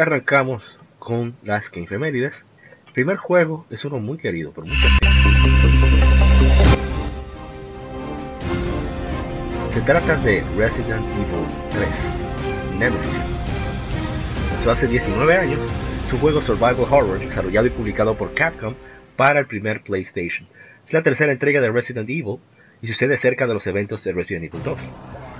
Arrancamos con las Game Femérides. El primer juego es uno muy querido por mucha. Se trata de Resident Evil 3, Nemesis. Comenzó hace 19 años, es un juego survival horror desarrollado y publicado por Capcom para el primer PlayStation. Es la tercera entrega de Resident Evil y sucede cerca de los eventos de Resident Evil 2.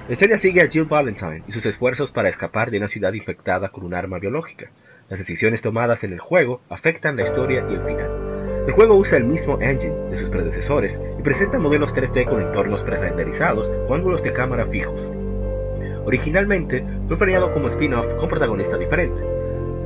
La historia sigue a Jill Valentine y sus esfuerzos para escapar de una ciudad infectada con un arma biológica. Las decisiones tomadas en el juego afectan la historia y el final. El juego usa el mismo engine de sus predecesores y presenta modelos 3D con entornos pre-renderizados o ángulos de cámara fijos. Originalmente fue planeado como spin-off con protagonista diferente.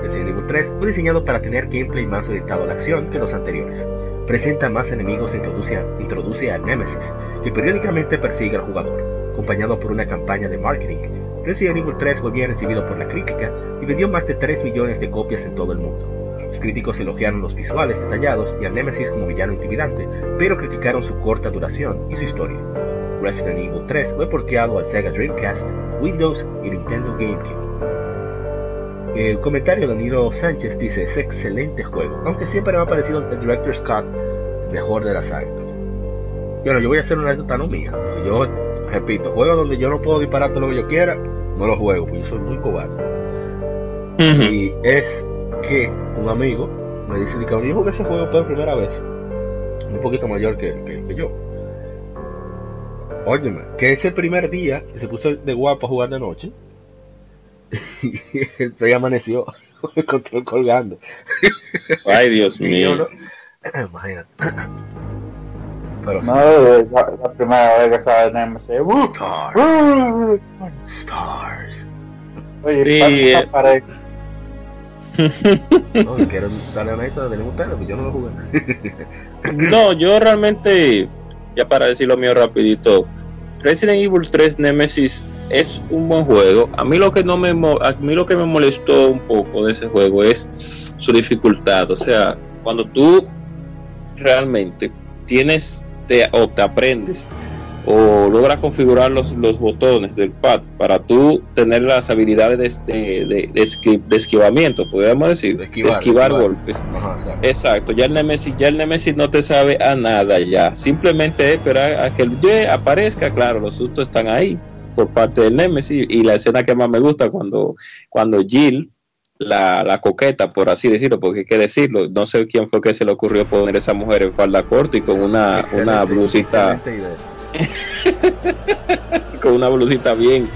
Resident Evil 3 fue diseñado para tener gameplay más orientado a la acción que los anteriores. Presenta más enemigos e introduce introduce a Nemesis, que periódicamente persigue al jugador, acompañado por una campaña de marketing Resident Evil 3 fue bien recibido por la crítica y vendió más de 3 millones de copias en todo el mundo. Los críticos elogiaron los visuales detallados y a Nemesis como villano intimidante, pero criticaron su corta duración y su historia. Resident Evil 3 fue porteado al Sega Dreamcast, Windows y Nintendo GameCube. El comentario de Danilo Sánchez dice, es excelente juego, aunque siempre me ha parecido el Director's Cut el mejor de la saga. Bueno, yo voy a hacer una anécdota no mía, yo repito, juego donde yo no puedo disparar todo lo que yo quiera, no lo juego, porque yo soy muy cobarde. Y es que un amigo me dice que yo jugué ese juego por primera vez, un poquito mayor que, que, yo. Óyeme, que ese primer día que se puso de guapo a jugar de noche, y amaneció con el control colgando. Ay, Dios mío. No, imagínate. Pero no, sí. la, la, primera vez que sale Nemesis. Uh, Stars. Uh, Stars. Oye, sí, eh. para no, quiero darle a esto de ningún pero yo no lo jugué. no, yo realmente, ya para decirlo mío rapidito, Resident Evil 3 Nemesis es un buen juego. A mí lo que no me a mí lo que me molestó un poco de ese juego es su dificultad, o sea, cuando tú realmente tienes te, o te aprendes o logras configurar los, los botones del pad para tú tener las habilidades de, de, de, esquivamiento, podríamos decir, de esquivar, golpes. exacto. ya el Nemesis, ya el Nemesis no te sabe a nada ya, simplemente esperar a que el Y aparezca, claro, los sustos están ahí por parte del Nemesis y la escena que más me gusta cuando, cuando Jill la, la, coqueta, por así decirlo, porque hay que decirlo. No sé quién fue que se le ocurrió poner a esa mujer en falda corta y con una, una blusita. con una blusita bien,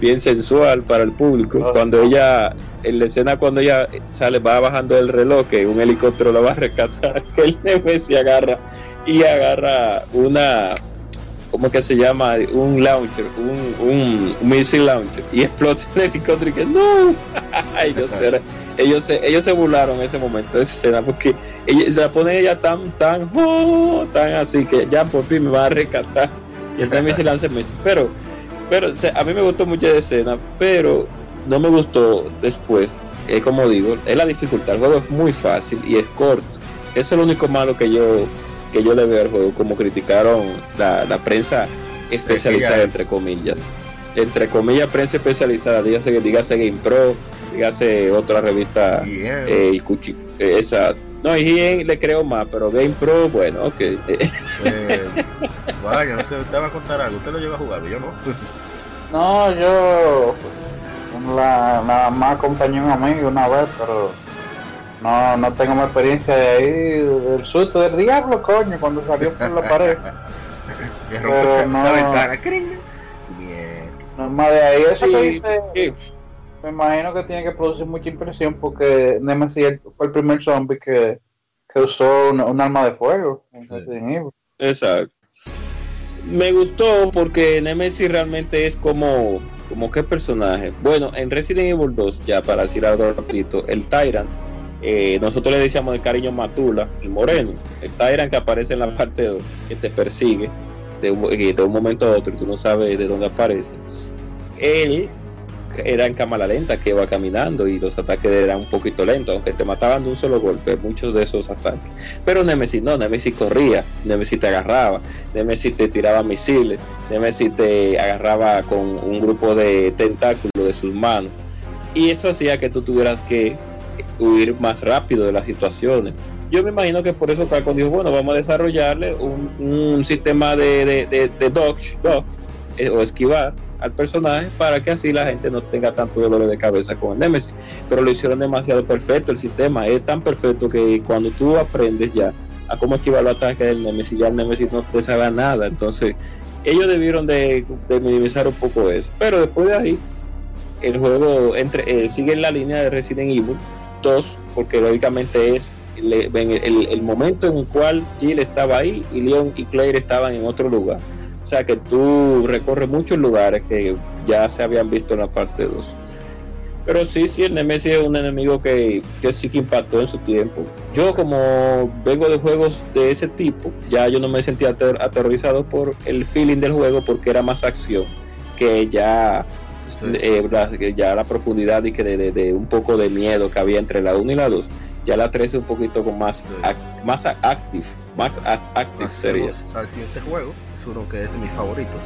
bien sensual para el público. cuando ella, en la escena cuando ella sale, va bajando el reloj, que un helicóptero la va a rescatar, que el Nemesis agarra y agarra una ¿cómo que se llama? Un launcher, un, un, missile launcher, y explota el helicóptero y que no, ellos, ellos, se, ellos se burlaron en ese momento esa escena porque ella, se la pone ella tan, tan, oh, tan así que ya por fin me va a rescatar. Y el missile lanza el pero, pero a mí me gustó mucho esa escena, pero no me gustó después, es como digo, es la dificultad, el juego es muy fácil y es corto, eso es lo único malo que yo que yo le veo al juego, como criticaron la, la prensa especializada, entre comillas. Entre comillas, prensa especializada, dígase, dígase Game Pro, dígase otra revista, eh, y eh, esa. No, y le creo más, pero Game Pro, bueno, ok. Eh, bueno, no sé, usted va a contar algo, usted lo lleva a jugar, yo no. no, yo la, nada más acompañé a un amigo una vez, pero no, no tengo más experiencia de ahí, del susto del diablo, coño, cuando salió por la pared. Pero no, no más de ahí, eso que dice, me imagino que tiene que producir mucha impresión porque Nemesis fue el primer zombie que, que usó un, arma de fuego Exacto. Me gustó porque Nemesis realmente es como, como qué personaje. Bueno, en Resident Evil 2, ya para decir algo rapidito, el Tyrant, eh, nosotros le decíamos de cariño Matula, el moreno, el Tyrant que aparece en la parte 2, que te persigue de un, eh, de un momento a otro y tú no sabes de dónde aparece. Él era en cámara lenta que iba caminando y los ataques eran un poquito lentos, aunque te mataban de un solo golpe, muchos de esos ataques. Pero Nemesis no, Nemesis corría, Nemesis te agarraba, Nemesis te tiraba misiles, Nemesis te agarraba con un grupo de tentáculos de sus manos. Y eso hacía que tú tuvieras que huir más rápido de las situaciones. Yo me imagino que por eso Capcom dijo, bueno, vamos a desarrollarle un, sistema de, de, dodge, eh, o esquivar al personaje para que así la gente no tenga tanto dolor de cabeza con el Nemesis. Pero lo hicieron demasiado perfecto, el sistema es tan perfecto que cuando tú aprendes ya a cómo esquivar los ataques del Nemesis, ya el Nemesis no te sabe nada. Entonces, ellos debieron de, minimizar un poco eso. Pero después de ahí, el juego entre, eh, sigue en la línea de Resident Evil 2, porque lógicamente es el, el, el momento en el cual Jill estaba ahí y Leon y Claire estaban en otro lugar o sea que tú recorres muchos lugares que ya se habían visto en la parte 2. Pero sí, sí, el Nemesis es un enemigo que, sí que impactó en su tiempo. Yo como vengo de juegos de ese tipo, ya yo no me sentía aterrorizado por el feeling del juego porque era más acción que ya, eh, la, ya la profundidad y que de, un poco de miedo que había entre la 1 y la 2. Ya la 3 es un poquito con más, más active, más active sería. Al siguiente juego uno que es de mis favoritos.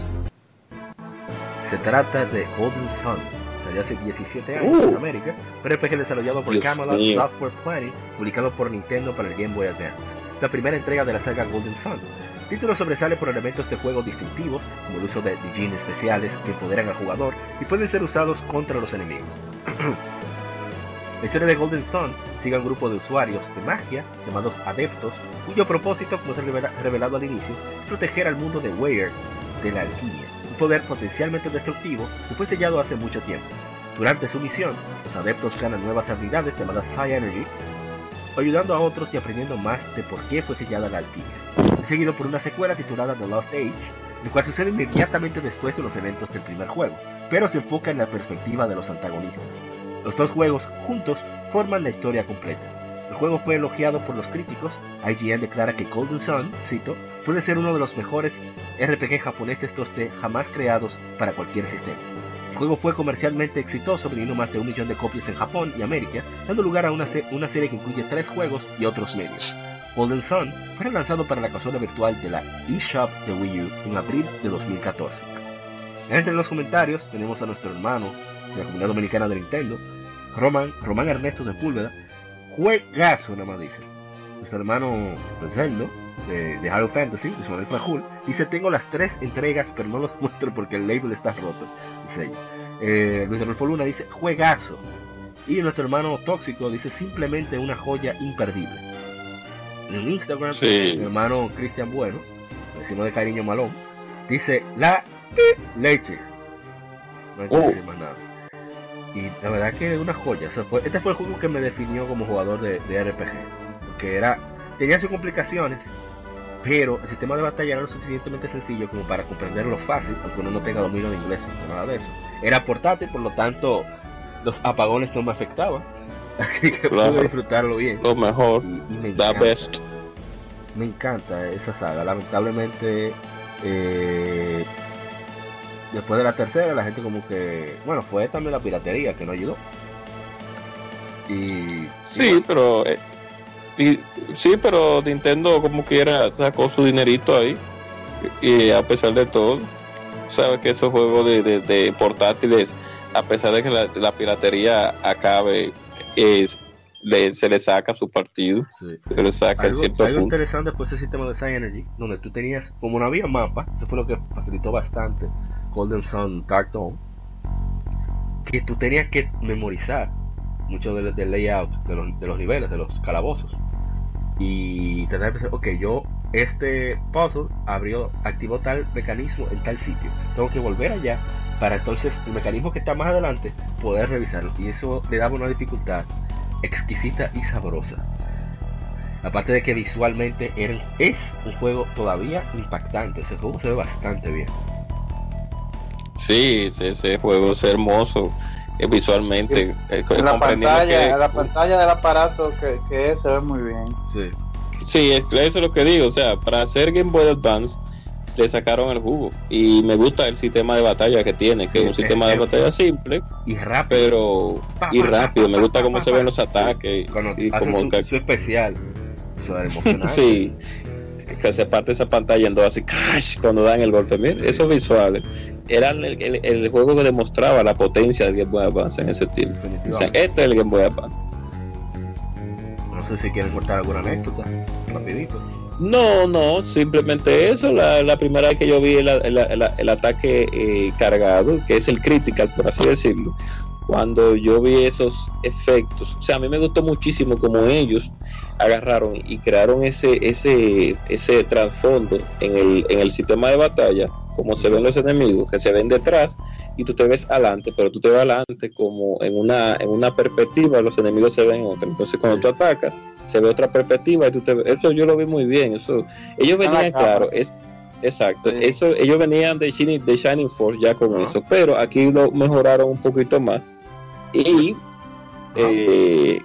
Se trata de Golden Sun. Salió hace 17 años en uh. América, pero RPG desarrollado por Camelot Software Planning, publicado por Nintendo para el Game Boy Advance. La primera entrega de la saga Golden Sun. Título sobresale por elementos de juego distintivos, como el uso de Digin especiales que empoderan al jugador y pueden ser usados contra los enemigos. La historia de Golden Sun sigue a un grupo de usuarios de magia llamados adeptos, cuyo propósito, como se ha revelado al inicio, es proteger al mundo de Weir de la alquimia, un poder potencialmente destructivo que fue sellado hace mucho tiempo. Durante su misión, los adeptos ganan nuevas habilidades llamadas Psi Energy, ayudando a otros y aprendiendo más de por qué fue sellada la alquimia. Seguido por una secuela titulada The Lost Age, el cual sucede inmediatamente después de los eventos del primer juego, pero se enfoca en la perspectiva de los antagonistas. Los dos juegos juntos forman la historia completa. El juego fue elogiado por los críticos. IGN declara que Golden Sun, cito, puede ser uno de los mejores RPG japoneses 2D jamás creados para cualquier sistema. Juego fue comercialmente exitoso, vendiendo más de un millón de copias en Japón y América, dando lugar a una, una serie que incluye tres juegos y otros medios. Golden Sun fue lanzado para la consola virtual de la eShop de Wii U en abril de 2014. Entre los comentarios tenemos a nuestro hermano de la comunidad dominicana de Nintendo, Roman, Román Ernesto Sepúlveda, juegazo nada más dice. Nuestro hermano Zeldo de, de Halo Fantasy, de su Fajul, dice tengo las tres entregas pero no los muestro porque el label está roto. Eh, Luis Adolfo Luna dice juegazo. Y nuestro hermano Tóxico dice simplemente una joya imperdible. En Instagram, mi hermano Cristian Bueno, decimos de cariño malón, dice la leche. No hay que oh. decir más nada. Y la verdad que es una joya. este fue el juego que me definió como jugador de, RPG. Porque era. Tenía sus complicaciones. Pero el sistema de batalla era lo suficientemente sencillo como para comprenderlo fácil, aunque uno no tenga dominio de inglés o nada de eso. Era portátil, por lo tanto, los apagones no me afectaban. Así que pude disfrutarlo bien. Lo mejor. me encanta, best. Me encanta esa saga. Lamentablemente, eh, después de la tercera, la gente como que, bueno, fue también la piratería que no ayudó. Y sí, pero eh, y, sí, pero Nintendo como quiera sacó su dinerito ahí. Y a pesar de todo, sabe que esos juegos de, portátiles, a pesar de que la, piratería acabe, es, se le saca su partido, se le saca algo, cierto algo interesante fue ese sistema de Science Energy, donde tú tenías, como no había mapa, eso fue lo que facilitó bastante Golden Sun Dark Dawn, que tú tenías que memorizar mucho del, layout de los, de los, niveles, de los calabozos. Y tener que pensar, ok, yo este puzzle abrió, activó tal mecanismo en tal sitio. Tengo que volver allá para entonces el mecanismo que está más adelante poder revisarlo. Y eso le daba una dificultad exquisita y sabrosa. Aparte de que visualmente es un juego todavía impactante. Ese juego se ve bastante bien. Sí, ese, juego es hermoso visualmente. Eh, la, pantalla, la pantalla del aparato que, que es, se ve muy bien. Sí. Sí, eso es lo que digo. O sea, para hacer Game Boy Advance le sacaron el jugo. Y me gusta el sistema de batalla que tiene, que es un sistema de batalla simple y rápido. Pero y rápido. me gusta cómo se ven los ataques. y como su, especial. Eso es emocionante. sí. Que se parte esa pantalla en dos así crash cuando dan el golpe. Mira, esos visuales eran el, juego que demostraba la potencia del Game Boy Advance en ese tiempo. O sea, este es el Game Boy Advance. No sé si quieren cortar alguna anécdota, rapidito. No, no, simplemente eso. La, primera vez que yo vi el, ataque eh, cargado, que es el critical, por así decirlo, cuando yo vi esos efectos, o sea, a mí me gustó muchísimo como ellos agarraron y crearon ese, ese, ese trasfondo en el, en el sistema de batalla, como se ven los enemigos, que se ven detrás y tú te ves adelante, pero tú te ves adelante como en una, en una perspectiva, los enemigos se ven en otra. Entonces, cuando tú atacas, se ve otra perspectiva y tú te eso yo lo vi muy bien eso ellos venían claro. es exacto eso ellos venían de Shining, de Shining Force ya con eso pero aquí lo mejoraron un poquito más y eh,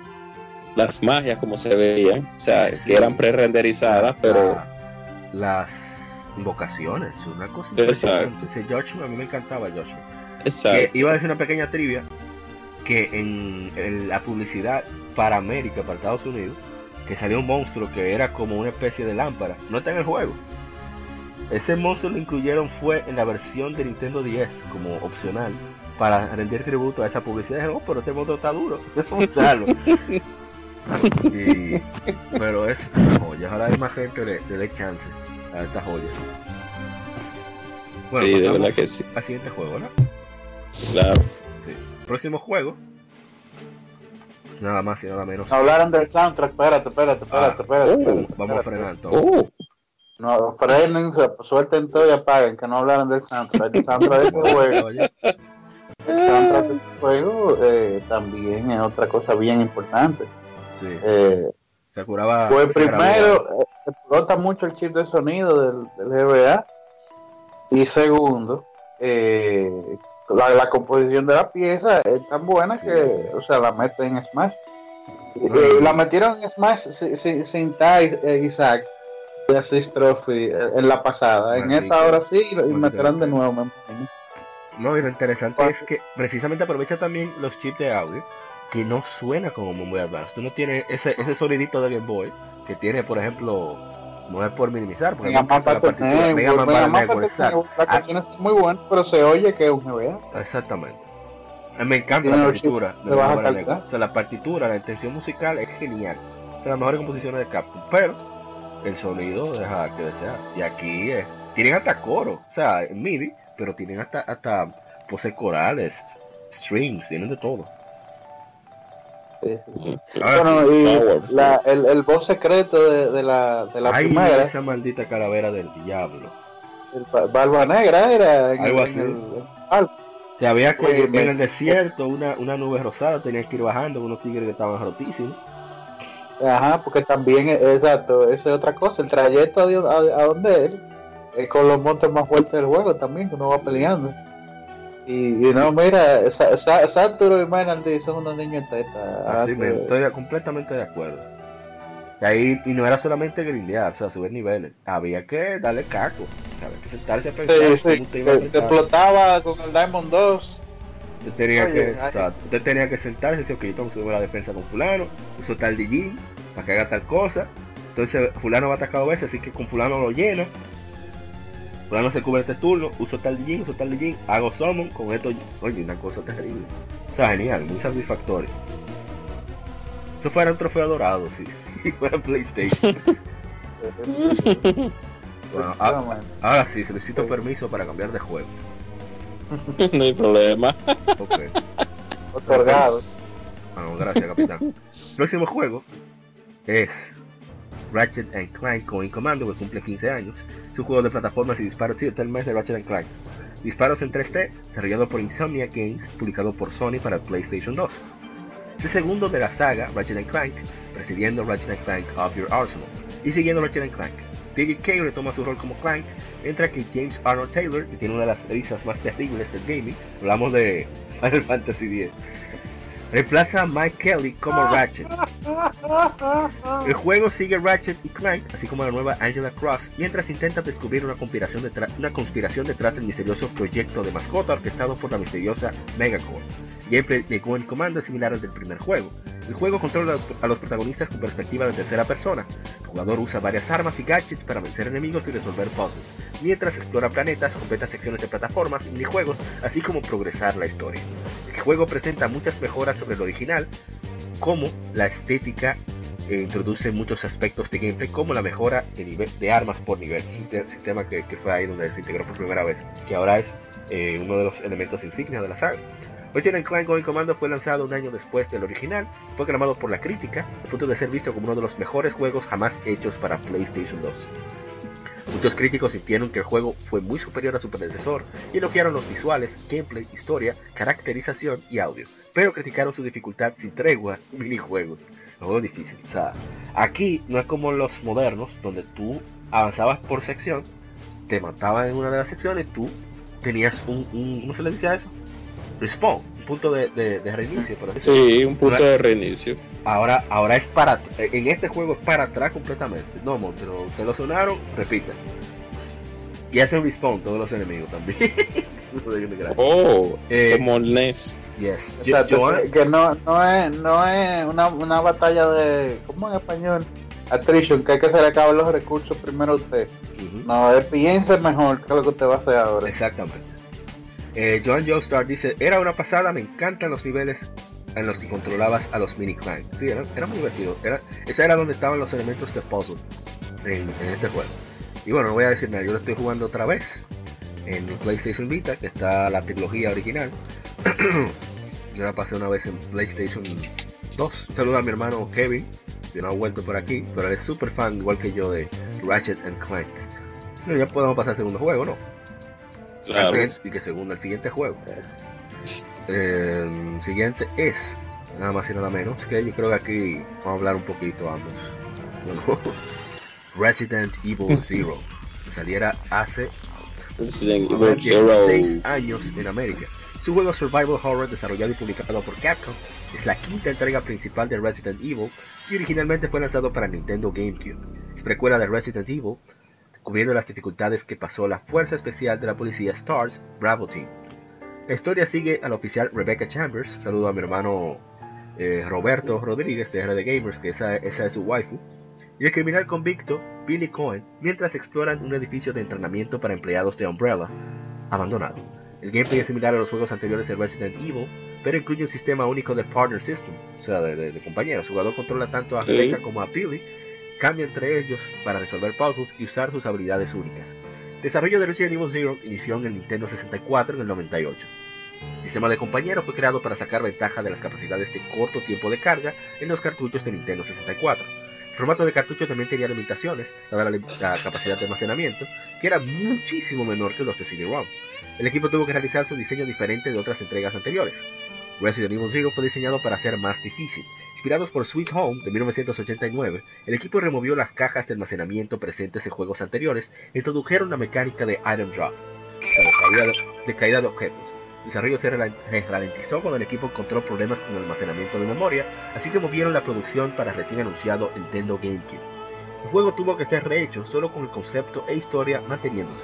las magias como se veían o sea que eran pre-renderizadas pero las invocaciones una cosa exacto. ese a mí me encantaba Joshua. Exacto. iba a decir una pequeña trivia que en la publicidad para América, para Estados Unidos, que salió un monstruo que era como una especie de lámpara. No está en el juego. Ese monstruo lo incluyeron fue en la versión de Nintendo 10 como opcional para rendir tributo a esa publicidad. oh, pero este monstruo está duro, es salvo. pero es una joya. Ojalá hay más gente le, dé chance a estas joyas. Bueno, sí, de verdad que sí. Al siguiente juego, ¿no? Claro. Sí. Próximo juego Nada más y nada menos. Hablaron del soundtrack, espérate, espérate, espérate, espérate. Uh, vamos a frenar entonces. Uh. No, frenen, suelten todo y apaguen, que no hablaron del soundtrack. El soundtrack de este juego. El soundtrack de este juego eh, también es otra cosa bien importante. Sí. Eh, se curaba. Pues primero, eh, explota mucho el chip de sonido del, del GBA. Y segundo, eh, la, composición de la pieza es tan buena que, o sea, la meten en Smash. Eh, la metieron en Smash sin, sin, Ty eh, Isaac de Assist Trophy en la pasada. En esta hora sí y meterán de nuevo, me No, y lo interesante es que precisamente aprovecha también los chips de audio que no suena como Game Boy Advance. Tú no tienes ese, ese sonidito de Game Boy que tiene, por ejemplo, no es por minimizar, porque Mega Man la partitura, Mega Man La canción es muy buena, pero se oye que es un GBA. Exactamente. Me encanta la partitura. o sea, la partitura, la intención musical es genial. O sea, las mejores composiciones de Capcom. Pero el sonido deja que desear. Y aquí es. Tienen hasta coro. O sea, MIDI, pero tienen hasta, hasta poses corales, strings, tienen de todo. Ah, bueno, y la, el, el voz secreto de, de la, de la Ay, primera. esa maldita calavera del diablo. El barba negra era. En Algo así. que había que en el desierto una, una nube rosada, tenías que ir bajando unos tigres que estaban rotísimos. Ajá, porque también, exacto, esa es otra cosa, el trayecto a, a, a donde él, es con los monstruos más fuertes del juego también, que uno va peleando. Y, no, mira, Satoru y Menaldi son unos niños en teta. Así me, estoy completamente de acuerdo. Y ahí, y no era solamente grindear, o sea, subir niveles. Había que darle caco, o que sentarse a pensar sí, sí, te, iba a te, explotaba con el Diamond 2. Usted tenía, que, usted tenía que sentarse y decir, ok, yo tengo que subir la defensa con fulano, uso tal DJ para que haga tal cosa. Entonces fulano va a atacar dos veces, así que con fulano lo llena no se cubre este turno, uso tal Jin, uso tal Jin, hago summon, con esto, oye, una cosa terrible. O sea, genial, muy satisfactorio. Eso fuera un trofeo dorado, si sí. fuera PlayStation. bueno, ahora, sí, solicito permiso para cambiar de juego. no hay problema. Ok. Otorgado. Bueno, gracias, capitán. Próximo juego es Ratchet and Clank Coin Commando, que cumple 15 años. Es un juego de plataformas y disparos. Mes de Ratchet and Clank. disparos en 3D, desarrollado por Insomnia Games, publicado por Sony para PlayStation 2. Es el segundo de la saga Ratchet Clank, presidiendo Ratchet Clank of Your Arsenal, y siguiendo Ratchet Clank. David Kay retoma su rol como Clank, entra que James Arnold Taylor, que tiene una de las risas más terribles del gaming, hablamos de Final Fantasy X, reemplaza a Mike Kelly como Ratchet. El juego sigue Ratchet y Clank, así como la nueva Angela Cross, mientras intenta descubrir una conspiración, una conspiración detrás del misterioso proyecto de mascota orquestado por la misteriosa Megacore. Gameplay Go Command es similar al del primer juego. El juego controla a los, protagonistas con perspectiva de tercera persona. El jugador usa varias armas y gadgets para vencer enemigos y resolver puzzles, mientras explora planetas, completa secciones de plataformas y minijuegos, así como progresar la historia. El juego presenta muchas mejoras sobre el original, como la estética e introduce muchos aspectos de gameplay como la mejora de, nivel, de armas por nivel, sistema que, fue ahí donde se integró por primera vez, que ahora es eh, uno de los elementos insignia de la saga. Ratchet Clank Going Commando fue lanzado un año después del original, fue aclamado por la crítica, a punto de ser visto como uno de los mejores juegos jamás hechos para PlayStation 2. Muchos críticos sintieron que el juego fue muy superior a su predecesor y elogiaron los visuales, gameplay, historia, caracterización y audio, pero criticaron su dificultad sin tregua y minijuegos. O sea, aquí no es como los modernos, donde tú avanzabas por sección, te mataban en una de las secciones, tú tenías un, un ¿cómo se le dice a eso? respawn, punto de, de, reinicio. Por sí, un punto de reinicio. Ahora, ahora es para, en este juego es para atrás completamente. No, Montero, ustedes lo sonaron, repita. Y hace respawn todos los enemigos también. oh, eh, como NES. Yes. que no, no es, no es una, una batalla de, ¿cómo en español? Attrition, que hay que se le acaben los recursos primero a usted. No, piense mejor que lo que usted va a hacer ahora. Exactamente. Eh, Joan Joestar dice, era una pasada, me encantan los niveles en los que controlabas a los mini clan. Sí, era, muy divertido. Era, era donde estaban los elementos de puzzle en, este juego. Y bueno, no voy a decir nada, yo lo estoy jugando otra vez en PlayStation Vita, que está la trilogía original. yo la pasé una vez en PlayStation 2. Saluda a mi hermano Kevin, que no ha vuelto por aquí, pero él es súper fan, igual que yo, de Ratchet and Clank. ya podemos pasar al segundo juego, ¿no? Y que según el siguiente juego. El siguiente es, nada más y nada menos, que yo creo que aquí vamos a hablar un poquito ambos. Resident Evil Zero. saliera hace 16 años en América. Su juego Survival Horror desarrollado y publicado por Capcom es la quinta entrega principal de Resident Evil y originalmente fue lanzado para Nintendo GameCube. Es precuela de Resident Evil, cubriendo las dificultades que pasó la Fuerza Especial de la Policía STARS Bravo Team. La historia sigue al oficial Rebecca Chambers, saludo a mi hermano eh, Roberto Rodríguez de RD Gamers, que esa, esa es su waifu, y el criminal convicto Billy Cohen, mientras exploran un edificio de entrenamiento para empleados de Umbrella, abandonado. El gameplay es similar a los juegos anteriores de Resident Evil, pero incluye un sistema único de partner system, o sea, de, compañeros. El jugador controla tanto a Rebecca como a Billy, cambia entre ellos para resolver puzzles y usar sus habilidades únicas. desarrollo de Resident Evil Zero inició en el Nintendo 64 en el 98. El sistema de compañeros fue creado para sacar ventaja de las capacidades de corto tiempo de carga en los cartuchos de Nintendo 64. El formato de cartucho también tenía limitaciones, dada la, capacidad de almacenamiento, que era muchísimo menor que los de CD-ROM. El equipo tuvo que realizar su diseño diferente de otras entregas anteriores. Resident Evil Zero fue diseñado para ser más difícil, Inspirados por Sweet Home de 1989, el equipo removió las cajas de almacenamiento presentes en juegos anteriores e introdujeron una mecánica de item drop, de caída de objetos. El desarrollo se ralentizó cuando el equipo encontró problemas con el almacenamiento de memoria, así que movieron la producción para el recién anunciado Nintendo GameCube. El juego tuvo que ser rehecho solo con el concepto e historia manteniéndose.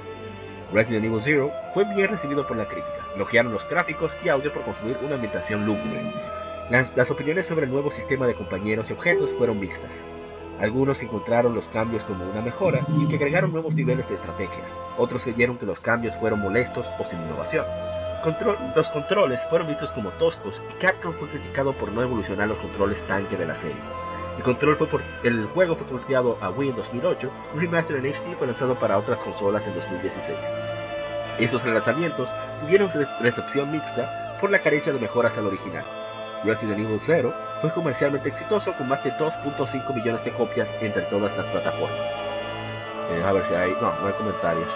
Resident Evil Zero fue bien recibido por la crítica, elogiaron los gráficos y audio por construir una ambientación lúgubre. Las, opiniones sobre el nuevo sistema de compañeros y objetos fueron mixtas. Algunos encontraron los cambios como una mejora y que agregaron nuevos niveles de estrategias. Otros creyeron que los cambios fueron molestos o sin innovación. los controles fueron vistos como toscos y Capcom fue criticado por no evolucionar los controles tanque de la serie. El, control fue el juego fue porteado a Wii en 2008, un remaster en HD fue lanzado para otras consolas en 2016. Esos relanzamientos tuvieron recepción mixta por la carencia de mejoras al original. Resident Evil 0 fue comercialmente exitoso con más de 2.5 millones de copias entre todas las plataformas. Eh, a ver si hay. No, no hay comentarios.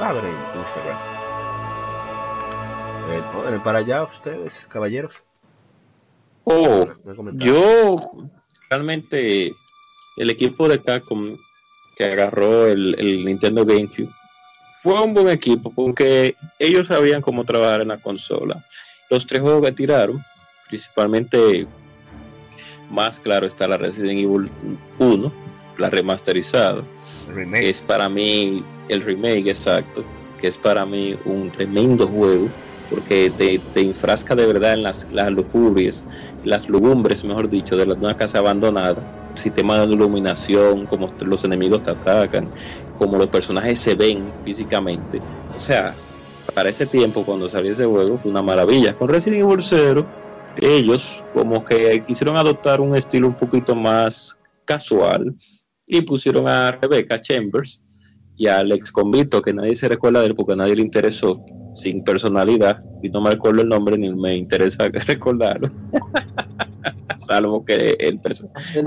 A ver en Instagram. Eh, para allá ustedes, caballeros. Oh, yo realmente el equipo de Capcom que agarró el, el, Nintendo GameCube fue un buen equipo porque ellos sabían cómo trabajar en la consola. Los tres juegos que tiraron, principalmente más claro está la Resident Evil 1, la remasterizada, es para mí el remake exacto, que es para mí un tremendo juego porque te, te infrasca de verdad en las, las las lugumbres, mejor dicho, de una casa abandonada, sistema de iluminación, como los enemigos te atacan, como los personajes se ven físicamente. O sea, para ese tiempo, cuando salió ese juego, fue una maravilla. Con Resident Evil 0, ellos como que quisieron adoptar un estilo un poquito más casual y pusieron a Rebecca Chambers y al ex convicto que nadie se recuerda de él porque a nadie le interesó, sin personalidad, y no me recuerdo el nombre ni me interesa recordarlo, salvo que el,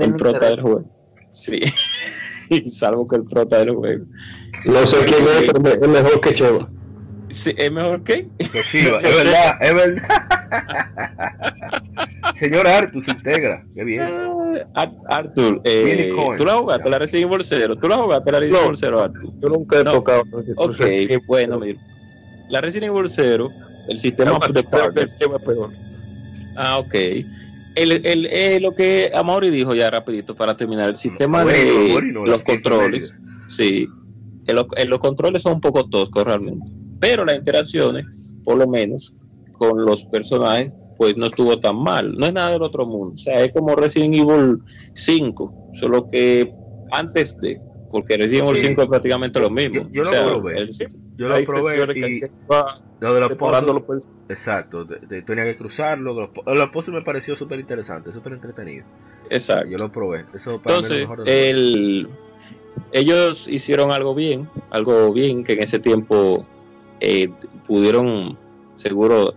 el prota del juego. Sí, salvo que el prota del juego. No sé quién es, pero es mejor que Cheva. Sí, ¿Es mejor que? Que sí, es verdad, es verdad. Señor Artur se integra, qué bien. Ah, Artur, eh, ¿tú la jugaste la Resident Evil 0? ¿Tú la jugaste la Resident Evil 0, Artur? Yo nunca he no. tocado. Ok, bueno, mira. La Resident Evil 0, el sistema de Parker. Ah, ok. El, el, eh, lo que Amaury dijo ya rapidito para terminar, el sistema de los controles, sí, los controles son un poco toscos realmente pero las interacciones, por lo menos con los personajes, pues no estuvo tan mal. No es nada del otro mundo. O sea, es como Resident Evil 5, solo que antes de, porque Resident Evil 5 es prácticamente lo mismo. Yo, lo probé. yo lo probé y lo de los puzzles, exacto, tenía que cruzarlo. Los, puzzles me pareció súper interesante, súper entretenido. Exacto. Yo lo probé. Eso para Entonces, mí el, ellos hicieron algo bien, algo bien que en ese tiempo eh, pudieron, seguro,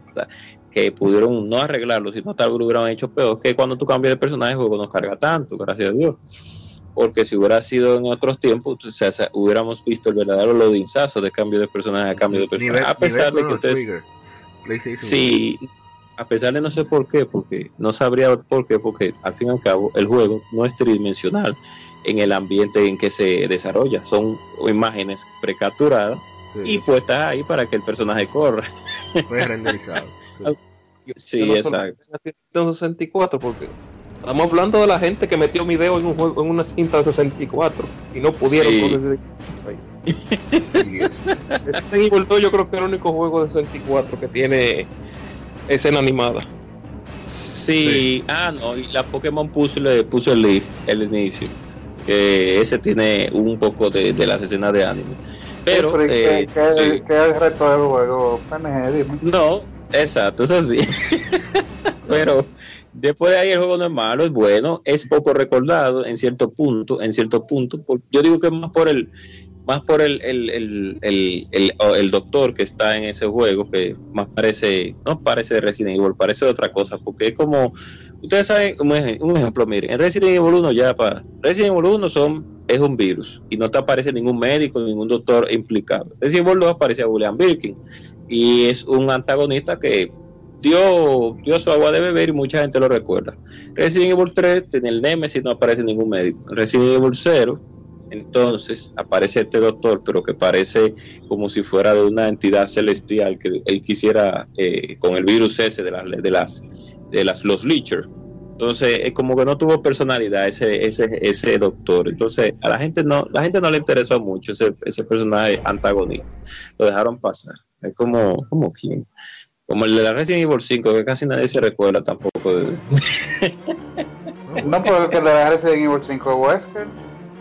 que pudieron no arreglarlo, sino tal vez lo hubieran hecho peor, que cuando tú cambias de personaje el juego no carga tanto, gracias a Dios. Porque si hubiera sido en otros tiempos, o sea, hubiéramos visto el verdadero lodinzazo de cambio de personaje a cambio de personaje. a pesar de que ustedes... Sí, a pesar de no sé por qué, porque no sabría por qué, porque al fin y al cabo el juego no es tridimensional en el ambiente en que se desarrolla. Son imágenes precapturadas y puestas ahí para que el personaje corra. Renderizado. Sí, exacto. 64 porque estamos hablando de la gente que metió video en un juego en una cinta de 64 y no pudieron sí. este yo creo que es el único juego de 64 que tiene escena animada. Sí, ah no, y la Pokémon puso, le puso el, el inicio, que ese tiene un poco de, de las escenas de anime. Pero, eh, ¿qué, es el reto del juego? PNG, No, exacto, eso sí. pero después de ahí el juego no es malo, es bueno, es poco recordado en cierto punto, en cierto punto. yo digo que más por el más por el, el, el, el, el, doctor que está en ese juego, que más parece, no parece de Resident Evil, parece de otra cosa, porque es como, ustedes saben, un, ejemplo, miren, en Resident Evil 1 ya para, Resident Evil 1 son es un virus y no te aparece ningún médico, ningún doctor implicado. Resident Evil 2 aparece a William Birkin y es un antagonista que dio, dio su agua de beber y mucha gente lo recuerda. Resident Evil 3 tiene el Nemesis, no aparece ningún médico. Resident Evil 0 entonces aparece este doctor, pero que parece como si fuera de una entidad celestial que él quisiera eh, con el virus ese de las de las de las los Leechers entonces, es como que no tuvo personalidad ese, ese, ese doctor. Entonces, a la gente no, la gente no le interesó mucho ese, ese personaje antagonista. Lo dejaron pasar. Es como, como quién. Como el de la Resident Evil 5, que casi nadie se recuerda tampoco de. no, porque el de la Resident Evil 5 es Wesker.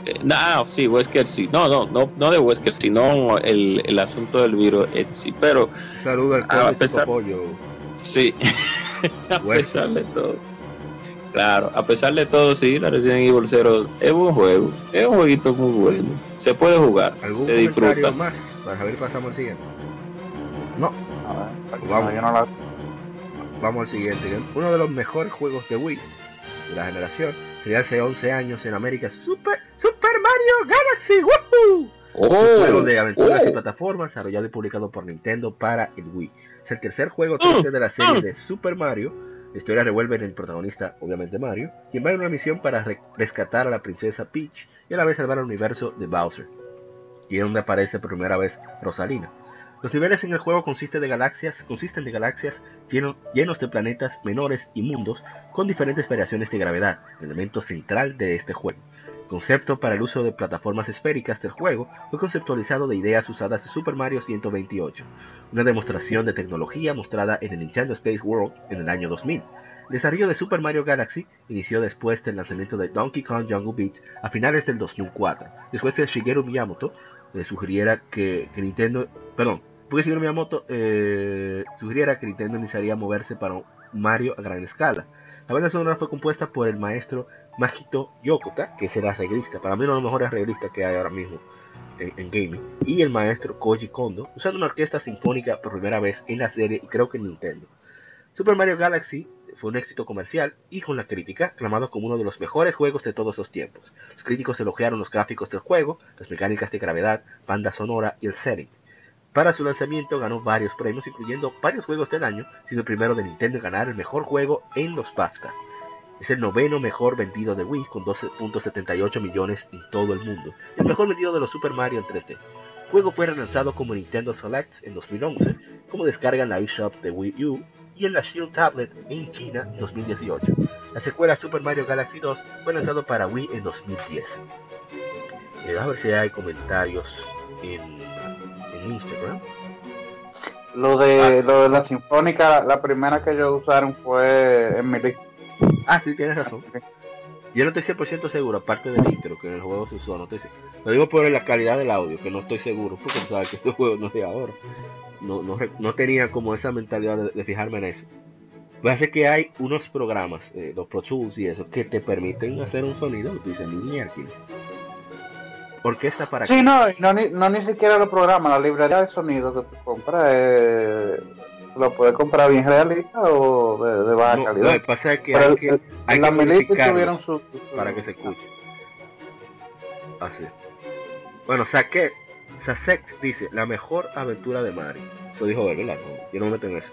Eh, no, sí, Wesker sí. No, no, no, no de Wesker, sino el, el asunto del virus en sí. Pero. Saluda al a pesar, Sí, a pesar de todo. Claro, a pesar de todo, sí, la Resident Evil 0 es un juego, es un jueguito muy bueno. Se puede jugar, ¿Algún se disfruta. más para ver pasamos al siguiente? No. vamos, no vamos al siguiente. Uno de los mejores juegos de Wii de la generación sería hace 11 años en América Super, Super Mario Galaxy. ¡Woohoo! un juego Oh, de aventuras y oh. plataformas desarrollado y publicado por Nintendo para el Wii. Es el tercer juego 3D de la serie de Super Mario. La historia revuelve en el protagonista, obviamente Mario, quien va en una misión para re- rescatar a la princesa Peach y a la vez salvar al universo de Bowser, y es donde aparece por primera vez Rosalina. Los niveles en el juego consisten de galaxias, consisten de galaxias lleno- llenos de planetas menores y mundos con diferentes variaciones de gravedad, elemento central de este juego. El concepto para el uso de plataformas esféricas del juego fue conceptualizado de ideas usadas en Super Mario 128, una demostración de tecnología mostrada en el Nintendo Space World en el año 2000. El desarrollo de Super Mario Galaxy inició después del lanzamiento de Donkey Kong Jungle Beat a finales del 2004, después que Shigeru Miyamoto le sugiriera que, que Nintendo, perdón, porque Shigeru Miyamoto eh, sugiriera que Nintendo iniciaría a moverse para un Mario a gran escala. La banda sonora fue compuesta por el maestro Majito Yokota, que será arreglista, para mí uno de los mejores arreglistas que hay ahora mismo en, gaming, y el maestro Koji Kondo, usando una orquesta sinfónica por primera vez en la serie y creo que en Nintendo. Super Mario Galaxy fue un éxito comercial y con la crítica aclamado como uno de los mejores juegos de todos los tiempos. Los críticos elogiaron los gráficos del juego, las mecánicas de gravedad, banda sonora y el setting. Para su lanzamiento ganó varios premios, incluyendo varios juegos del año, siendo el primero de Nintendo en ganar el mejor juego en los BAFTA. Es el noveno mejor vendido de Wii con 12.78 millones en todo el mundo. El mejor vendido de los Super Mario en 3D. El juego fue relanzado como Nintendo Select en 2011, como descarga en la eShop de Wii U y en la Shield Tablet en China en 2018. La secuela Super Mario Galaxy 2 fue lanzado para Wii en 2010. Eh, a ver si hay comentarios en, en Instagram. Lo de, Ah, lo de la sinfónica, la primera que ellos usaron fue en mi lista. Ah, sí, tienes razón. Yo no estoy 100% seguro, aparte del intro que en el juego se usó. No estoy, lo digo por la calidad del audio, que no estoy seguro, porque tú sabes que este juego no es de ahora. No, no, no tenía como esa mentalidad de, de fijarme en eso. Parece que hay unos programas, eh, los Pro Tools y eso, que te permiten hacer un sonido y tú dices, mierda. Orquesta para Sí, no, y no, ni, no ni siquiera los programas, la librería de sonido que tú compras, eh, lo puedes comprar bien realista o de, de baja No, calidad. lo que pasa es que Pero hay el- que, hay en la que milicia modificarlos tuvieron su, para que se escuche. Así. Bueno, Saque, Sasek dice, la mejor aventura de Mario. Eso dijo él, ¿verdad? No, yo no me meto en eso.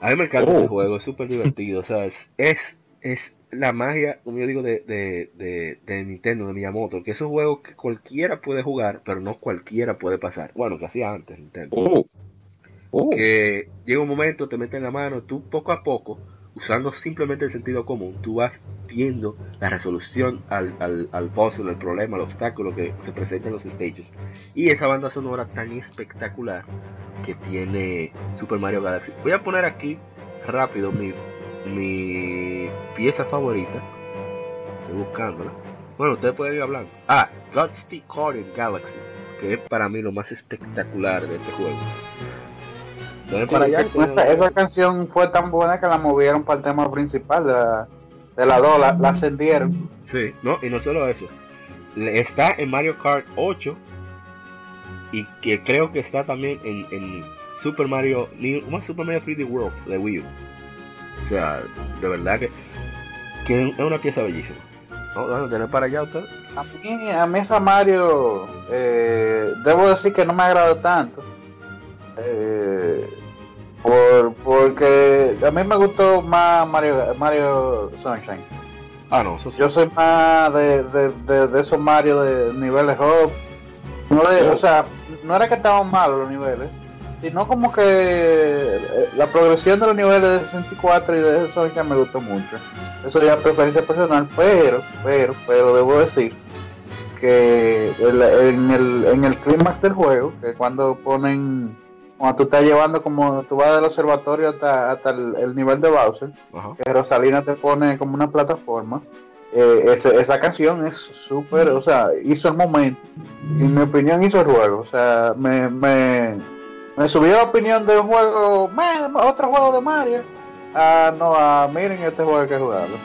A mí me encanta Oh. este juego, es súper divertido, o sea, es, es, es la magia, como yo digo, de, de, de, de Nintendo, de Miyamoto, que es un juego que cualquiera puede jugar, pero no cualquiera puede pasar. Bueno, que hacía antes Nintendo Oh. Oh. que llega un momento, te meten la mano, tú poco a poco, usando simplemente el sentido común, tú vas viendo la resolución al, al, al puzzle, al problema, al obstáculo que se presenta en los stages. Y esa banda sonora tan espectacular que tiene Super Mario Galaxy. Voy a poner aquí rápido mi, mi pieza favorita. Estoy buscándola. Bueno, ustedes pueden ir hablando. Ah, Card in Galaxy, que es para mí lo más espectacular de este juego. Para allá, esa, esa canción fue tan buena que la movieron para el tema principal de la, de la 2, la, la ascendieron. Sí, no, y no solo eso. Está en Mario Kart 8 y que creo que está también en, en Super Mario New- ¿cómo es? Super Mario 3D World de Wii U. O sea, de verdad que, que es una pieza bellísima. ¿No? ¿Tener para allá usted? A mí, a mí esa Mario, eh, debo decir que no me agradó tanto. Eh, por, porque a mí me gustó más Mario, Mario Sunshine. Ah, no, eso sí. Yo soy más de, de, de, de esos Mario de niveles hop. No de, o sea, no era que estaban malos los niveles, sino como que eh, la progresión de los niveles de 64 y de Sunshine me gustó mucho. Eso ya es preferencia personal, pero, pero, pero debo decir que en el, en el clímax del juego, que cuando ponen, cuando tú estás llevando como tú vas del observatorio hasta, hasta el, el nivel de Bowser, Ajá. que Rosalina te pone como una plataforma, eh, ese- esa canción es súper, o sea, hizo el momento, y en mi opinión hizo el juego, o sea, me, me, me subió la opinión de un juego, "Man, otro juego de Mario, ah, no, a miren este juego hay que jugarlo.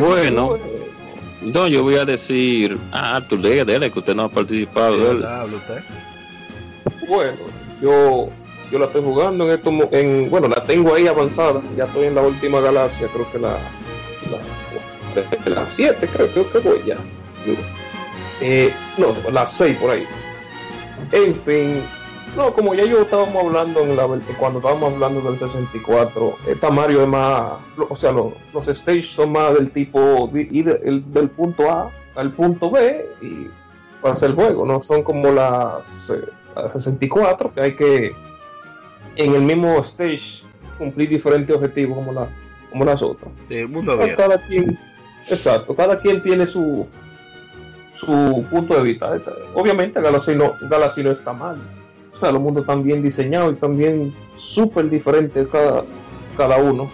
Bueno, no, yo voy a decir, ah, tú dele, dele, que usted no ha participado. Usted. Bueno, yo, yo la estoy jugando en estos mo- en bueno, la tengo ahí avanzada, ya estoy en la última galaxia, creo que la la, la 7, creo, creo que voy ya. Eh, no, las 6 por ahí. En fin, no, como ya yo estábamos hablando en la, cuando estábamos hablando del 64, esta Mario es más, o sea, los, los stages son más del tipo y del punto A al punto B y para hacer el juego, no son como las, 64 que hay que en el mismo stage cumplir diferentes objetivos como, la, como las otras. cada quien, exacto, cada quien tiene su su punto de vista. Obviamente Galaxy no, Galaxy no está mal. O sea, los mundos están bien diseñados y también súper diferentes cada, cada uno.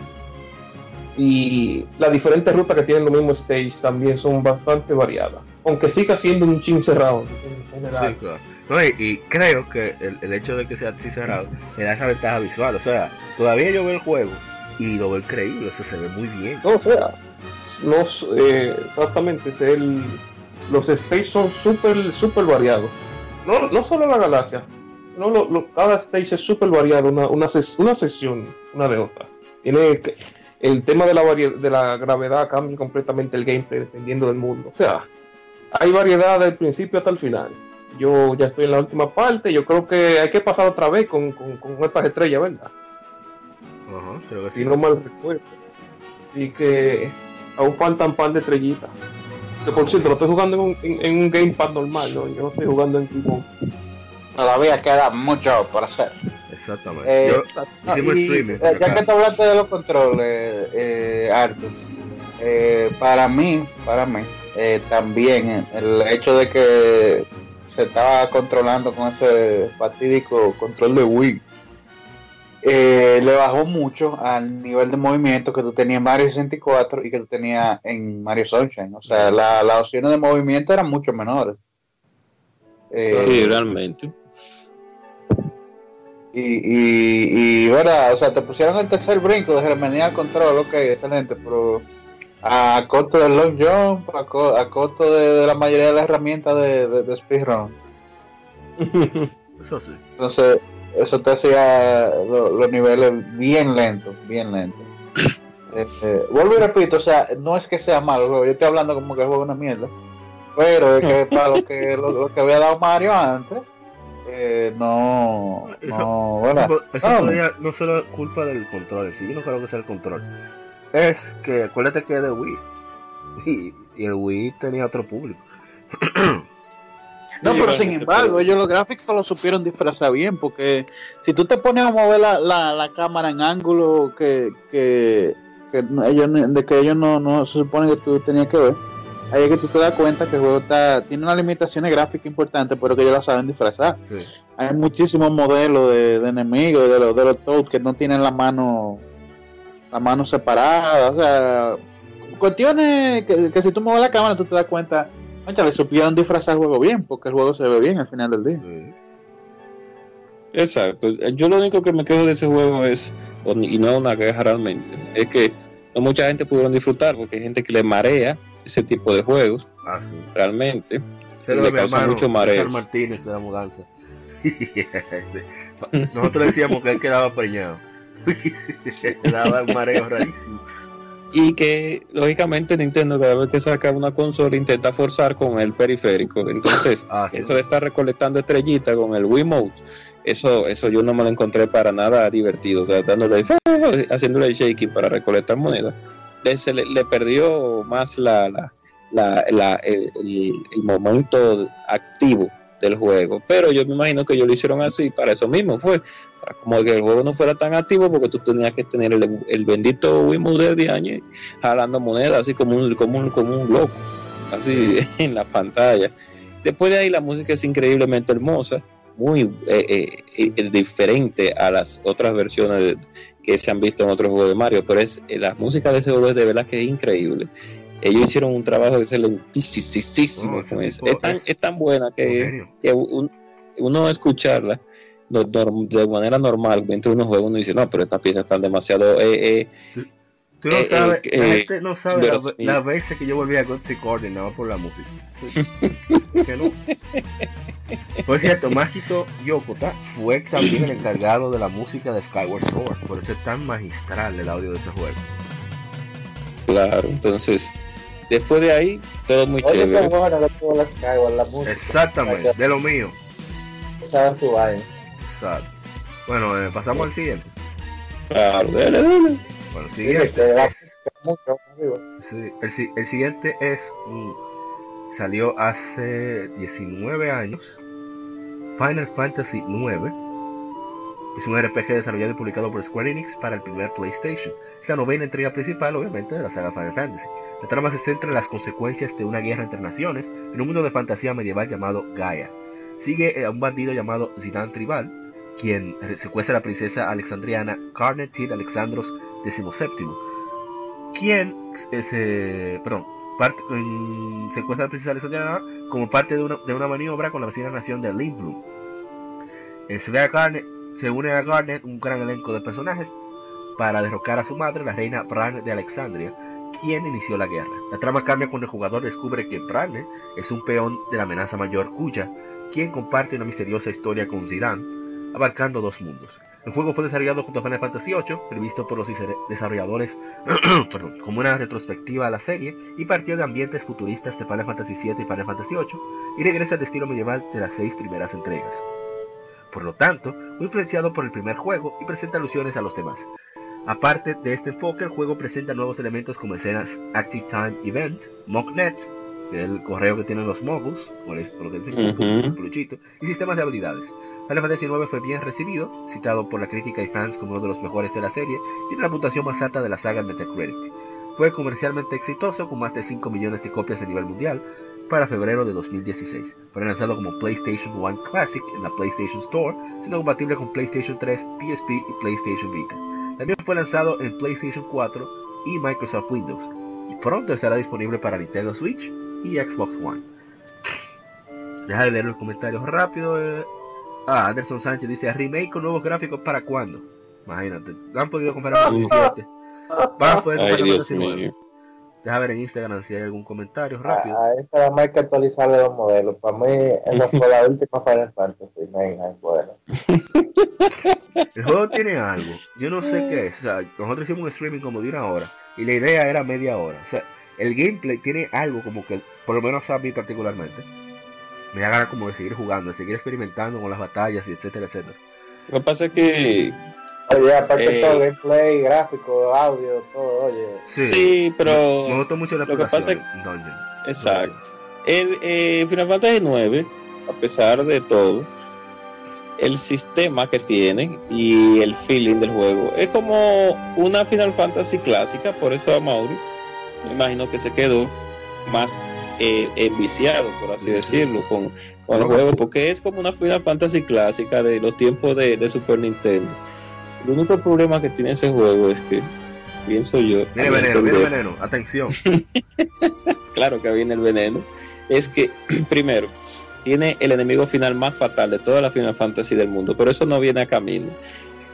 Y las diferentes rutas que tienen los mismos stage también son bastante variadas. Aunque siga siendo un chin cerrado Sí, claro. No, y, creo que el, hecho de que sea así cerrado le da esa ventaja visual. O sea, todavía yo veo el juego y lo veo increíble, eso se ve muy bien. No, o sea, no, eh, exactamente, el, los stages son súper super variados. No, no solo la galaxia, no, lo, cada stage es súper variado, una, una, una, sesión una de otra. Tiene el tema de la, de la gravedad cambia completamente el gameplay dependiendo del mundo. O sea, hay variedad del principio hasta el final. Yo ya estoy en la última parte, yo creo que hay que pasar otra vez con, con, estas estrellas, ¿verdad? Ajá, creo que sí. Si no mal recuerdo. Y que aún faltan pan de estrellitas. Que por cierto, lo estoy jugando en un, en, un gamepad normal, ¿no? Yo no estoy jugando en Keyboard. Todavía queda mucho por hacer. Exactamente. Eh, hicimos streaming. Eh, ya que te hablaste de los controles, eh, Arthur, eh, para mí, para mí, eh, también el hecho de que se estaba controlando con ese fatídico control de Wii, le bajó mucho al nivel de movimiento que tú tenías en Mario 64 y que tú tenías en Mario Sunshine. O sea, las opciones de movimiento eran mucho menores. sí, realmente. Y, y, y ahora, o sea, te pusieron el tercer brinco de remediar control, ok, excelente, pero a costo del long jump, a, costo de, la mayoría de las herramientas de, de, speedrun. eso sí. Entonces, eso te hacía los niveles bien lentos, bien lentos. Este, vuelvo y repito, o sea, no es que sea malo, yo estoy hablando como que el juego es una mierda, pero es que para lo que, lo que había dado Mario antes, eh, no, no, bueno, eso, no. solo culpa del control, sí, yo no creo que sea el control. Es que acuérdate que es de Wii y, el Wii tenía otro público. No, pero sin embargo, ellos los gráficos lo supieron disfrazar bien, porque si tú te pones a mover la, la, cámara en ángulo que, que, que ellos, de que ellos no, no se supone que tú tenías que ver, ahí es que tú te das cuenta que el juego está, tiene una limitaciones gráficas importante, pero que ellos la saben disfrazar. Hay muchísimos modelos de, enemigos, de los, de los Toads que no tienen la mano, la mano separada, o sea, cuestiones que, si tú mueves la cámara tú te das cuenta, le supieron disfrazar el juego bien, porque el juego se ve bien al final del día. Exacto. Yo lo único que me quedo de ese juego es, y no es una queja realmente, es que no mucha gente pudieron disfrutar porque hay gente que le marea ese tipo de juegos. Ah, realmente. le causa mucho mareo. Martínez de la mudanza. Nosotros decíamos que él quedaba preñado. daba un mareo rarísimo. Y que lógicamente Nintendo cada vez que saca una consola intenta forzar con el periférico. Entonces, ah, eso de estar recolectando estrellitas con el Wiimote, eso, eso yo no me lo encontré para nada divertido. O sea, dándole, haciéndole shaking para recolectar monedas le, le, perdió más la, la, el, momento activo del juego. Pero yo me imagino que ellos lo hicieron así para eso mismo, fue como que el juego no fuera tan activo porque tú tenías que tener el, bendito Wiimote de años jalando monedas así como un, como un, como un loco, así en la pantalla. Después de ahí la música es increíblemente hermosa, muy eh, eh, eh, diferente a las otras versiones que se han visto en otros juegos de Mario, pero es eh, la música de ese juego es de verdad que es increíble. Ellos hicieron un trabajo excelentísimo con eso. Es tan, es, tan buena que, uno escucharla de manera normal dentro de unos juegos uno dice, no, pero estas piezas están demasiado... Eh, eh, Tú no sabes, la gente no sabe las veces que yo volví a Godsy Coordinado por la música. que no. Por cierto, Mágico Yokota fue también el encargado de la música de Skyward Sword, por eso es tan magistral el audio de ese juego. Claro, entonces Después de ahí, todo muy Oye, chévere. bueno la Skyward, la música. Exactamente, de lo mío. Exacto. Bueno, eh, pasamos al siguiente. Claro, dale, dale. Bueno, el siguiente es, sí, el, si- el siguiente es un- salió hace 19 años. Final Fantasy IX. Es un RPG desarrollado y publicado por Square Enix para el primer PlayStation. Es la novena entrega principal, obviamente, de la saga Final Fantasy. La trama se centra en las consecuencias de una guerra entre naciones en un mundo de fantasía medieval llamado Gaia. Sigue a un bandido llamado Zidane Tribal, quien secuestra a la princesa alexandriana Carnet Tid Alexandros XVII, quien se, perdón, parte- en- secuestra a la princesa alexandriana como parte de una, de una maniobra con la vecina nación de Lindblom. Eh, se, se une a Garnet un gran elenco de personajes para derrocar a su madre, la reina Bran de Alexandria, quien inició la guerra. La trama cambia cuando el jugador descubre que Bran es un peón de la amenaza mayor Kuya, quien comparte una misteriosa historia con Zidane, abarcando dos mundos. El juego fue desarrollado junto a Final Fantasy VIII, previsto por los desarrolladores perdón, como una retrospectiva a la serie y partió de ambientes futuristas de Final Fantasy VII y Final Fantasy VIII y regresa al estilo medieval de las seis primeras entregas. Por lo tanto, fue influenciado por el primer juego y presenta alusiones a los demás. Aparte de este enfoque, el juego presenta nuevos elementos como escenas Active Time Event, Mocknet, que es el correo que tienen los moguls, por lo que dicen, el peluchito, y sistemas de habilidades. Final Fantasy IX fue bien recibido, citado por la crítica y fans como uno de los mejores de la serie, y la puntuación más alta de la saga Metacritic. Fue comercialmente exitoso con más de 5 millones de copias a nivel mundial para febrero de 2016. Fue lanzado como PlayStation 1 Classic en la PlayStation Store, siendo compatible con PlayStation 3, PSP y PlayStation Vita. También fue lanzado en PlayStation 4 y Microsoft Windows, y pronto estará disponible para Nintendo Switch y Xbox One. Deja de leer los comentarios rápido. eh. Ah, Anderson Sánchez dice, remake con nuevos gráficos para cuándo? Imagínate, ¿lo han podido comprar en 2017? Van a poder comprar mío. mío. Deja ver en Instagram si hay algún comentario A, rápido. a esta vez hay que actualizarle los modelos. Para mí, esa fue la última Final Fantasy. Es bueno. El juego tiene algo, yo no sé qué es. O sea, nosotros hicimos un streaming como de una hora y la idea era media hora. O sea, el gameplay tiene algo como que, por lo menos a mí particularmente, me da ganas como de seguir jugando, de seguir experimentando con las batallas y etcétera, etcétera. Lo que pasa es que Oye, aparte de Eh. todo, gameplay, gráfico, audio, todo, oye. sí, pero me, me gustó mucho la lo que pasa en Dungeon. Exacto. El eh, Final Fantasy IX, a pesar de todo, el sistema que tiene y el feeling del juego es como una Final Fantasy clásica, por eso a Mauri me imagino que se quedó más eh, enviciado, por así decirlo, con, con el juego, porque es como una Final Fantasy clásica de los tiempos de, de Super Nintendo. El único problema que tiene ese juego es que, pienso yo, Viene veneno, viene veneno, atención. claro que viene el veneno, es que primero tiene el enemigo final más fatal de toda la Final Fantasy del mundo, pero eso no viene a camino.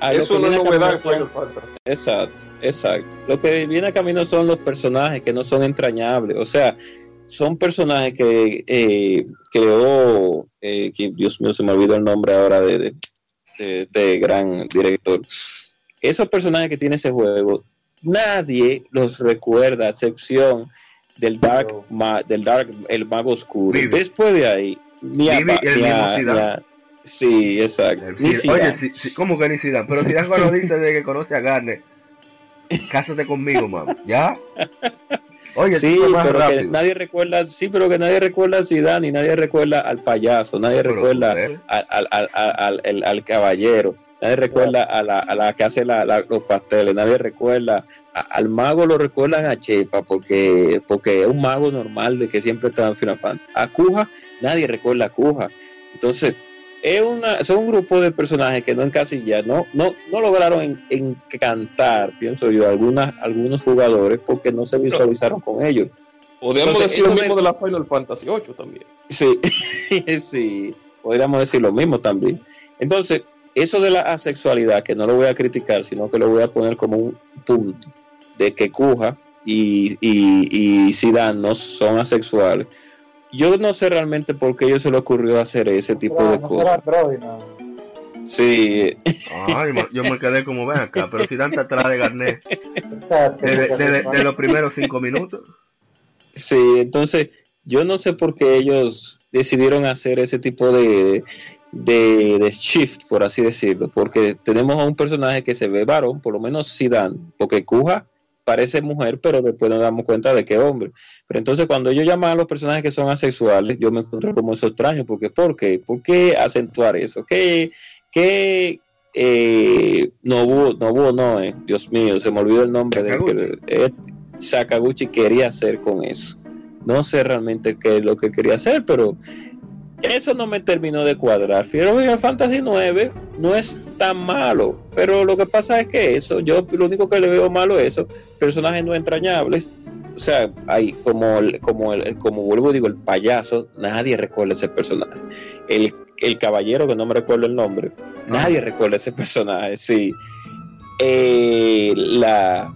Lo Eso que no es viene a novedad camino en son- Final Fantasy. Exacto, exacto. Lo que viene a camino son los personajes que no son entrañables, o sea, son personajes que eh, creó, eh, que, Dios mío, se me olvidó el nombre ahora de, de, de- de gran director. Esos personajes que tiene ese juego, nadie los recuerda, a excepción del Dark, ma- del Dark, el mago oscuro. Después de ahí, ni a, Vivi y el ni a- mismo Zidane. ni a- Sí, exacto. Ni Oye, Zidane. si, si- ¿cómo que ni Zidane? Pero Zidane cuando dice de que conoce a Garner, cásate conmigo, mamá. ¿Ya? Oye, Sí, pero que nadie recuerda, sí, pero que nadie recuerda a Zidane y nadie recuerda al payaso, nadie Pero, recuerda ¿eh? al, al, al, al, al- el- al caballero, nadie recuerda a la, a la que hace la- la- los pasteles, nadie recuerda, a- al mago lo recuerdan a Chepa porque, porque es un mago normal de que siempre está en Final Fantasy. A Kuja, nadie recuerda a Kuja. Entonces, es una, son un grupo de personajes que no encasillan, no, no, no lograron en- encantar, pienso yo, algunas, algunos jugadores porque no se visualizaron con ellos. Podríamos Entonces, decir lo mismo de- de la Final Fantasy 8 también. Sí, sí, podríamos decir lo mismo también. Entonces, eso de la asexualidad, que no lo voy a criticar, sino que lo voy a poner como un punto, de que Kuja y, y, y Zidane no son asexuales. Yo no sé realmente por qué a ellos se le ocurrió hacer ese tipo de no cosas. Sí, Ay, yo me quedé como ven acá, pero Zidane está atrás de Garnet de, los primeros cinco minutos. Sí, entonces yo no sé por qué ellos decidieron hacer ese tipo de, de, de shift, por así decirlo, porque tenemos a un personaje que se ve varón, por lo menos Zidane, porque Kuja parece mujer, pero después nos damos cuenta de que es hombre. Pero entonces cuando ellos llaman a los personajes que son asexuales, yo me encuentro como eso extraño, porque ¿por qué? ¿Por qué acentuar eso? ¿Qué, qué eh, Nobu, Nobu no, eh, Dios mío, se me olvidó el nombre de que eh, Sakaguchi quería hacer con eso. No sé realmente qué es lo que quería hacer, pero eso no me terminó de cuadrar. Final Fantasy 9 no es tan malo, pero lo que pasa es que eso, yo lo único que le veo malo es eso, personajes no entrañables. O sea, hay como el, como el, como vuelvo digo, el payaso, nadie recuerda ese personaje. El, el caballero, que no me recuerdo el nombre, nadie recuerda ese personaje, sí. Eh, la,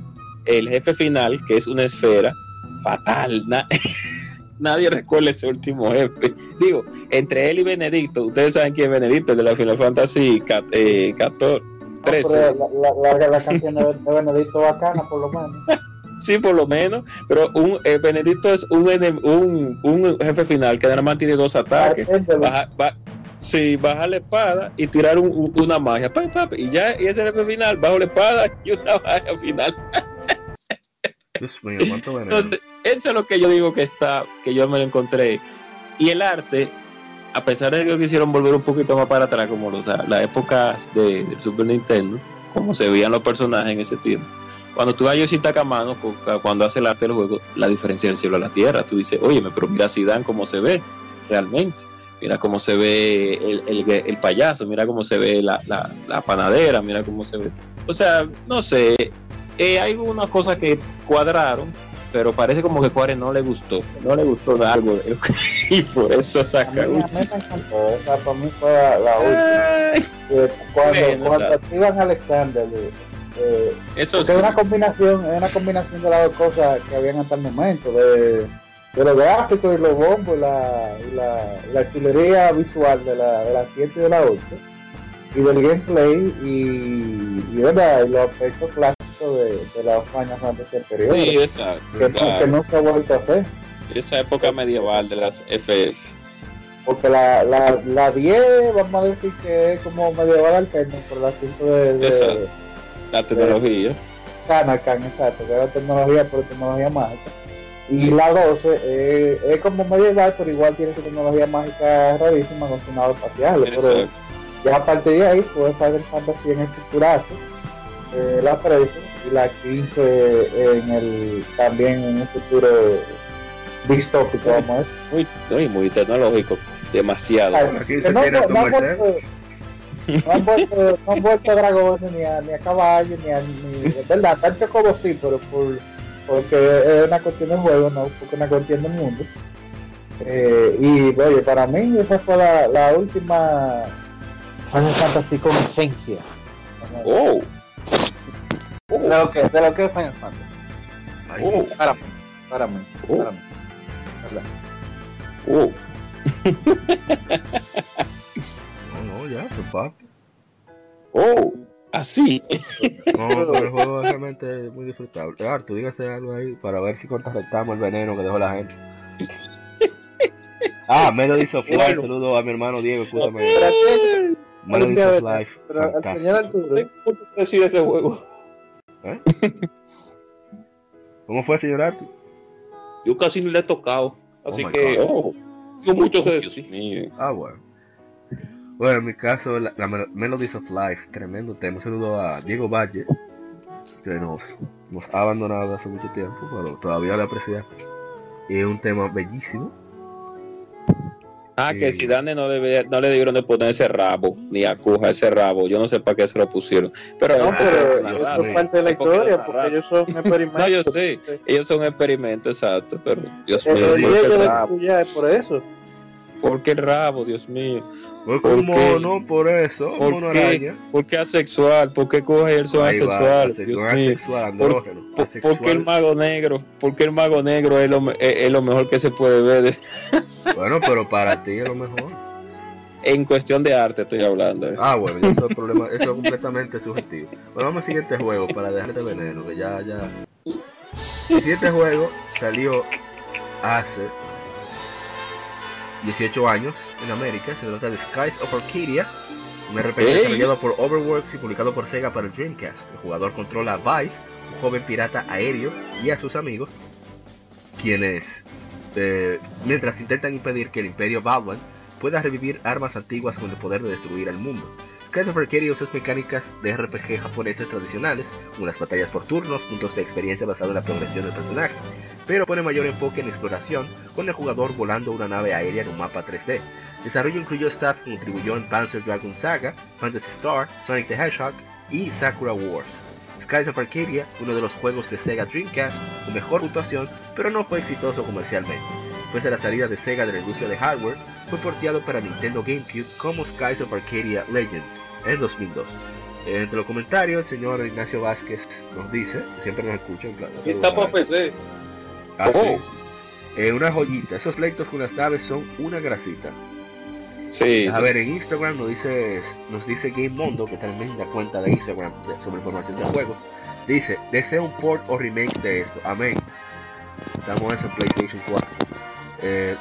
el jefe final, que es una esfera, fatal. na- nadie recuerda ese último jefe. Digo, entre él y Benedicto, ustedes saben quién es Benedicto, el de la Final Fantasy eh, 14, No, 13. pero la, la, la, la canción de Benedicto bacana, por lo menos. Sí, por lo menos, pero un eh, Benedicto es un, un, un jefe final que nada más tiene dos ataques. Entiéndelo. Baja, ba- sí, bajar la espada y tirar un- un- una magia. Pa, pa, pa, y ya, y ese es el jefe final, bajo la espada y una magia final. Entonces, eso es lo que yo digo que está, que yo me lo encontré. Y el arte, a pesar de que quisieron volver un poquito más para atrás, como los, las épocas de, Super Nintendo, como se veían los personajes en ese tiempo. Cuando tú vas a Yoshi Takamano, cu- cuando hace el arte del juego, la diferencia del cielo a la tierra, tú dices, oye, pero mira Zidane cómo se ve realmente. Mira cómo se ve el, el- el payaso, mira cómo se ve la- la panadera, mira cómo se ve. O sea, no sé, eh, hay unas cosas que cuadraron, pero parece como que Cuare no le gustó, no le gustó de algo de- y por eso A mí, a mí me Sakaguchi. encantó, o sea, para mí fue la, la última. Eh, Cuando, Bueno, cuando activan Alexander, eh, eh, Eso sí. es una combinación, es una combinación de las dos cosas que habían hasta el momento, de, de los gráficos y los bombos, y la, y la, la chulería visual de la, de la 7 y de la 8, y del gameplay y, y, ¿verdad? y los aspectos clásicos de, de las Final Fantasy anteriores, Sí, exacto. que, no- claro. que no se ha vuelto a hacer. Esa época medieval de las FF. Porque la, la, la 10, vamos a decir que es como medieval alterno por el asunto de, de Exacto. La tecnología. Kanakan, exacto, que era tecnología por tecnología mágica. Y la 12 eh, es como medieval, pero igual tiene su tecnología mágica rarísima con sus naves espaciales. Pero ya a partir de ahí, pues Final Fantasy en estructurarse, eh, la 13 y la 15 en el, también en un futuro distópico, vamos a decir. Muy, muy, muy tecnológico. Demasiado. Ay, no, han vuelto, no han vuelto, no han vuelto a dragones ni a, ni a caballos, ni a. Ni, es verdad, tanto como sí, pero por, porque es una cuestión del juego, no porque es una cuestión del mundo. Eh, y oye, para mí esa fue la, la última Final Fantasy con esencia. Oh, De lo que, de lo que es Final Fantasy. Oh, mí, para mí, Oh. para mí. ¿verdad? oh. No, no, ya, su papi. Oh, así. No, pero el juego es realmente muy disfrutable. Artu, dígase algo ahí para ver si contrarrestamos el veneno que dejó la gente. Ah, Melodies of Life, Bueno. saludo a mi hermano Diego, escúchame. Melodies of Life, pero al señor. Arturo, decir de ese juego. ¿Cómo fue, señor Artu? Yo casi ni le he tocado. Así Oh my que Oh, tengo mucho que decir. Ah, bueno. Bueno, en mi caso, la, la Mel- Melodies of Life, tremendo tema. Un saludo a Diego Valle, que nos, nos ha abandonado hace mucho tiempo, pero todavía le apreciamos. Y es un tema bellísimo. Ah, que Sí. Zidane no, debe, no le dieron de poner ese rabo, ni a Cuja ese rabo. Yo no sé para qué se lo pusieron. Pero No, pero eso raza. es parte de la historia, porque ellos son experimentos. No, yo sé. ellos son experimentos, exacto. Pero Dios mío, Pero ¿por qué el rabo? ¿Por qué el rabo, Dios mío? Fue ¿Por como qué? por eso, ¿Por mono qué? araña. ¿Por qué asexual? ¿Por qué coge el son asexual? asexual, Dios mío. asexual, Por- ¿Por, qué el mago negro? ¿Por qué el mago negro es lo, me- es, es lo mejor que se puede ver? Bueno, pero para ti es lo mejor. en cuestión de arte estoy hablando. eh. Ah, bueno, eso es, problema, eso es completamente subjetivo. Bueno, vamos al siguiente juego para dejar de veneno, que ya, ya. El siguiente juego salió hace 18 años en América. Se trata de Skies of Arcadia, un RPG desarrollado por Overworks y publicado por Sega para el Dreamcast. El jugador controla a Vice, un joven pirata aéreo, y a sus amigos, quienes, eh, mientras intentan impedir que el Imperio Balwan pueda revivir armas antiguas con el poder de destruir el mundo. Skies of Arcadia usa mecánicas de RPG japoneses tradicionales, unas batallas por turnos, puntos de experiencia basado en la progresión del personaje, pero pone mayor enfoque en exploración, con el jugador volando una nave aérea en un mapa 3D. Desarrollo incluyó staff que contribuyó en Panzer Dragoon Saga, Fantasy Star, Sonic the Hedgehog y Sakura Wars. Skies of Arcadia, uno de los juegos de Sega Dreamcast con mejor puntuación, pero no fue exitoso comercialmente. Después de la salida de Sega de la industria de hardware, fue porteado para Nintendo GameCube como Skies of Arcadia Legends en 2002. Entre los comentarios, el señor Ignacio Vázquez nos dice, siempre nos escucha, en plan, Sí, está para PC. Ah, sí. Oh. Eh, una joyita, esos leitos con las naves son una grasita. Sí, A ver, en Instagram nos dice, nos dice Game Mondo, que también da cuenta de Instagram de- sobre información de juegos. Dice, desea un port o remake de esto. Amén. Estamos en PlayStation 4. Eh,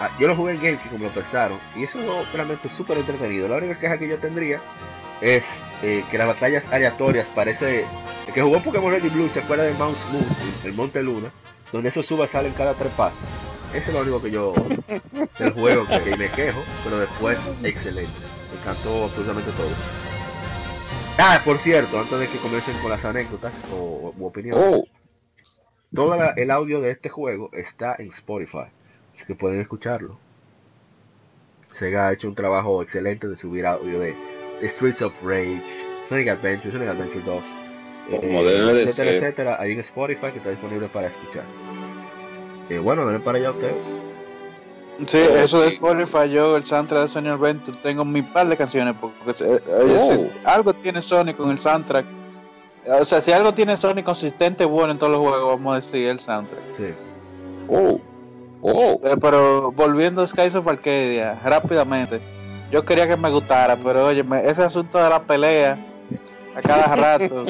ah, yo lo jugué en GameCube como lo prestaron. Y es un juego realmente súper entretenido. La única queja que yo tendría es eh, que las batallas aleatorias parece... El que jugó Pokémon Red y Blue se acuerda de Mount Moon, el Monte Luna, donde esos subas salen cada tres pasos. Eso es lo único que yo del juego que, que me quejo, pero después excelente. Me encantó absolutamente todo. Ah, por cierto, antes de que comiencen con las anécdotas o, u opiniones, Oh, todo la- el audio de este juego está en Spotify, así que pueden escucharlo. Sega ha hecho un trabajo excelente de subir audio de, de Streets of Rage, Sonic Adventure, Sonic Adventure 2, Como de etcétera, etcétera, ahí en Spotify que está disponible para escuchar. Eh, bueno, ven para allá usted. Sí, Oh, eso de sí. Spotify, yo el soundtrack de Sonic Adventure tengo mi par de canciones porque eh, Oh. si algo tiene Sonic con el soundtrack. O sea, si algo tiene Sonic consistente bueno en todos los juegos, vamos a decir el soundtrack. Sí. oh, oh. Eh, pero volviendo a Skies of Arcadia, rápidamente, yo quería que me gustara, pero oye, ese asunto de la pelea a cada rato.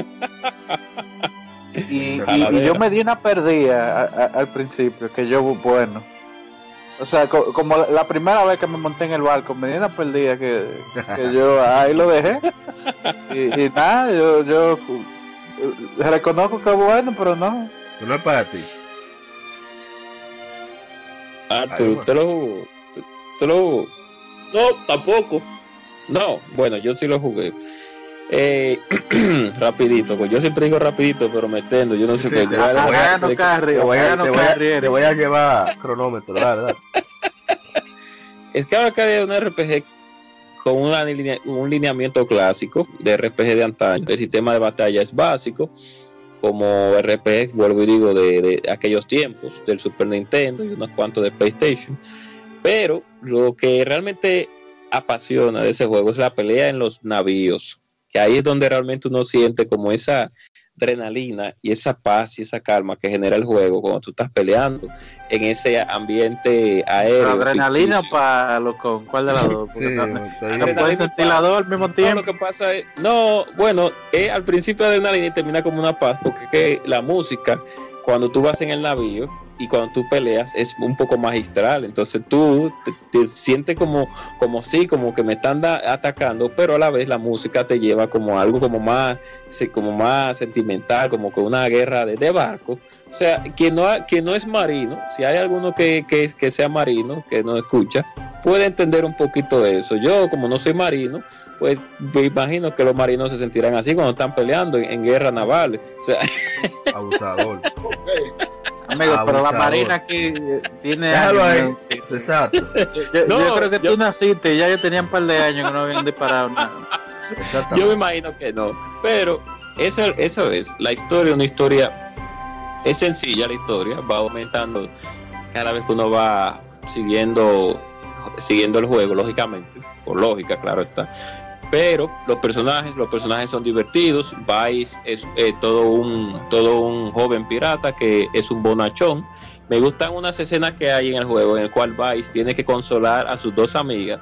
y, y- y yo me di una perdida a- a- al principio, que yo, bueno. O sea, co- como la- la primera vez que me monté en el barco, me di una perdida que, que yo ahí lo dejé. Y, y nada, yo, yo eh, reconozco que es bueno, pero no. No es para ti. Arthur, ¿te lo jugó? ¿Te- ¿Te lo jugó? No, tampoco. No, bueno, yo sí lo jugué. Eh, rapidito, pues yo siempre digo rapidito, pero metiendo, yo no sé Sí, qué. te- yo voy a te voy a- dejar- no carry, Te voy, a, no te voy a- carry, te voy a llevar cronómetro, dale, dale. Es que ahora que es un RPG con una linea- un lineamiento clásico de RPG de antaño. El sistema de batalla es básico, como RPG, vuelvo y digo, de, de aquellos tiempos, del Super Nintendo y unos cuantos de PlayStation. Pero lo que realmente apasiona de ese juego es la pelea en los navíos, que ahí es donde realmente uno siente como esa adrenalina y esa paz y esa calma que genera el juego cuando tú estás peleando en ese ambiente aéreo. adrenalina para lo con cuál de las dos. Sí, no, no Adrenalina puedes sentir las dos al mismo No, tiempo. lo que pasa es, no, bueno, eh, al principio adrenalina y termina como una paz, porque es que la música, cuando tú vas en el navío y cuando tú peleas, es un poco magistral. Entonces tú te, te sientes como, como sí, como que me están da- atacando, pero a la vez la música te lleva como algo como más, sí, como más sentimental, como que una guerra de, de barcos. O sea, quien no, ha- quien no es marino, si hay alguno que, que, que sea marino, que no escucha, puede entender un poquito de eso. Yo, como no soy marino, pues me imagino que los marinos se sentirán así cuando están peleando en, en guerra naval. O sea, Abusador. Amigos, pero la marina aquí eh, tiene Déjalo ahí. Exacto. Yo, No, yo creo que yo- tú naciste y ya yo tenía un par de años que no habían disparado nada. Yo me imagino que no. Pero eso, eso es, la historia, una historia, es sencilla la historia, va aumentando cada vez que uno va siguiendo, siguiendo el juego, lógicamente, por lógica, claro está. Pero los personajes, los personajes son divertidos. Vice es eh, todo un todo un joven pirata que es un bonachón. Me gustan unas escenas que hay en el juego en el cual Vice tiene que consolar a sus dos amigas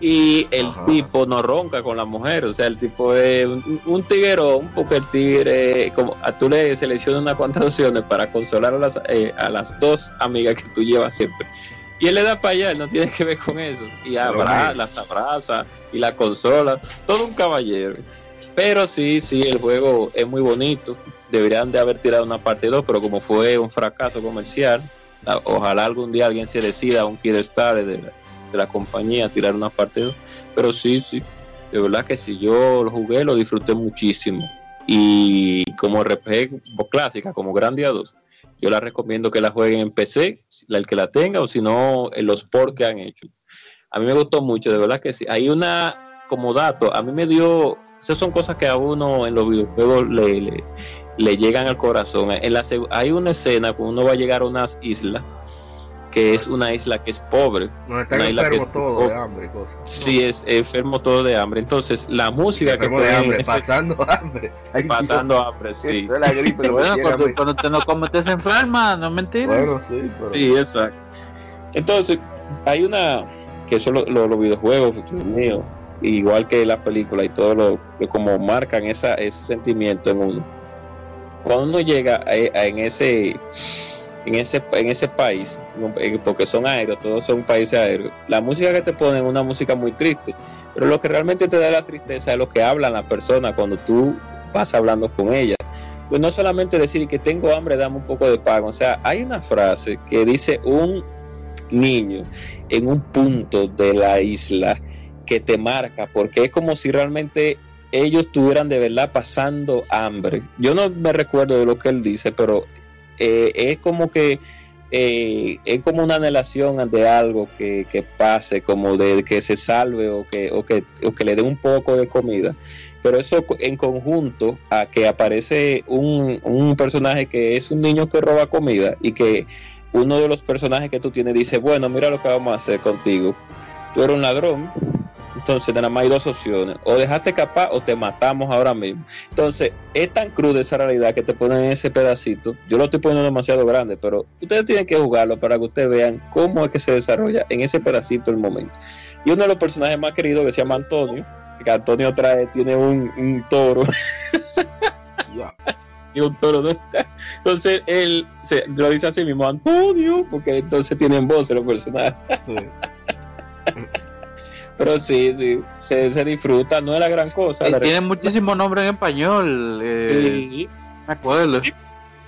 y el Ajá. tipo no ronca con la mujer, o sea, el tipo es un, un tiguerón, porque el tigre, como a tú le seleccionas unas cuantas opciones para consolar a las, eh, a las dos amigas que tú llevas siempre. Y él le da para allá, él no tiene que ver con eso. Y abra, mira. las abraza y la consola, todo un caballero. Pero sí, sí, el juego es muy bonito. Deberían de haber tirado una parte 2, pero como fue un fracaso comercial, a- ojalá algún día alguien se decida, un quiere estar de la, de la compañía, a tirar una parte 2. Pero sí, sí, de verdad que sí, yo lo jugué, lo disfruté muchísimo. Y como RPG clásica, como Grandia 2, yo la recomiendo que la jueguen en PC, el que la tenga, o si no, en los ports que han hecho. A mí me gustó mucho, de verdad que sí. Hay una, como dato, a mí me dio, esas son cosas que a uno en los videojuegos le, le, le llegan al corazón. En la, hay una escena cuando uno va a llegar a unas islas, que es una isla que es pobre, No están Una isla que es- todos de hambre y cosas. sí es enfermo todo de hambre. Entonces, la música que de ponen hambre, ese- pasando hambre. Ay, pasando hambre, sí. Eso es la gripe. Pero lo que bueno, quiera, cuando, te no comes te enferma, no es mentira. Bueno, sí, pero. Sí, exacto. Entonces, hay una que son los, los- los videojuegos, Dios mío, igual que la película y todo lo que como marcan esa, ese sentimiento en uno. Cuando uno llega a- a- en ese en ese en ese país, porque son aéreos, todos son países aéreos, la música que te ponen es una música muy triste, pero lo que realmente te da la tristeza es lo que hablan las personas cuando tú vas hablando con ellas. Pues no solamente decir que tengo hambre, dame un poco de pan. O sea, hay una frase que dice un niño en un punto de la isla que te marca, porque es como si realmente ellos estuvieran de verdad pasando hambre. Yo no me recuerdo de lo que él dice, pero eh, es como que eh, es como una anhelación de algo que, que pase, como de que se salve o que, o que, o que le dé un poco de comida. Pero eso en conjunto a que aparece un, un personaje que es un niño que roba comida y que uno de los personajes que tú tienes dice, bueno, mira lo que vamos a hacer contigo. Tú eres un ladrón, entonces nada más hay dos opciones, o dejaste capaz o te matamos ahora mismo. Entonces, es tan cruda esa realidad que te ponen en ese pedacito. Yo lo estoy poniendo demasiado grande, pero ustedes tienen que jugarlo para que ustedes vean cómo es que se desarrolla en ese pedacito el momento. Y uno de los personajes más queridos que se llama Antonio, que Antonio trae, tiene un, un toro y un toro no está. Entonces él se lo dice así mismo, Antonio, porque entonces tienen voz los personajes. Sí. Pero sí, sí, se, se disfruta, no es la gran cosa. Y la tiene muchísimos nombres en español. eh, Sí, Me acuerdo. Sí.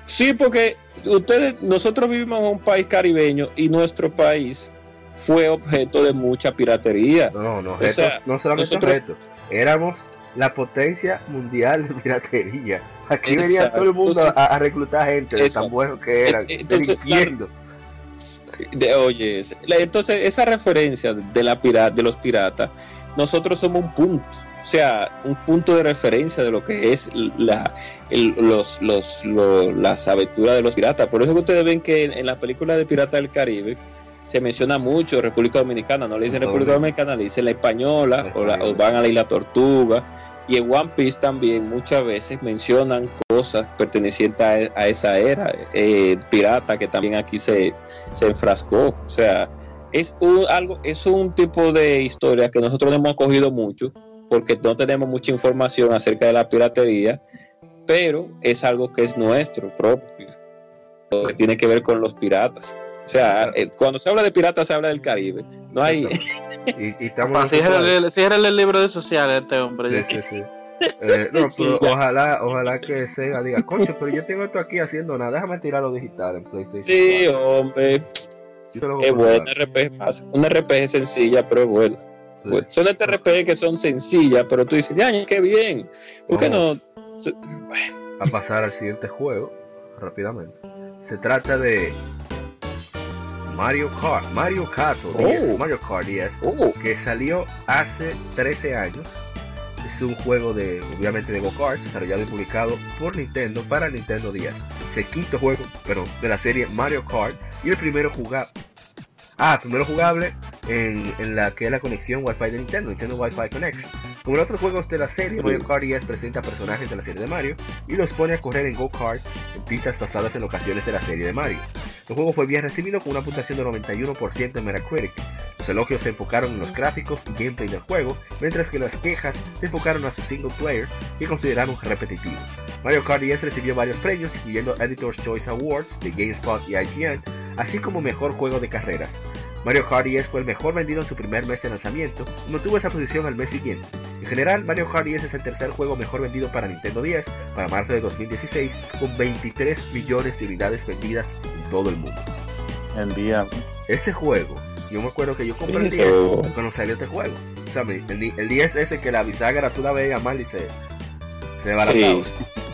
sí, porque ustedes, nosotros vivimos en un país caribeño y nuestro país fue objeto de mucha piratería. No, no, O sea, no solamente nosotros- retos, éramos la potencia mundial de piratería. Aquí venía Exacto, todo el mundo sí. a, a reclutar gente de tan bueno que eran, Eh, entonces, delinquiendo. De, oye, entonces esa referencia de la pira- de los piratas, nosotros somos un punto, o sea, un punto de referencia de lo que es la, el- los, los, lo- las aventuras de los piratas. Por eso que ustedes ven que en, en la película de Piratas del Caribe se menciona mucho República Dominicana, no le dicen. República Dominicana, le dicen la española, La o, la- o van a la isla Tortuga. Y en One Piece también muchas veces mencionan cosas pertenecientes a, e- esa era eh, pirata que también aquí se, se enfrascó. O sea, es un, algo, es un tipo de historia que nosotros no hemos cogido mucho porque no tenemos mucha información acerca de la piratería, pero es algo que es nuestro propio, que tiene que ver con los piratas. O sea, eh, cuando se habla de piratas se habla del Caribe. No hay, Y, y estamos ciérrale, ciérrale el libro de sociales a este hombre. Sí, sí, sí. Eh, no, pero ojalá, ojalá que Sega diga, concho, pero yo tengo esto aquí haciendo nada, déjame tirarlo digital en PlayStation. sí, 4". hombre, es buena RPG, más. una RPG sencilla, pero es buena. sí. Bueno, son estas RPG que son sencillas, pero tú dices, ya, qué bien. ¿Por qué no? A pasar al siguiente juego rápidamente. Se trata de Mario Kart, Mario Kart, Oh. 10, Mario Kart 10, Oh, que salió hace 13 años. Es un juego de, obviamente, de go-kart, desarrollado y publicado por Nintendo para Nintendo 10. Es el quinto juego, pero de la serie Mario Kart y el primero jugable. Ah, primero jugable en, en la que es la conexión Wi-Fi de Nintendo, Nintendo Wi-Fi Connection. Como en otros juegos de la serie, Mario Kart 10 presenta personajes de la serie de Mario y los pone a correr en go-karts en pistas basadas en locaciones de la serie de Mario. El juego fue bien recibido con una puntuación de 91% en Metacritic. Los elogios se enfocaron en los gráficos y gameplay del juego, mientras que las quejas se enfocaron a su single player, que consideraron repetitivo. Mario Kart 10 recibió varios premios, incluyendo Editor's Choice Awards de GameSpot y IGN, así como mejor juego de carreras. Mario Kart 10 fue el mejor vendido en su primer mes de lanzamiento y mantuvo esa posición al mes siguiente. En general, Mario Kart 10 es el tercer juego mejor vendido para Nintendo 10 para marzo de 2016, con 23 millones de unidades vendidas en todo el mundo. El día. Ese juego, yo me acuerdo que yo compré el Sí, 10 eso- cuando salió este juego. O sea, el, el 10 ese que la bisagra tú la veías mal y se, se desbarataba. Sí.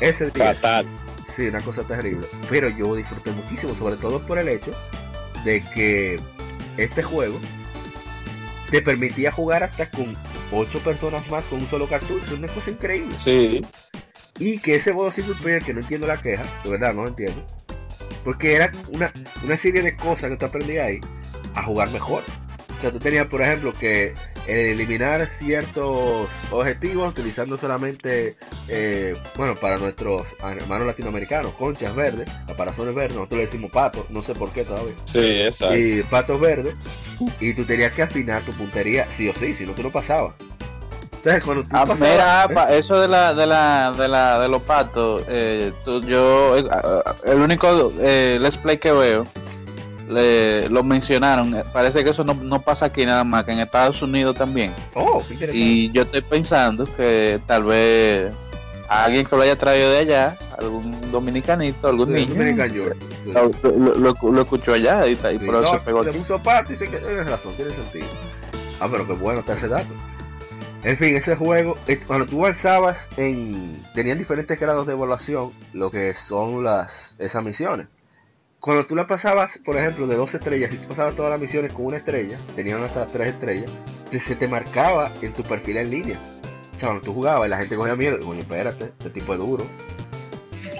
Ese 10. Fatal. Sí, una cosa terrible. Pero yo disfruté muchísimo, sobre todo por el hecho de que este juego te permitía jugar hasta con 8 personas más con un solo cartucho. Es una cosa increíble. Sí, Y que ese modo single player que no entiendo la queja, de verdad no lo entiendo. Porque era una, una serie de cosas que tú aprendías ahí a jugar mejor. O sea, tú tenías, por ejemplo, que eliminar ciertos objetivos utilizando solamente, eh, bueno, para nuestros hermanos latinoamericanos, conchas verdes, caparazones verdes, nosotros le decimos patos, no sé por qué todavía sí, exacto. y patos verdes y tú tenías que afinar tu puntería sí o sí, si no tú no pasabas. Entonces cuando tú Ah, pasabas, mira, ¿eh? pa- eso de la, de la, de la, de los patos, eh, tú- yo, eh, ah, el único eh, let's play que veo, le, lo mencionaron, eh, parece que eso no, no pasa aquí nada más, que en Estados Unidos también. oh. Y yo estoy pensando que tal vez alguien que lo haya traído de allá, algún dominicanito, algún Sí, niño, Dominican York. Sí. lo, lo- lo- lo escuchó allá y, y Sí, por eso no, se pegó. le puso pato y dice que tienes razón, tiene sentido. Ah, pero qué bueno está ese dato. En fin, ese juego, eh, cuando tú avanzabas en... Tenían diferentes grados de evaluación, lo que son las esas misiones. Cuando tú la pasabas, por ejemplo, de dos estrellas, si tú pasabas todas las misiones con una estrella, tenían hasta tres estrellas, te- se te marcaba en tu perfil en línea. O sea, cuando tú jugabas y la gente cogía miedo, coño, espérate, este tipo es duro.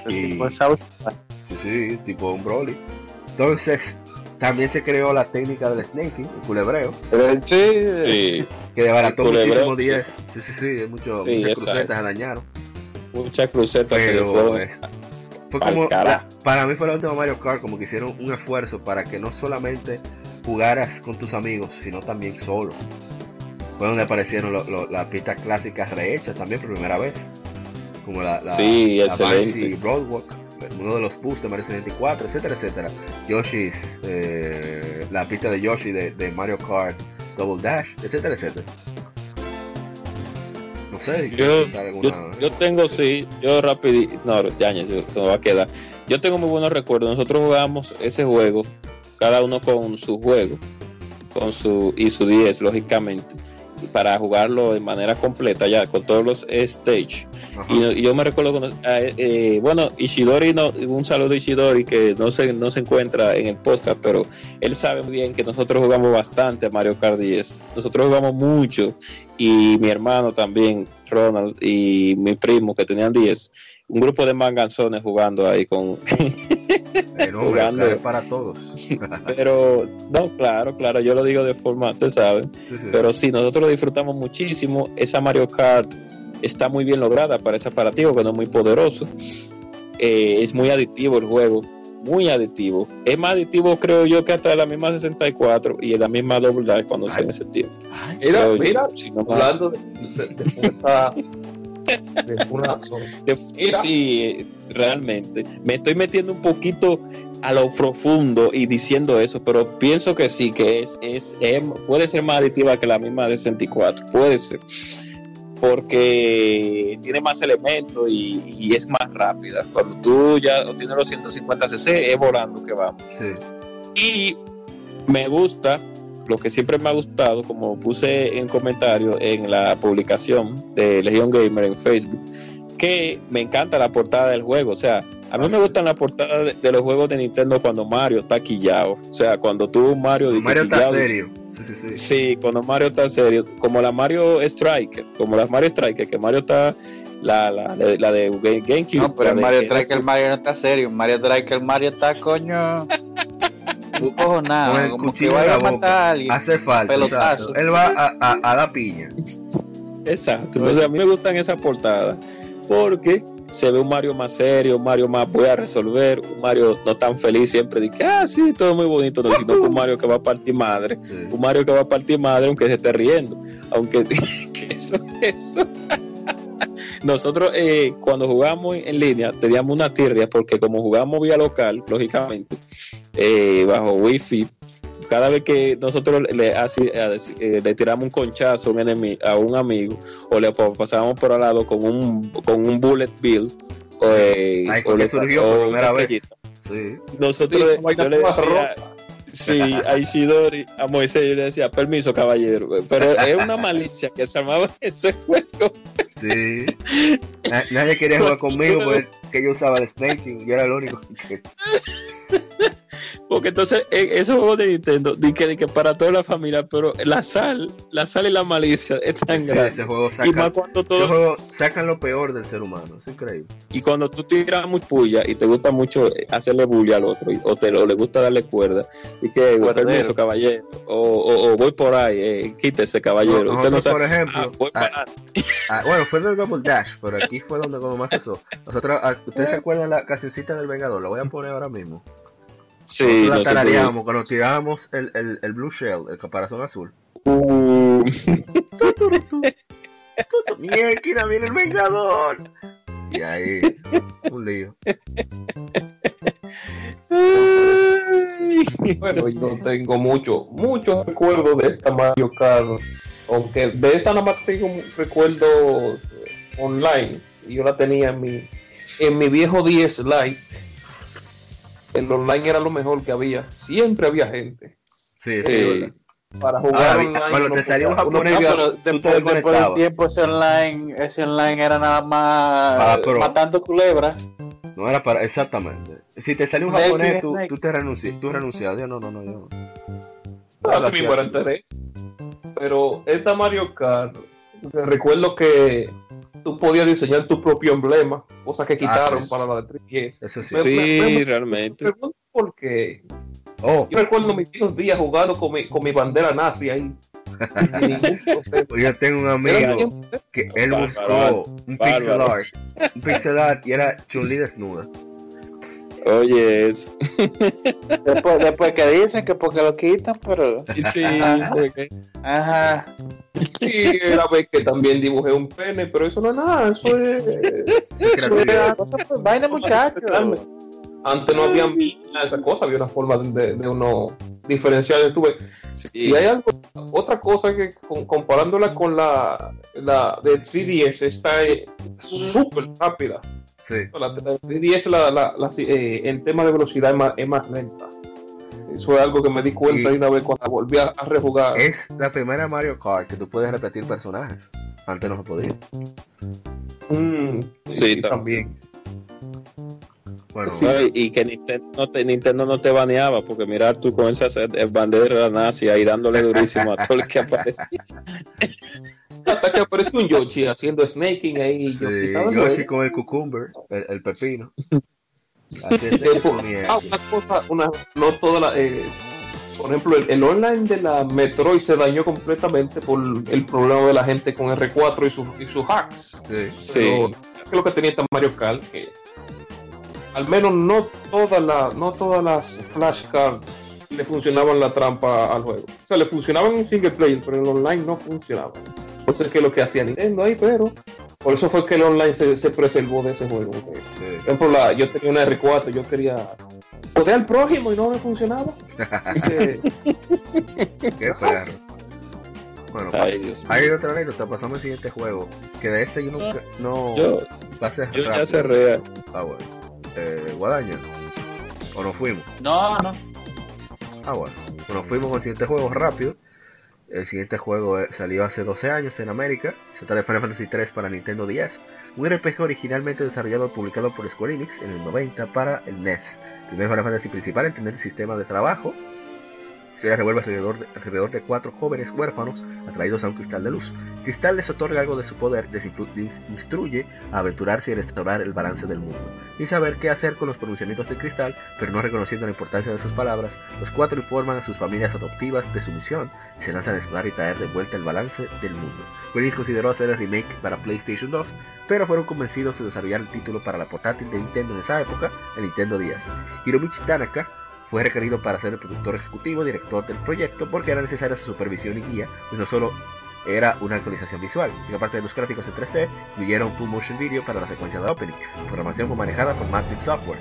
Y- Pues, ¿sabes? Sí, sí, tipo un Broly. Entonces, también se creó la técnica del snaking, el culebreo, Pero sí, Sí, que desbarató muchísimo 10. Sí, sí, sí, mucho, Sí, muchas exacto. crucetas se dañaron. muchas crucetas se le Pero fueron. Fue como, la- para mí fue la última Mario Kart, como que hicieron un esfuerzo para que no solamente jugaras con tus amigos, sino también solo. Fue donde aparecieron lo- lo- las pistas clásicas rehechas también por primera vez. Como la, la, Sí, la excelente. Broadwalk, uno de los boosts de Mario 64, etcétera, etcétera. Yoshi's, eh, la pista de Yoshi de, de Mario Kart Double Dash, etcétera, etcétera. Sé, si Yo, yo, yo tengo, sí, yo rapidito, no, ya, ya, se me va a quedar. Yo tengo muy buenos recuerdos. Nosotros jugamos ese juego, cada uno con su juego, con su y su 10, lógicamente, para jugarlo de manera completa, ya, con todos los stage. Y, y yo me recuerdo cuando, eh, eh, bueno, Ishidori, no, un saludo a Ishidori que no se, no se encuentra en el podcast, pero él sabe muy bien que nosotros jugamos bastante a Mario Kart 10. Nosotros jugamos mucho y mi hermano también, Ronald, y mi primo que tenían 10, un grupo de manganzones jugando ahí con... No, jugando. Es para todos. pero, no, claro, claro, yo lo digo de forma, ustedes saben. sí. Pero sí, nosotros lo disfrutamos muchísimo. Esa Mario Kart está muy bien lograda para ese aparativo que no es muy poderoso. Eh, es muy adictivo el juego, muy adictivo. Es más adictivo, creo yo, que hasta la misma 64 y la misma Double Dash cuando se en ese tiempo. Mira, yo, mira, si no más. hablando de, de, de Sí, realmente. Me estoy metiendo un poquito a lo profundo y diciendo eso, pero pienso que sí, que es, es, es- puede ser más adictiva que la misma de 64, puede ser. Porque tiene más elementos y, y es más rápida. Cuando tú ya tienes los 150 cc, es volando que vamos. Sí. Y me gusta, lo que siempre me ha gustado, como puse en comentario en la publicación de Legion Gamer en Facebook, que me encanta la portada del juego. O sea, a mí me gustan las portadas de, los juegos de Nintendo cuando Mario está quillado. O sea, cuando tuvo un Mario que Mario está serio. Sí, sí, sí. Sí, cuando Mario está serio, como la Mario Striker, como las Mario Striker, que Mario está la, la, la de, la de Game- GameCube. No, pero el Mario que- Strike, el Mario no está serio. Mario Strike, el Mario está coño. Tú cojo Con nada, el como que cuchillo vaya a la matar boca. a alguien. Hace falta. Pelotazo. Él va a, a, a la piña. Exacto. Entonces a mí me gustan esas portadas porque se ve un Mario más serio, un Mario más voy a resolver, un Mario no tan feliz siempre de que, ah, sí, todo muy bonito, no, sino que un Mario que va a partir madre, Sí. un Mario que va a partir madre aunque se esté riendo, aunque que eso, eso. Nosotros eh, cuando jugamos en línea teníamos una tirria porque como jugamos vía local, lógicamente, eh, bajo wifi, cada vez que nosotros le, así- eh, le tiramos un conchazo a un, enemi- a un amigo o le pa- pasábamos por al lado con un, con un bullet bill o, eh, Ahí o le- surgió por primera vez. Sí. Nosotros Sí, yo le decía, sí, a Ishidori, a Moisés, yo le decía, permiso, caballero. Pero es una malicia que se armaba ese juego. Sí. Na- nadie quería jugar conmigo porque yo usaba el snaking. Yo era el único que. Porque entonces, eh, esos juegos de Nintendo, di que, di que para toda la familia, pero la sal, la sal y la malicia es tan Sí, grande. ese juego Y más cuando Ese todos, juego sacan lo peor del ser humano. Es increíble. y cuando tú tiras muy puya y te gusta mucho eh, hacerle bullying al otro, y- o, te, o le gusta darle cuerda, y que permiso, caballero, o, o- o voy por ahí, eh, quítese, caballero. No, Usted no sabe. por ejemplo, Ah, voy ah, para ah, bueno, fue del Double Dash, pero aquí fue donde como más eso. Nosotros, ah, ¿ustedes se acuerdan la cancioncita del Vengador? La voy a poner ahora mismo. Sí, Nosotros la tarareábamos cuando tirábamos el, el, el Blue Shell, el caparazón azul. Uh, ¡Mierda, viene el Vengador! Y ahí, un lío. Bueno, yo tengo mucho, muchos recuerdos de esta Mario Kart. Aunque de esta nada más tengo un recuerdo eh, online. Y yo la tenía en mi, en mi viejo 10 Lite. El online era lo mejor que había. Siempre había gente. Sí, sí. ¿verdad? Para jugar Ah, online. uno te salía un japonés, No, te después, después del tiempo ese online, ese online era nada más Ah, pero- matando culebras. No era para, exactamente. Si te salió un Snake japonés, tú, tú te renuncias, tú renuncias. Yo no, no, no, yo. Mismo era interés. Pero esta Mario Kart, recuerdo que tú podías diseñar tu propio emblema, cosa que quitaron sí. para la de 3DS. Eso sí. Me- me- Sí, me- realmente. Me pregunto por qué. Oh, Yo recuerdo mis viejos días jugando con mi, con mi bandera nazi ahí. Pues yo tengo un amigo que él buscó un pixel art, un pixel art y era Chun-Li desnuda. Oye, eso. Después, después que dicen que porque lo quitan, pero. Sí, porque- Ajá. Sí, la vez que también dibujé un pene, pero eso no es nada, eso es. Eso Cosa, pues, vaina, muchachos. Antes no había esa cosa, había una forma de, de uno diferenciar. Tuve. sí. Y hay algo, otra cosa que con- comparándola con la, la de 3DS está eh, súper rápida. Sí. La, la 3DS la, la, la- eh, en tema de velocidad es más, es más lenta. Eso es algo que me di cuenta Y- de una vez cuando volví a, a rejugar. Es la primera Mario Kart que tú puedes repetir personajes. Antes no se podía. Mm, Sí, también. Bueno, Sí. Y- que Nintendo no, te, Nintendo no te baneaba, porque mira tú con esa bandera nazi ahí dándole durísimo a todo el que aparece. Hasta que aparece un Yoshi haciendo snaking ahí. sí, Yoshi juego. con el cucumber, el, el pepino. Así es, mierda. ah, una cosa, una, no toda la, eh, por ejemplo, el, el online de la Metroid se dañó completamente por el problema de la gente con R4 y sus y sus hacks. Sí. Sí, Pero creo que tenía esta Mario Kart que al menos no todas las no todas las flashcards le funcionaban la trampa al juego. O sea, le funcionaban en single player, pero en online no funcionaban. Entonces, que es lo que hacía Nintendo ahí, pero por eso fue que el online se, se preservó de ese juego. que- sí. por ejemplo, la, yo tenía una R4, yo quería poder al prójimo y no me funcionaba. Que, Qué perro. Bueno, Ay, Dios mío. hay otra anécdota. Pasamos al siguiente juego. Que de ese yo nunca. No. Yo, a ser yo ya cerré. Ah, bueno. Eh, Guadaña. O nos fuimos. No, no. Ah, bueno. Bueno, fuimos con el siguiente juego rápido. El siguiente juego eh, salió hace 12 años en América. Se trata de Final Fantasy 3 para Nintendo 10. Un RPG originalmente desarrollado y publicado por Square Enix en el 90 para el NES. Primer Final Fantasy principal en tener sistema de trabajo. Se revuelve alrededor de, alrededor de cuatro jóvenes huérfanos atraídos a un cristal de luz. Cristal les otorga algo de su poder, les, instruye a aventurarse y restaurar el balance del mundo. Y saber qué hacer con los pronunciamientos de Cristal, pero no reconociendo la importancia de sus palabras, los cuatro informan a sus familias adoptivas de su misión y se lanzan a explorar y traer de vuelta el balance del mundo. Willis consideró hacer el remake para PlayStation 2, pero fueron convencidos de desarrollar el título para la portátil de Nintendo en esa época, el Nintendo 10. Hiromichi Tanaka fue requerido para ser el productor ejecutivo director del proyecto porque era necesaria su supervisión y guía, y no solo era una actualización visual, sino aparte de los gráficos en 3D, incluyeron full motion video para la secuencia de opening. La programación fue manejada por Matrix Software.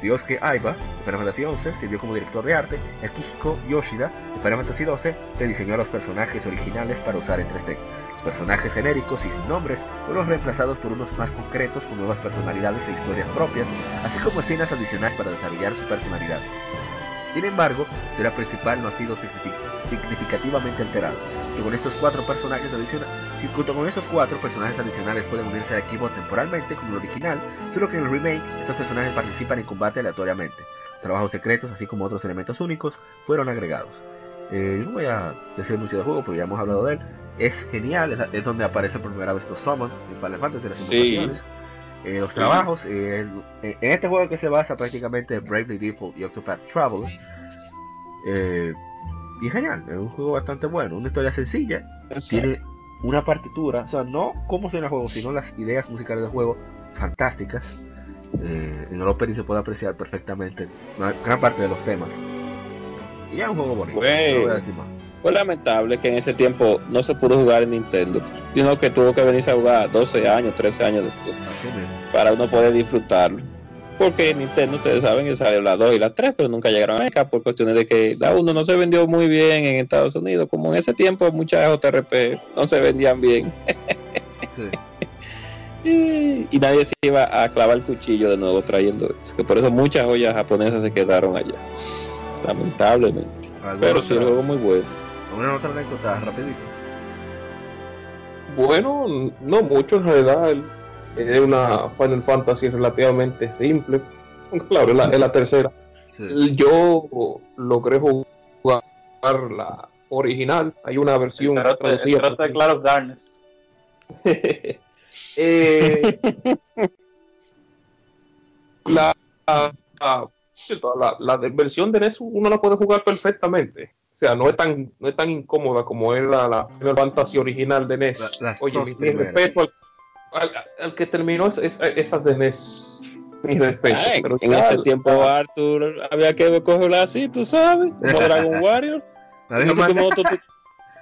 Ryosuke Aiba, de Final Fantasy XI, sirvió como director de arte, y Akihiko Yoshida, de Final Fantasy XII, rediseñó los personajes originales para usar en 3D. Los personajes genéricos y sin nombres fueron reemplazados por unos más concretos con nuevas personalidades e historias propias, así como escenas adicionales para desarrollar su personalidad. Sin embargo, su era principal no ha sido significativamente alterado, y con estos cuatro personajes adicionales, junto con estos cuatro personajes adicionales pueden unirse al equipo temporalmente como el original, solo que en el remake estos personajes participan en combate aleatoriamente. Los trabajos secretos, así como otros elementos únicos, fueron agregados. Eh, no voy a decir mucho del juego porque ya hemos hablado de él. Es genial, es, donde aparece por primera vez los summons en Final Fantasy, las sí. Eh, los trabajos. Eh, en este juego que se basa prácticamente en Bravely Default y Octopath Traveler. Eh, y genial, es un juego bastante bueno, una historia sencilla. Tiene una partitura, o sea, no cómo suena el juego, sino las ideas musicales del juego fantásticas. en el opening se puede apreciar perfectamente gran parte de los temas. Y es un juego bonito. Fue lamentable que en ese tiempo no se pudo jugar en Nintendo, sino que tuvo que venirse a jugar 12 años, 13 años después, para uno poder disfrutarlo. Porque en Nintendo, ustedes saben que salió la 2 y la 3, pero nunca llegaron acá por cuestiones de que la 1 no se vendió muy bien en Estados Unidos. Como en ese tiempo muchas JRP no se vendían bien. y, nadie se iba a clavar el cuchillo de nuevo trayendo eso. Que por eso muchas joyas japonesas se quedaron allá. Lamentablemente. Pero sí, el juego muy bueno. ¿Una otra anécdota rapidito? Bueno, no mucho en realidad. Es una Final Fantasy relativamente simple. Claro, es la, tercera. Yo logré jugar la original. Hay una versión traducida. de Claro Darkness. eh, la, la, la, versión de NES uno la puede jugar perfectamente. O sea, no es tan, no es tan incómoda como era la, Final Fantasy original de NES. Oye, mi, respeto al, que terminó esas de NES. Mi respeto. en ese tiempo, Arthur, había que cogerla así, tú sabes, como Dragon Warrior.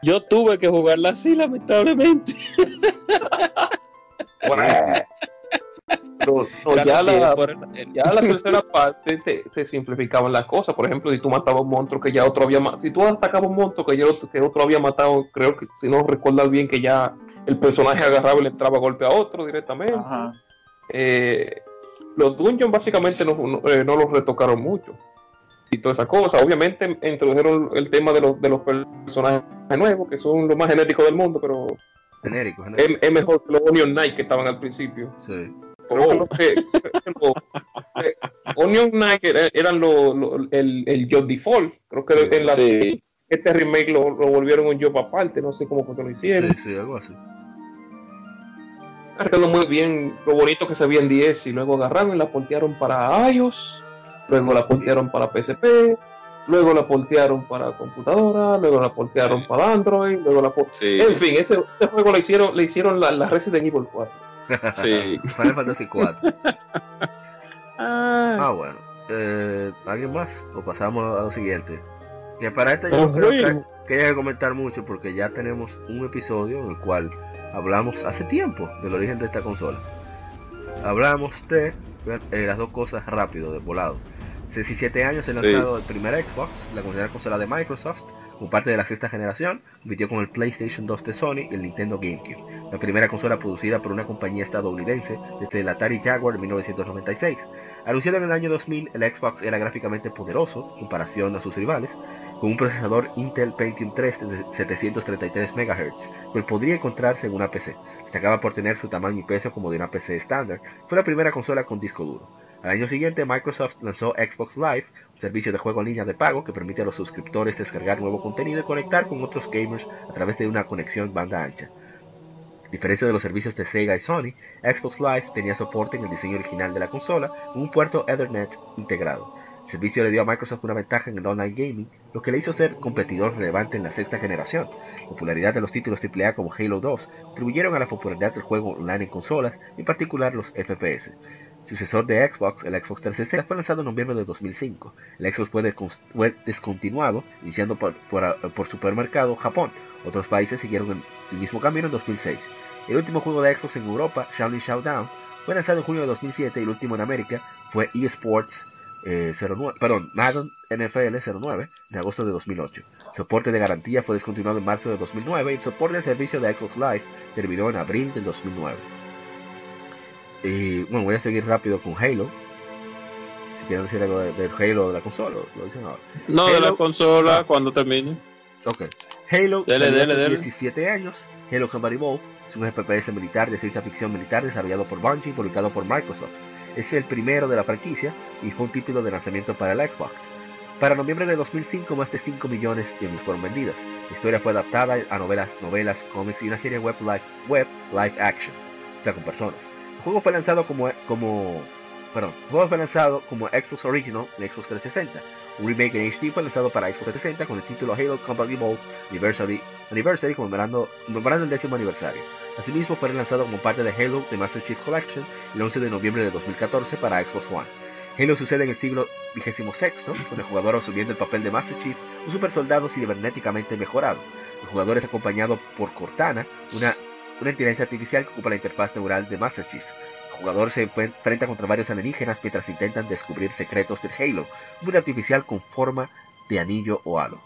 yo tuve que jugarla así, lamentablemente. ya, la, tercera parte se simplificaban las cosas. Por ejemplo, si tú matabas un monstruo que ya otro había matado, si tú atacabas un monstruo que ya otro, que otro había matado, creo que si no recuerdas bien que ya el personaje agarraba y le entraba golpe a otro directamente. Eh, los dungeons básicamente no, eh, no, los retocaron mucho. Y toda esa cosa. Obviamente introdujeron el tema de los, de los personajes nuevos, que son los más genéticos del mundo, pero genérico, Es, mejor que los Onion Knight que estaban al principio. Sí. Onion Knight eran lo, el, el job default. Creo que en la, este remake lo, lo, volvieron un job aparte. No sé cómo fue que lo hicieron. Sí, sí, algo así. muy bien lo bonito que se veía en 10 y luego agarraron y la portearon para iOS, luego la portearon para PSP, luego la portearon para computadora, luego la portearon para Android, luego la En fin, ese, juego le hicieron, le hicieron la, la Resident Evil 4. Sí. Final Fantasy 4. ah, bueno. Eh, ¿Alguien más? O pasamos a lo siguiente. Que para esto yo creo que quería comentar mucho porque ya tenemos un episodio en el cual hablamos hace tiempo del origen de esta consola. Hablamos de eh, las dos cosas rápido, de volado. 17 años se lanzado el primer Xbox, la consola de Microsoft, como parte de la sexta generación, compitió con el PlayStation 2 de Sony y el Nintendo GameCube, la primera consola producida por una compañía estadounidense desde el Atari Jaguar en 1996. Anunciado en el año 2000, el Xbox era gráficamente poderoso en comparación a sus rivales, con un procesador Intel Pentium 3 de 733 MHz, que podría encontrarse en una PC. Destacaba por tener su tamaño y peso como de una PC estándar. Fue la primera consola con disco duro. Al año siguiente, Microsoft lanzó Xbox Live, un servicio de juego en línea de pago que permite a los suscriptores descargar nuevo contenido y conectar con otros gamers a través de una conexión banda ancha. A diferencia de los servicios de Sega y Sony, Xbox Live tenía soporte en el diseño original de la consola con un puerto Ethernet integrado. El servicio le dio a Microsoft una ventaja en el online gaming, lo que le hizo ser competidor relevante en la sexta generación. La popularidad de los títulos AAA como Halo 2 contribuyeron a la popularidad del juego online en consolas, en particular los FPS. Sucesor de Xbox, el Xbox 360 fue lanzado en noviembre de 2005. El Xbox fue, descontinuado, iniciando por, supermercado Japón. Otros países siguieron el, mismo camino en 2006. El último juego de Xbox en Europa, Shaolin Showdown, fue lanzado en junio de 2007 y el último en América fue eSports 09, perdón, Madden NFL 09 de agosto de 2008. El soporte de garantía fue descontinuado en marzo de 2009 y el soporte de servicio de Xbox Live terminó en abril de 2009. Y bueno, voy a seguir rápido con Halo. Si quieren decir algo del Halo de la consola, lo dicen ahora. No, de la consola ah. cuando termine. Ok. Halo, dele, dele, 17 años. Halo Combat Evolved es un FPS militar de ciencia ficción militar desarrollado por Bungie y publicado por Microsoft. Es el primero de la franquicia y fue un título de lanzamiento para el Xbox. Para noviembre de 2005, más de 5 millones de unidades fueron vendidas. La historia fue adaptada a novelas, novelas, cómics y una serie web live, web live action, o sea, con personas. Juego fue lanzado como, como el juego fue lanzado como Xbox Original en Xbox 360. Un remake en HD fue lanzado para Xbox 360 con el título Halo Combat Evolved Anniversary, Anniversary conmemorando, conmemorando el décimo aniversario. Asimismo fue lanzado como parte de Halo The Master Chief Collection el 11 de noviembre de 2014 para Xbox One. Halo sucede en el siglo XXVI, con el jugador asumiendo el papel de Master Chief, un super soldado cibernéticamente mejorado. El jugador es acompañado por Cortana, una una inteligencia artificial que ocupa la interfaz neural de Master Chief. El jugador se enfrenta contra varios alienígenas mientras intentan descubrir secretos del Halo, mundo artificial con forma de anillo o halo.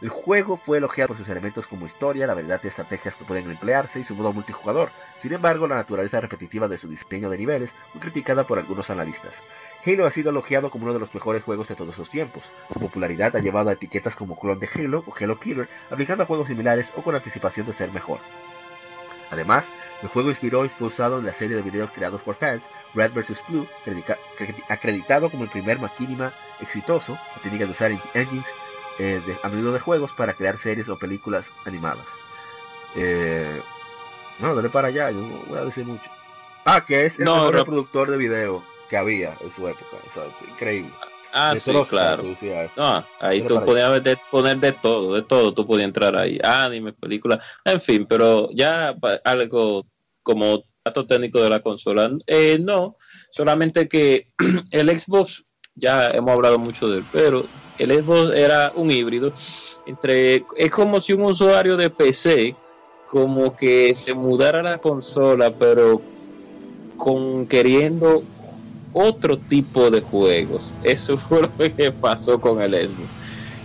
El juego fue elogiado por sus elementos como historia, la variedad de estrategias que pueden emplearse y su modo multijugador. Sin embargo, la naturaleza repetitiva de su diseño de niveles fue criticada por algunos analistas. Halo ha sido elogiado como uno de los mejores juegos de todos los tiempos. Su popularidad ha llevado a etiquetas como clon de Halo o Halo Killer, aplicando a juegos similares o con anticipación de ser mejor. Además, el juego inspiró y fue usado en la serie de videos creados por fans, Red vs. Blue, acreditado como el primer maquinima exitoso que tenía que usar engines eh, a menudo de juegos para crear series o películas animadas. Eh, no, dale para allá, yo no voy a decir mucho. Ah, que es el mejor reproductor de video que había en su época, increíble. Ah, sí, claro. No, ahí tú podías poner de todo, de todo, tú podías entrar ahí, anime, película, en fin, pero ya algo como dato técnico de la consola, eh, no, solamente que el Xbox, ya hemos hablado mucho de él, pero el Xbox era un híbrido entre, es como si un usuario de PC como que se mudara a la consola, pero con queriendo otro tipo de juegos. Eso fue lo que pasó con el Xbox.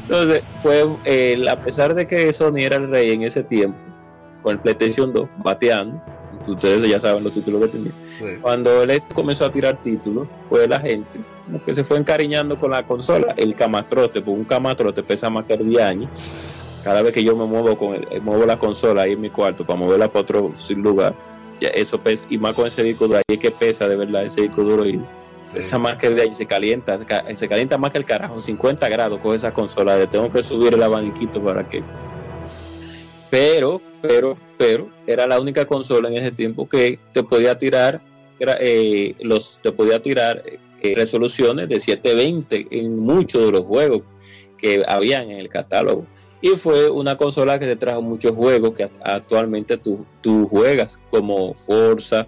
Entonces, fue, a pesar de que Sony era el rey en ese tiempo, con el PlayStation 2, bateando, ustedes ya saben los títulos que tenía. Cuando él comenzó a tirar títulos, pues la gente como que se fue encariñando con la consola. El camastrote, pues un camastrote pesa más que el 10 años. Cada vez que yo me muevo con el, muevo la consola ahí en mi cuarto para moverla para otro lugar, eso pesa, y más con ese disco duro, ahí es que pesa de verdad ese disco duro y esa marca de ahí se calienta, se calienta más que el carajo, 50 grados con esa consola, le tengo que subir el abaniquito para que... Pero, pero, pero, era la única consola en ese tiempo que te podía tirar, eh, los, te podía tirar eh, resoluciones de 720 en muchos de los juegos que habían en el catálogo y fue una consola que te trajo muchos juegos que actualmente tú, tú juegas, como Forza,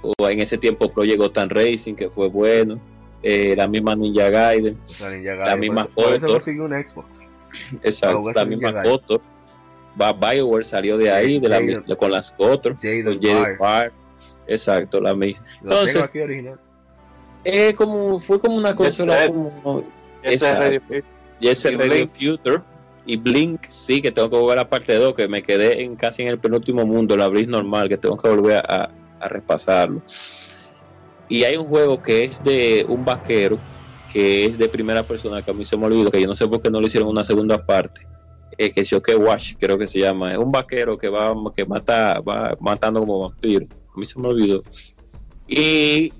o en ese tiempo Project Gotham Racing, que fue bueno, eh, la misma Ninja Gaiden, la, misma Kotor. un Xbox. Exacto, la misma Kotor. BioWare salió de ahí, de la, con las Kotor, con Exacto, la misma. Entonces, eh, como, fue como una consola como... Ese Radio Future y Blink, sí, que tengo que volver a parte 2, que me quedé en casi en el penúltimo mundo, la Blink normal, que tengo que volver a, repasarlo. Y hay un juego que es de un vaquero, que es de primera persona, que a mí se me olvidó, que yo no sé por qué no le hicieron una segunda parte. Eh, que que Wash, creo que se llama. Es un vaquero que va, que mata, va matando como vampiro. A mí se me olvidó. Y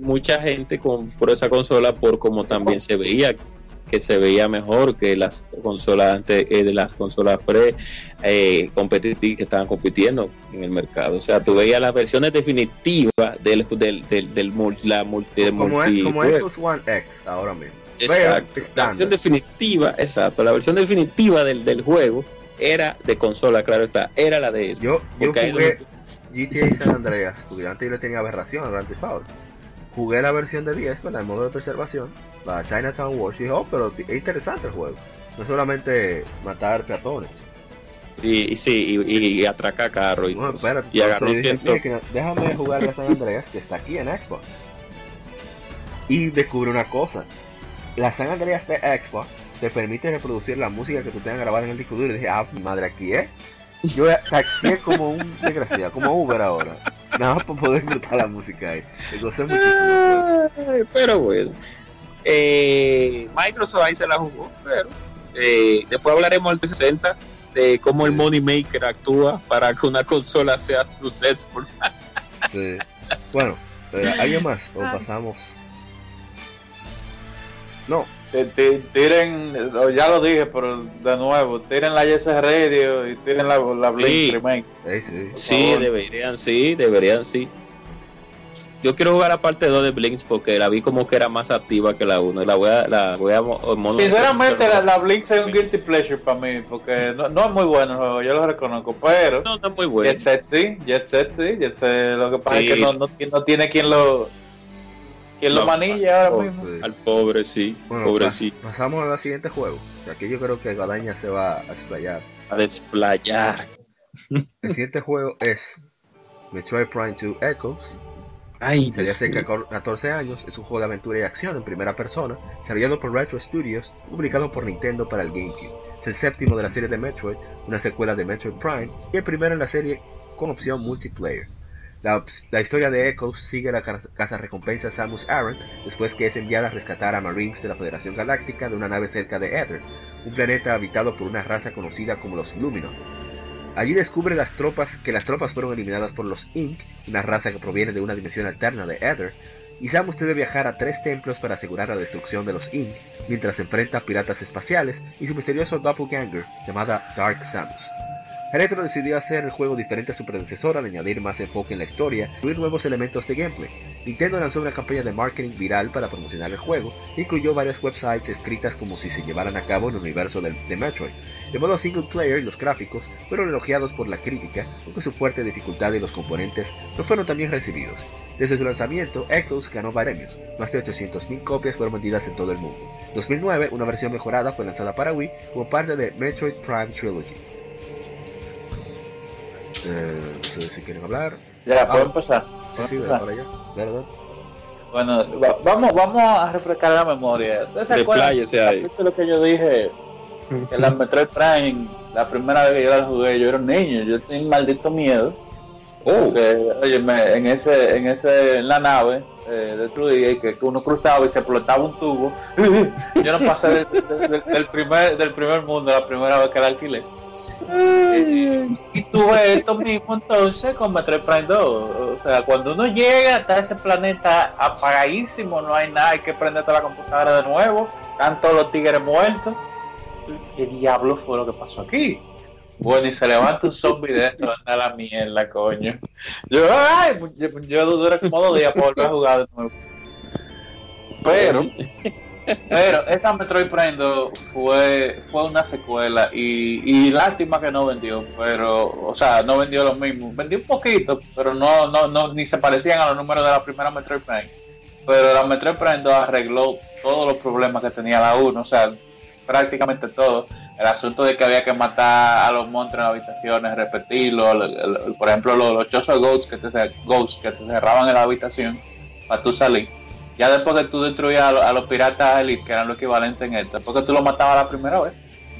mucha gente compró esa consola por como también se veía que se veía mejor que las consolas antes eh, de las consolas pre eh, competitivas que estaban compitiendo en el mercado. O sea, tú veías las versiones definitivas del, del, del, del la multi, como, es, como Xbox One X ahora mismo. Exacto. La versión definitiva, exacto. La versión definitiva del, del juego era de consola, claro está, era la de Yo, yo jugué GTA San Andreas, porque antes yo le tenía aberración al Grand Theft Jugué la versión de 10 con el modo de preservación, la Chinatown Wars, y dije, oh, pero es interesante el juego. No solamente matar peatones. Y, y sí, y, y, atracar carros. Y, bueno, espérate, y agarró ciento... Déjame jugar a San Andreas, que está aquí en Xbox. Y descubre una cosa. La San Andreas de Xbox te permite reproducir la música que tú tengas grabada en el disco duro. Y dije, ah, madre, aquí es. Yo taxié como un desgraciado, como Uber ahora. Nada más para poder disfrutar la música ahí. Me gocé muchísimo. Pero bueno. Eh, Microsoft ahí se la jugó, pero eh, después hablaremos del 360 de cómo el Money Maker actúa para que una consola sea successful. sí. Bueno, eh, ¿alguien más? ¿O pasamos? No, tiren, ya lo dije, pero de nuevo, tiren la Yes Radio y tiren la, la Blink sí. Remake. Sí, sí. deberían, sí, deberían, sí. Yo quiero jugar a parte 2 de Blinks porque la vi como que era más activa que la 1. La voy a, la voy a Sinceramente, la, la Blinks es un guilty pleasure para mí porque no, no, es muy bueno el juego, yo lo reconozco, pero. No, no es muy bueno. Jet Set sí, Jet Set sí, Jet Set, lo que pasa es que no, no, no tiene quien lo ¿Quién lo manilla ahora mismo? Al pobre, sí. pobre, sí. Pasamos al siguiente juego. Aquí yo creo que Gadaña se va a explayar. A desplayar. El siguiente juego es Metroid Prime 2 Echoes. Ay, Desde hace 14 años es un juego de aventura y acción en primera persona, desarrollado por Retro Studios, publicado por Nintendo para el GameCube. Es el séptimo de la serie de Metroid, una secuela de Metroid Prime y el primero en la serie con opción multiplayer. La, historia de Echoes sigue la casa recompensa Samus Aran después que es enviada a rescatar a Marines de la Federación Galáctica de una nave cerca de Ether, un planeta habitado por una raza conocida como los Lumino. Allí descubre las tropas que las tropas fueron eliminadas por los Ink, una raza que proviene de una dimensión alterna de Ether, y Samus debe viajar a tres templos para asegurar la destrucción de los Ink, mientras enfrenta a piratas espaciales y su misterioso doppelganger llamada Dark Samus. Retro decidió hacer el juego diferente a su predecesor al añadir más enfoque en la historia y incluir nuevos elementos de gameplay. Nintendo lanzó una campaña de marketing viral para promocionar el juego incluyó varias websites escritas como si se llevaran a cabo en el universo de, Metroid. De modo single player, los gráficos fueron elogiados por la crítica, aunque su fuerte dificultad y los componentes no fueron tan bien recibidos. Desde su lanzamiento, Echoes ganó premios, más de 800.000 copias fueron vendidas en todo el mundo. En 2009, una versión mejorada fue lanzada para Wii como parte de Metroid Prime Trilogy. Eh, si quieren hablar. Ya, ah, puedo empezar. Sí, sí, para allá. Bueno, vamos, vamos a refrescar la memoria. ¿Te acuerdas lo que yo dije? En la Metroid Prime, la primera vez que yo la jugué, yo era un niño, yo tenía un maldito miedo. Oh. oye, en ese, en ese, en la nave eh, de Trudy, que, que, uno cruzaba y se explotaba un tubo. yo no pasé del, primer, del primer mundo la primera vez que la alquilé y tuve esto mismo entonces con Metroid Prime 2. O sea, cuando uno llega a ese planeta apagadísimo, no hay nada, hay que prenderte la computadora de nuevo, están todos los tigres muertos. ¿Qué diablo fue lo que pasó aquí? Bueno, y se levanta un zombie de esto, anda la mierda, coño. Yo, ay, yo, yo duré como dos días por volver a jugar de nuevo. Pero pero esa Metroid Prime 2 fue, fue una secuela y, lástima que no vendió, pero, o sea, no vendió lo mismo. Vendió un poquito, pero no, no, no, ni se parecían a los números de la primera Metroid Prime. Pero la Metroid Prime 2 arregló todos los problemas que tenía la 1, o sea, prácticamente todo. El asunto de que había que matar a los monstruos en habitaciones, repetirlo, por ejemplo, los, los ghosts que te, ghosts que te cerraban en la habitación para tú salir ya después que tú destruías a, los piratas elite, que eran lo equivalente en esto, después que tú lo matabas la primera vez,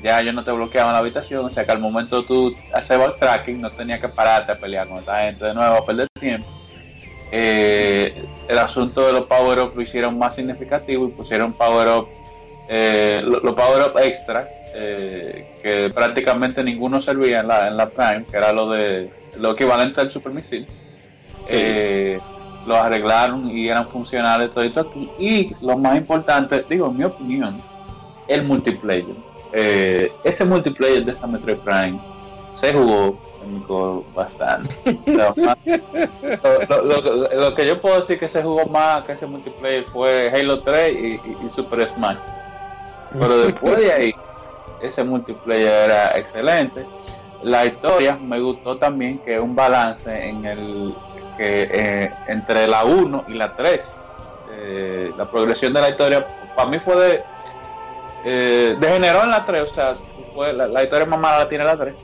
ya ellos no te bloqueaban la habitación, o sea que al momento tú hacías el tracking, no tenías que pararte a pelear con esta gente de nuevo, a perder tiempo. Eh, el asunto de los power up lo hicieron más significativo y pusieron power up, eh, los power up extra, eh, que prácticamente ninguno servía en la, en la Prime, que era lo de lo equivalente al super misil. Lo arreglaron y eran funcionales todo esto aquí. Y lo más importante, digo, en mi opinión, el multiplayer. Eh, ese multiplayer de esa Metroid Prime se jugó bastante. lo, que yo puedo decir que se jugó más que ese multiplayer fue Halo 3 y, Super Smash. Pero después de ahí, ese multiplayer era excelente. La historia me gustó también que un balance en el que eh, entre la 1 y la 3. Eh, la progresión de la historia para mí fue de eh, degeneró en la 3, o sea, fue la, la historia más mala la tiene la 3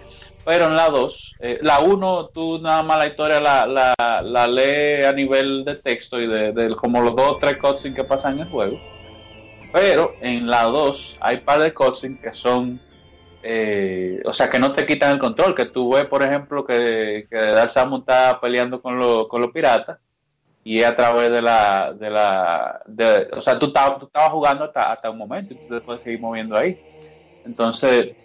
pero en la 2, eh, la 1 tú nada más la historia la, la, la lees a nivel de texto y de, como los dos o tres cutscenes que pasan en el juego. Pero en la 2 hay par de cutscenes que son, eh, o sea, que no te quitan el control. Que tú ves, por ejemplo, que, que Dark Samus está peleando con, con los piratas y a través de la, de la, o sea, tú, estabas, tú jugando hasta, hasta un momento y tú te puedes seguir moviendo ahí. Entonces,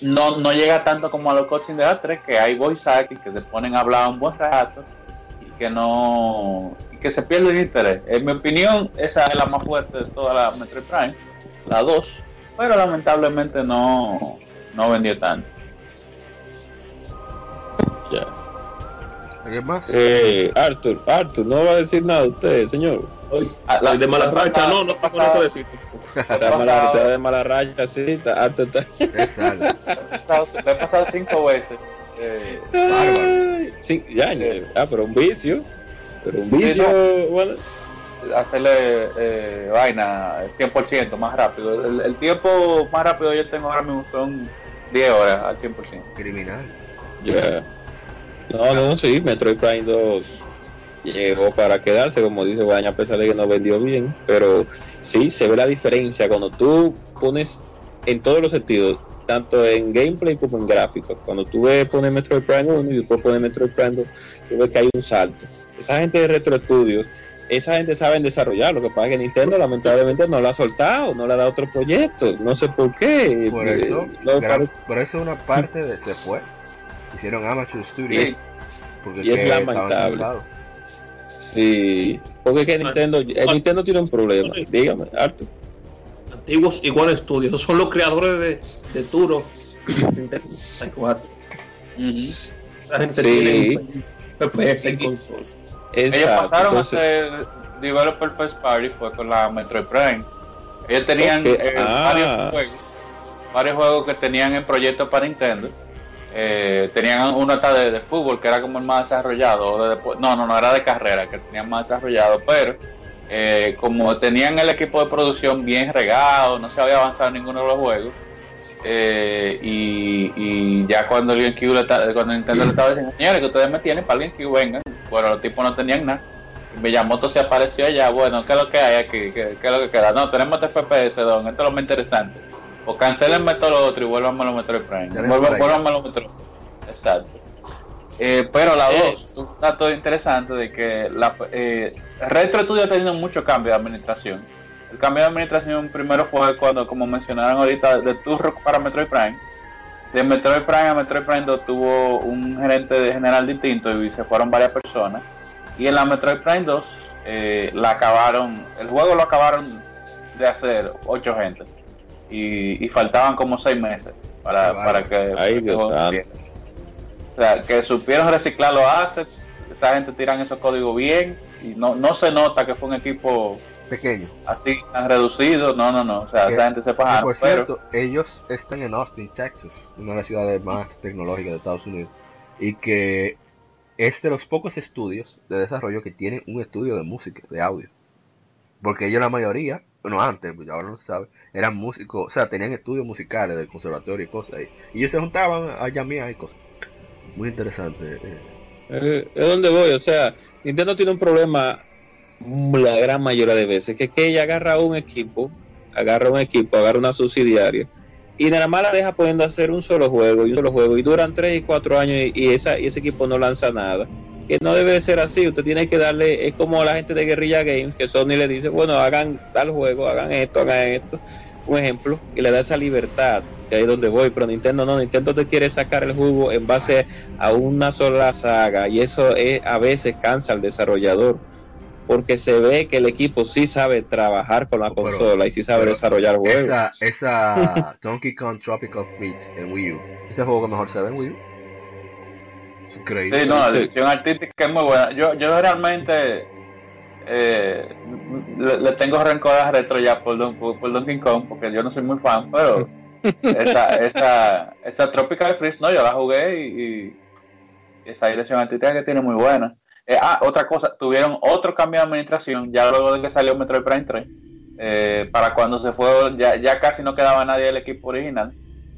no, no llega tanto como a los coaching de A3, que hay voice acting que se ponen a hablar un buen rato y que no y que se pierde el interés. En mi opinión, esa es la más fuerte de toda la Metroid Prime, la 2, pero lamentablemente no, no vendió tanto. Ya. ¿Alguien más? Eh, Arthur, Arthur, no va a decir nada usted, señor. Ah, la, de mala racha, no, no, no, no puedo decir. Está mala, de mala racha, sí, está, está. Exacto. Le he pasado cinco veces. Eh, sí, ya, eh, ah, pero un vicio. Pero un vicio, bueno. Hacerle eh, vaina 100% más rápido. El, el, tiempo más rápido yo tengo ahora mismo son 10 horas al 100%. Criminal. Ya. No, no, sí, Metroid Prime 2 llegó para quedarse, como dice Guadaña, a pesar de que no vendió bien, pero sí se ve la diferencia cuando tú pones en todos los sentidos, tanto en gameplay como en gráficos. Cuando tú ves poner Metroid Prime 1 y después pones Metroid Prime 2, tú ves que hay un salto. Esa gente de Retro Studios, esa gente sabe desarrollar, lo que pasa es que Nintendo lamentablemente no lo ha soltado, no le ha dado otro proyecto, no sé por qué. Por eso, por eso una parte de se fue. Hicieron Amateur Studios. Y es, lamentable. Sí, porque que Nintendo, el Nintendo tiene un problema. Dígame, Arthur. Antiguos igual estudios, son los creadores de, de Turo. La gente sí. FPS en consola. Ellos pasaron a ser Developer First Party fue con la Metroid Prime. Ellos tenían eh, ah. varios juegos, varios juegos que tenían en proyecto para Nintendo eh, tenían uno hasta de, fútbol que era como el más desarrollado, no, no, no era de carrera, que tenían más desarrollado, pero eh, como tenían el equipo de producción bien regado, no se había avanzado en ninguno de los juegos, eh, y, ya cuando el GameCube cuando Nintendo le estaba diciendo, señores, que ustedes me tienen para el GameCube, vengan, bueno, los tipos no tenían nada. Miyamoto se apareció allá, bueno, ¿qué es lo que hay aquí? ¿Qué, es lo que queda? No, tenemos este FPS, don, esto es lo más interesante o cancelen lo otro y vuelvan a los Metroid Prime. Vuelvan, a los Metroid. Exacto. Eh, pero la 2, un dato interesante de que la eh, Retro Studio ha tenido mucho cambio de administración. El cambio de administración primero fue cuando, como mencionaron ahorita, de Turok para Metroid Prime. De Metroid Prime a Metroid Prime 2 tuvo un gerente de general distinto y se fueron varias personas. Y en la Metroid Prime 2 eh, la acabaron, el juego lo acabaron de hacer ocho gente. Y, faltaban como seis meses para, para que... O sea, que supieron reciclar los assets, esa gente tiran esos códigos bien y no, no se nota que fue un equipo pequeño. Así, tan reducido, no, no, no. O sea, esa gente se pasaron. Por cierto, ellos están en Austin, Texas, una de las ciudades más tecnológicas de Estados Unidos, y que es de los pocos estudios de desarrollo que tienen un estudio de música, de audio. Porque ellos la mayoría, bueno, antes, pues ahora no se sabe, eran músicos, o sea, tenían estudios musicales del conservatorio y cosas ahí. Y ellos se juntaban a llamear y cosas. Muy interesante. Eh. Eh, es donde voy, o sea, Nintendo tiene un problema la gran mayoría de veces, que que ella agarra un equipo, agarra un equipo, agarra una subsidiaria, y nada más la deja pudiendo hacer un solo juego y un solo juego, y duran 3 y 4 años y, esa, y ese equipo no lanza nada que no debe ser así. Usted tiene que darle, es como la gente de Guerrilla Games, que Sony le dice, bueno, hagan tal juego, hagan esto, hagan esto. Un ejemplo, y le da esa libertad, que ahí es donde voy, pero Nintendo no, Nintendo te quiere sacar el jugo en base a una sola saga, y eso es, a veces cansa al desarrollador. Porque se ve que el equipo sí sabe trabajar con la Pero- consola y sí sabe desarrollar juegos. Esa, esa Donkey Kong Tropical Freeze en Wii U. Ese juego que mejor se ve en Wii U. Es increíble. Sí, no, la Sí. dirección artística es muy buena. Yo, yo realmente eh, le, le tengo rencor a Retro ya por, Don- por, por Donkey Kong, porque yo no soy muy fan, pero esa, esa, esa Tropical Freeze, no, yo la jugué y, y esa dirección artística que tiene muy buena. Eh, ah, otra cosa, tuvieron otro cambio de administración ya luego de que salió Metroid Prime 3. eh, para cuando se fue, ya, ya casi no quedaba nadie del equipo original.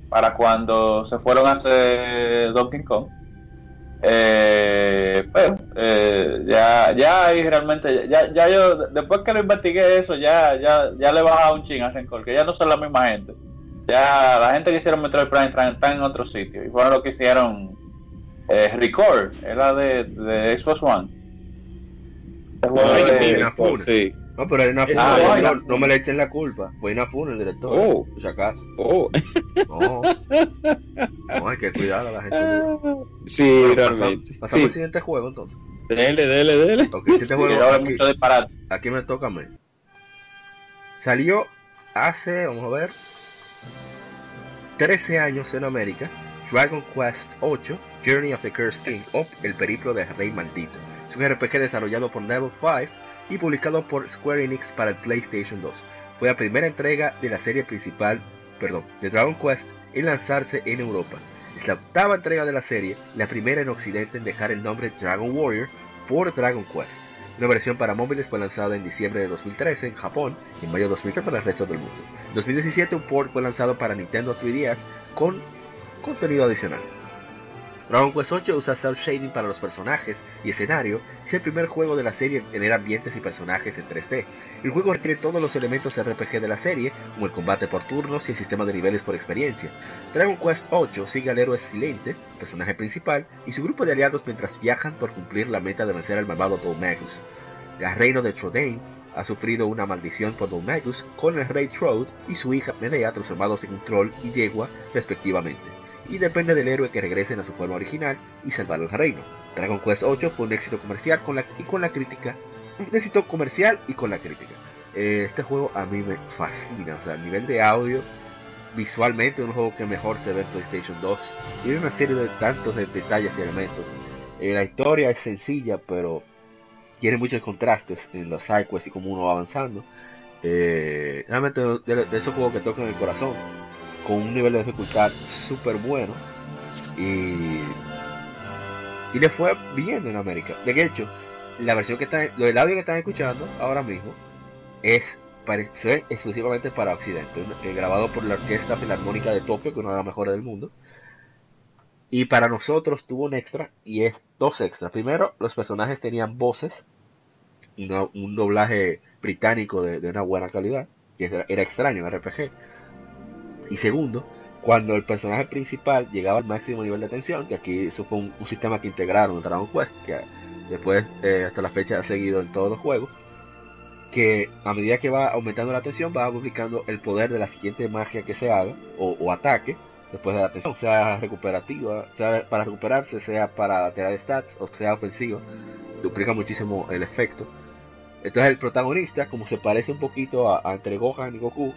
Para cuando se fueron a hacer Donkey Kong. Eh, pero eh, ya, ya ahí realmente, ya, ya yo, después que lo investigué eso, ya, ya, ya le bajaba un ching a Rencor, que ya no son la misma gente. Ya la gente que hicieron Metroid Prime están están en otro sitio. Y fueron los que hicieron eh, Record, era de, de Xbox One. Este juego Ay, de- qué Inafune. pena, sí. No, pero era Inafune. Ah, no, no, no me le echen la culpa. Fue Inafune el director. Oh. Por si acaso. Oh, No. No, hay que cuidar a la gente. sí, Bueno, realmente. pasamos, pasamos Sí, al siguiente juego entonces. dele, dele, dele. Ok, siguiente juego. hablo Aquí, mucho disparate. aquí me toca a mí. Salió hace, vamos a ver, 13 años en América. Dragon Quest 8, Journey of the Cursed King, o El Periplo del Rey Maldito. Es un RPG desarrollado por Level 5 y publicado por Square Enix para el PlayStation 2. Fue la primera entrega de la serie principal, perdón, de Dragon Quest en lanzarse en Europa. Es la octava entrega de la serie, la primera en Occidente en dejar el nombre Dragon Warrior por Dragon Quest. Una versión para móviles fue lanzada en diciembre de 2013 en Japón y en mayo de 2013 para el resto del mundo. En 2017 un port fue lanzado para Nintendo 3DS con contenido adicional. Dragon Quest 8 usa cel shading para los personajes y escenario, y es el primer juego de la serie en tener ambientes y personajes en 3D. El juego requiere todos los elementos RPG de la serie, como el combate por turnos y el sistema de niveles por experiencia. Dragon Quest 8 sigue al héroe Silente, personaje principal, y su grupo de aliados mientras viajan por cumplir la meta de vencer al malvado Magus. El reino de Trodain ha sufrido una maldición por Magus con el rey Trode y su hija Medea transformados en troll y yegua respectivamente y depende del héroe que regresen a su forma original y salvar el reino. Dragon Quest 8 fue un éxito comercial con la, y con la crítica, un éxito comercial y con la crítica. Eh, este juego a mí me fascina, o sea, a nivel de audio, visualmente un juego que mejor se ve en PlayStation 2. Tiene una serie de tantos de detalles y elementos. Eh, la historia es sencilla, pero tiene muchos contrastes en los sidequests y cómo uno va avanzando. Eh, realmente de, de esos juegos que tocan el corazón con un nivel de dificultad súper bueno y, y le fue bien en América. De hecho, la versión que están, el audio que están escuchando ahora mismo es para, exclusivamente para Occidente, eh, grabado por la Orquesta Filarmónica de Tokio, que es una de las mejores del mundo. Y para nosotros tuvo un extra, y es dos extras. Primero, los personajes tenían voces, una- un doblaje británico de, de una buena calidad, que era, era extraño en RPG. Y segundo, cuando el personaje principal llegaba al máximo nivel de tensión, que aquí eso fue un, sistema que integraron en Dragon Quest, que después eh, hasta la fecha ha seguido en todos los juegos, que a medida que va aumentando la tensión va publicando el poder de la siguiente magia que se haga o, ataque después de la tensión, sea recuperativa, sea para recuperarse, sea para tirar stats o sea ofensiva, duplica muchísimo el efecto. Entonces el protagonista, como se parece un poquito a, a entre Gohan y Goku,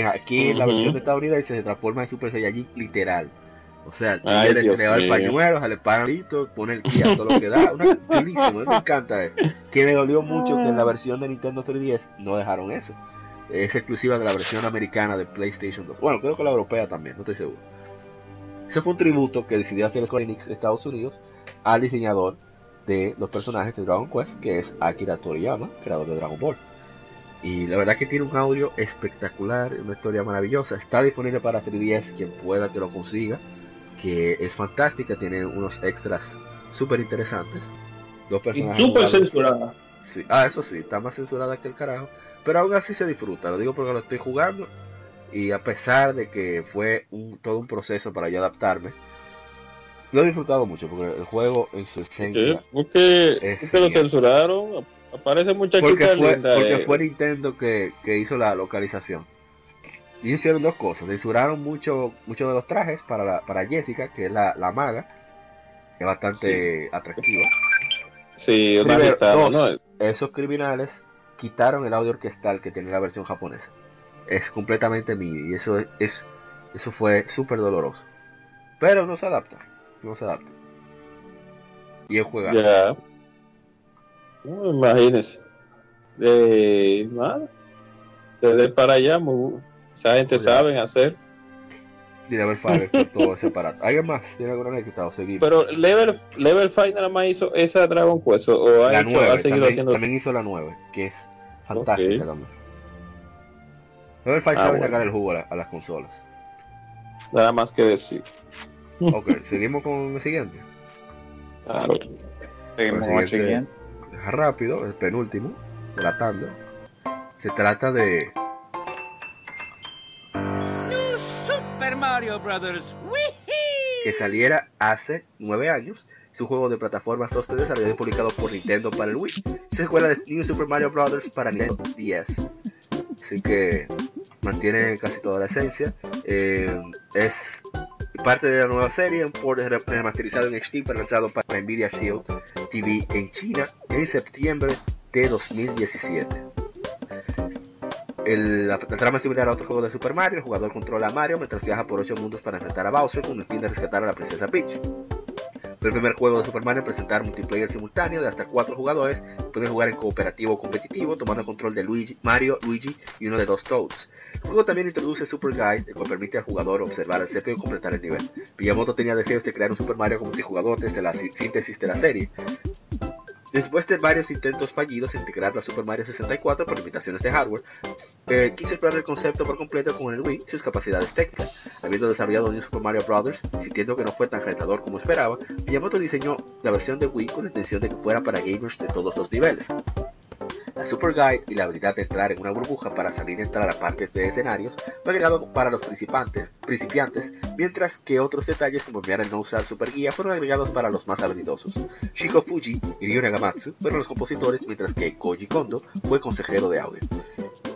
en- aquí en la versión estadounidense se transforma en Super Saiyajin literal. O sea, Ay, le da el pañuelo, se le paralito, pone el ki a todo lo que da. Una, chulísimo, a mí me encanta eso. Que me dolió mucho que en la versión de Nintendo 3DS no dejaron eso. Es exclusiva de la versión americana de PlayStation 2. Bueno, creo que la europea también, no estoy seguro. Ese fue un tributo que decidió hacer Square Enix de Estados Unidos al diseñador de los personajes de Dragon Quest, que es Akira Toriyama, creador de Dragon Ball. Y la verdad que tiene un audio espectacular, una historia maravillosa. Está disponible para 3DS, quien pueda que lo consiga, que es fantástica, tiene unos extras súper interesantes. Dos Y personajes. súper censurada. Sí. Ah, eso sí, está más censurada que el carajo. Pero aún así se disfruta, lo digo porque lo estoy jugando. Y a pesar de que fue un, todo un proceso para yo adaptarme, lo he disfrutado mucho porque el juego en su esencia. ¿Por qué, Es por qué lo censuraron? Aparece muchachita Porque fue, linda. porque eh. fue Nintendo que, que hizo la localización. Y hicieron dos cosas. Censuraron mucho, mucho de los trajes para, la- para Jessica, que es la, la maga. Que es bastante atractiva. Sí, Primero, dos, ¿no? esos criminales quitaron el audio orquestal que tenía la versión japonesa. Es completamente MIDI y eso es, eso fue súper doloroso. Pero no se adapta, no se adapta. Y el juega. Ya. No, imagínese. De nada. Desde para allá, muy- esa gente sabe hacer. Y Level 5 con todo ese aparato. ¿Alguien más tiene alguna anécdota o seguir? Pero Level, Level 5 nada más hizo esa Dragon Quest o- ha, la hecho, 9, ha seguido también, haciendo. también hizo la 9, que es fantástica Ok. también. Level 5 Ah, sabe bueno. sacar el jugo a, la- a las consolas. Nada más que decir. Ok, seguimos con el siguiente. Claro. Seguimos con el es que- siguiente. Rápido, el penúltimo, de la tanda. Se trata de Super Mario Brothers. Que saliera hace 9 años. Es un juego de plataformas 2D desarrollado publicado por Nintendo para el Wii. Secuela de New Super Mario Bros. para Nintendo DS. Así que mantiene casi toda la esencia. Eh, es parte de la nueva serie, un port re- remasterizado en HD lanzado para Nvidia Shield TV en China en septiembre de 2017. El- la trama es similar a otro juego de Super Mario. El jugador controla a Mario mientras viaja por 8 mundos para enfrentar a Bowser con el fin de rescatar a la princesa Peach. Fue el primer juego de Super Mario en presentar multiplayer simultáneo de hasta 4 jugadores. Pueden jugar en cooperativo o competitivo, tomando control de Luigi, Mario, Luigi y uno de dos Toads. El juego también introduce Super Guide, el cual permite al jugador observar el CPU y completar el nivel. Miyamoto tenía deseos de crear un Super Mario como multijugador desde la sí- síntesis de la serie. Después de varios intentos fallidos en integrar la Super Mario 64 por limitaciones de hardware, eh, quiso explorar el concepto por completo con el Wii y sus capacidades técnicas. Habiendo desarrollado New Super Mario Bros., sintiendo que no fue tan retador como esperaba, Miyamoto diseñó la versión de Wii con la intención de que fuera para gamers de todos los niveles. La Super Guide y la habilidad de entrar en una burbuja para salir y entrar a partes de escenarios fue agregado para los principiantes, principiantes, mientras que otros detalles como enviar el no usar Super Guía fueron agregados para los más habilidosos. Shiko Fuji y Ryu Nagamatsu fueron los compositores, mientras que Koji Kondo fue consejero de audio.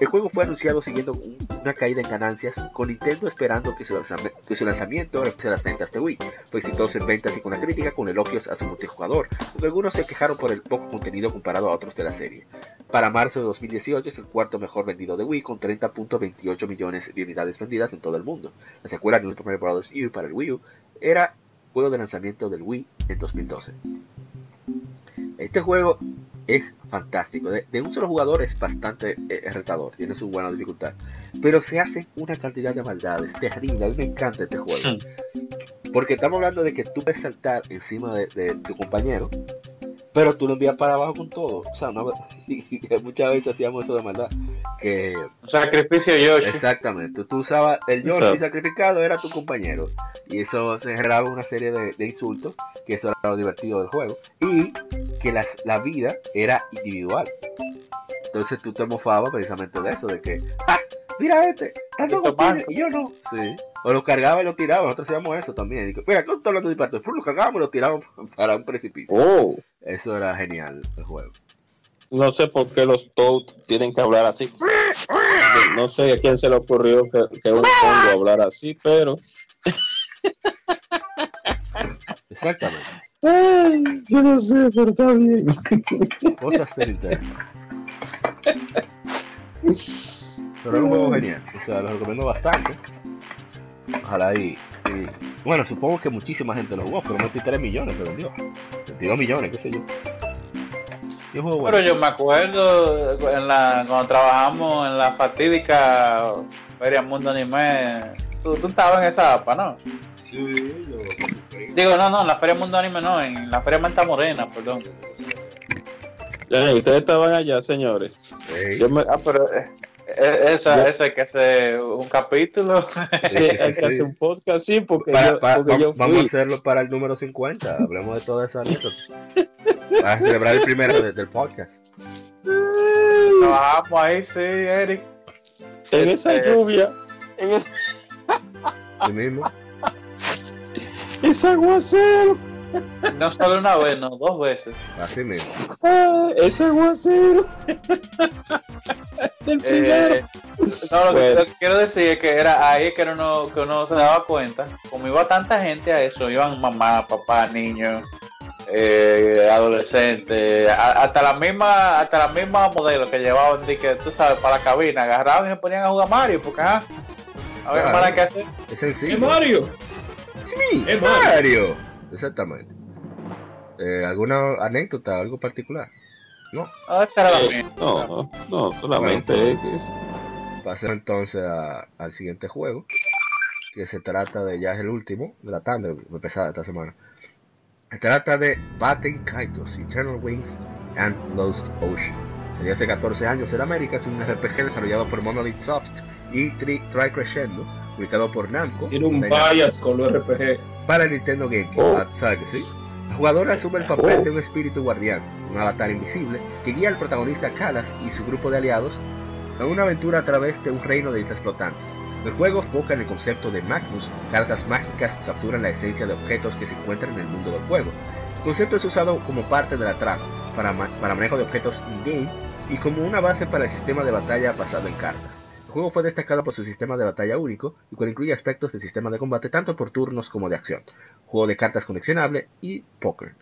El juego fue anunciado siguiendo un- una caída en ganancias, con Nintendo esperando que su, que su lanzamiento reemplace las ventas de Wii. Fue exitoso en ventas y con la crítica, con elogios a su multijugador, aunque algunos se quejaron por el poco contenido comparado a otros de la serie. Para marzo de 2018 es el cuarto mejor vendido de Wii, con 30.28 millones de unidades vendidas en todo el mundo. La secuela New Super Mario Bros. U para el Wii U era juego de lanzamiento del Wii en 2012. Este juego es fantástico. De, de un solo jugador es bastante eh, retador, tiene su buena dificultad. Pero se hacen una cantidad de maldades terrible. A mí me encanta este juego. Porque estamos hablando de que tú puedes saltar encima de, de tu compañero, pero tú lo envías para abajo con todo. O sea, no- y muchas veces hacíamos eso de maldad. Que Un sacrificio Yoshi. Exactamente, tú usabas el Yoshi sacrificado, era tu compañero. Y eso se generaba una serie de, de insultos, que eso era lo divertido del juego. Y que las- la vida era individual. Entonces tú te mofabas precisamente de eso, de que, ¡ah! Mira este, tanto manco. y yo no. Sí. O lo cargaba y lo tiraba, nosotros hacíamos eso también. Y, mira, ¿cómo estás hablando de parte? Lo cargábamos y lo tirábamos para un precipicio. Oh, Eso era genial, el juego. no sé por qué los Toad tienen que hablar así. No sé a quién se le ocurrió que, que un Congo hablara así, pero. Exactamente. Ay, yo no sé, pero está bien. Cosas del internet. Pero es un juego genial, o sea, lo recomiendo bastante. Ojalá y, y- Bueno, supongo que muchísima gente lo jugó, pero 23 millones que vendió. 22 millones, qué sé yo. Juego bueno. Pero yo me acuerdo en la, cuando trabajamos en la fatídica Feria Mundo Anime. Tú, tú estabas en esa APA, ¿no? Sí, yo... Digo, no, no, en la Feria Mundo Anime no, en la Feria Manta Morena, perdón. Ya, ustedes estaban allá, señores. Sí, Yo me, Ah, pero eh, eso, Yo- eso hay que hacer un capítulo. sí, sí, hay sí, que hacer un podcast, sí, porque, Para- yo, para- porque va- yo Vamos a hacerlo para el número 50. Hablemos de toda esa anécdota. Para celebrar el primero de- del podcast. Trabajamos ahí, sí, Eric. En esa Este- lluvia, en Sí mismo. ese aguacero, No solo una vez, no, dos veces. Así mismo. ah, ese aguacero. Del primero. Eh, no, lo, que, Bueno. lo que quiero decir es que era ahí que uno, que uno se daba cuenta. Como iba tanta gente a eso, iban mamá, papá, niños, eh, adolescentes, hasta la misma, hasta la misma modelo que llevaban, que tú sabes, para la cabina, agarraban y se ponían a jugar Mario, porque ah, a ver, Claro. para qué hacer. Es sencillo. ¡Es Mario! Sí, Es Mario. Exactamente. Eh, ¿Alguna anécdota, algo particular? No. Ah, Eh, no, no, solamente Bueno, es que es- Pasemos entonces a- al siguiente juego, que se trata de, ya es el último de la tanda, empezada esta semana. Se trata de Batten Kaitos, Eternal Wings and Lost Ocean. Salió hace 14 años en América, es un RPG desarrollado por Monolith Soft y Tri, Tri Crescendo, publicado por Namco. Tiene un bias con los RPG. para el Nintendo GameCube. Oh. Ah, ¿Sabes que sí? El jugador asume el papel de un espíritu guardián, un avatar invisible, que guía al protagonista Kalas y su grupo de aliados en una aventura a través de un reino de islas flotantes. El juego enfoca en el concepto de Magnus, cartas mágicas que capturan la esencia de objetos que se encuentran en el mundo del juego. El concepto es usado como parte de la trama, para, ma- para manejo de objetos in-game y como una base para el sistema de batalla basado en cartas. El juego fue destacado por su sistema de batalla único, y cual incluye aspectos del sistema de combate tanto por turnos como de acción juego de cartas coleccionable y póker.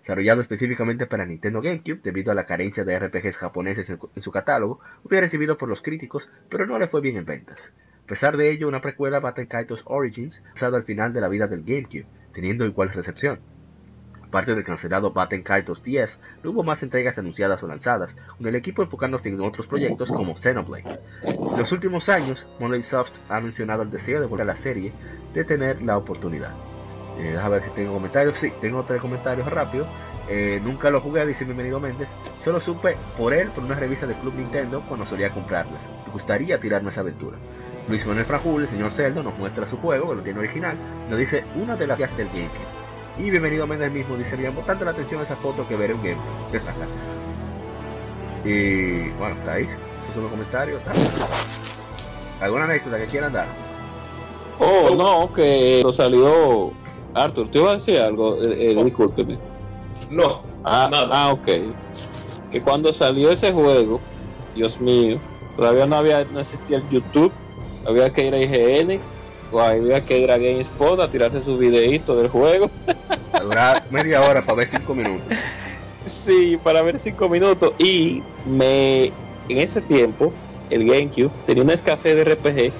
Desarrollado específicamente para Nintendo GameCube debido a la carencia de RPGs japoneses en, su catálogo, fue recibido por los críticos, pero no le fue bien en ventas. A pesar de ello, una precuela Battle Kaitos Origins pasado al final de la vida del GameCube, teniendo igual recepción. Aparte del cancelado Batten Kaitos 10, no hubo más entregas anunciadas o lanzadas, con el equipo enfocándose en otros proyectos como Xenoblade. En los últimos años, Monolith Soft ha mencionado el deseo de volver a la serie de tener la oportunidad. Eh, déjame ver si tengo comentarios. Sí, tengo tres comentarios rápidos. Eh, nunca lo jugué, dice bienvenido Méndez. Solo supe por él, por una revista del Club Nintendo, cuando solía comprarlas. Me gustaría tirarme esa aventura. Luis Manuel Franjul, el señor Zeldo, nos muestra su juego, que lo tiene original. Nos dice una de las guías del GameCube. Y bienvenido Méndez mismo dice: Me llamó tanto la atención esa foto que veré un gameplay. y bueno, está ahí. Esos son los comentarios. ¿Alguna anécdota que quieran dar? Oh, no, que lo salió. Arthur, te iba a decir algo, eh, eh, discúlpeme. No, Ah, nada. ah, ok. Que cuando salió ese juego, Dios mío, todavía no había, no existía el YouTube, había que ir a IGN había que ir a GameSpot a tirarse su videíto del juego. A durar media hora para ver cinco minutos. Sí, para ver cinco minutos. Y me en ese tiempo, el GameCube tenía una escasez de RPG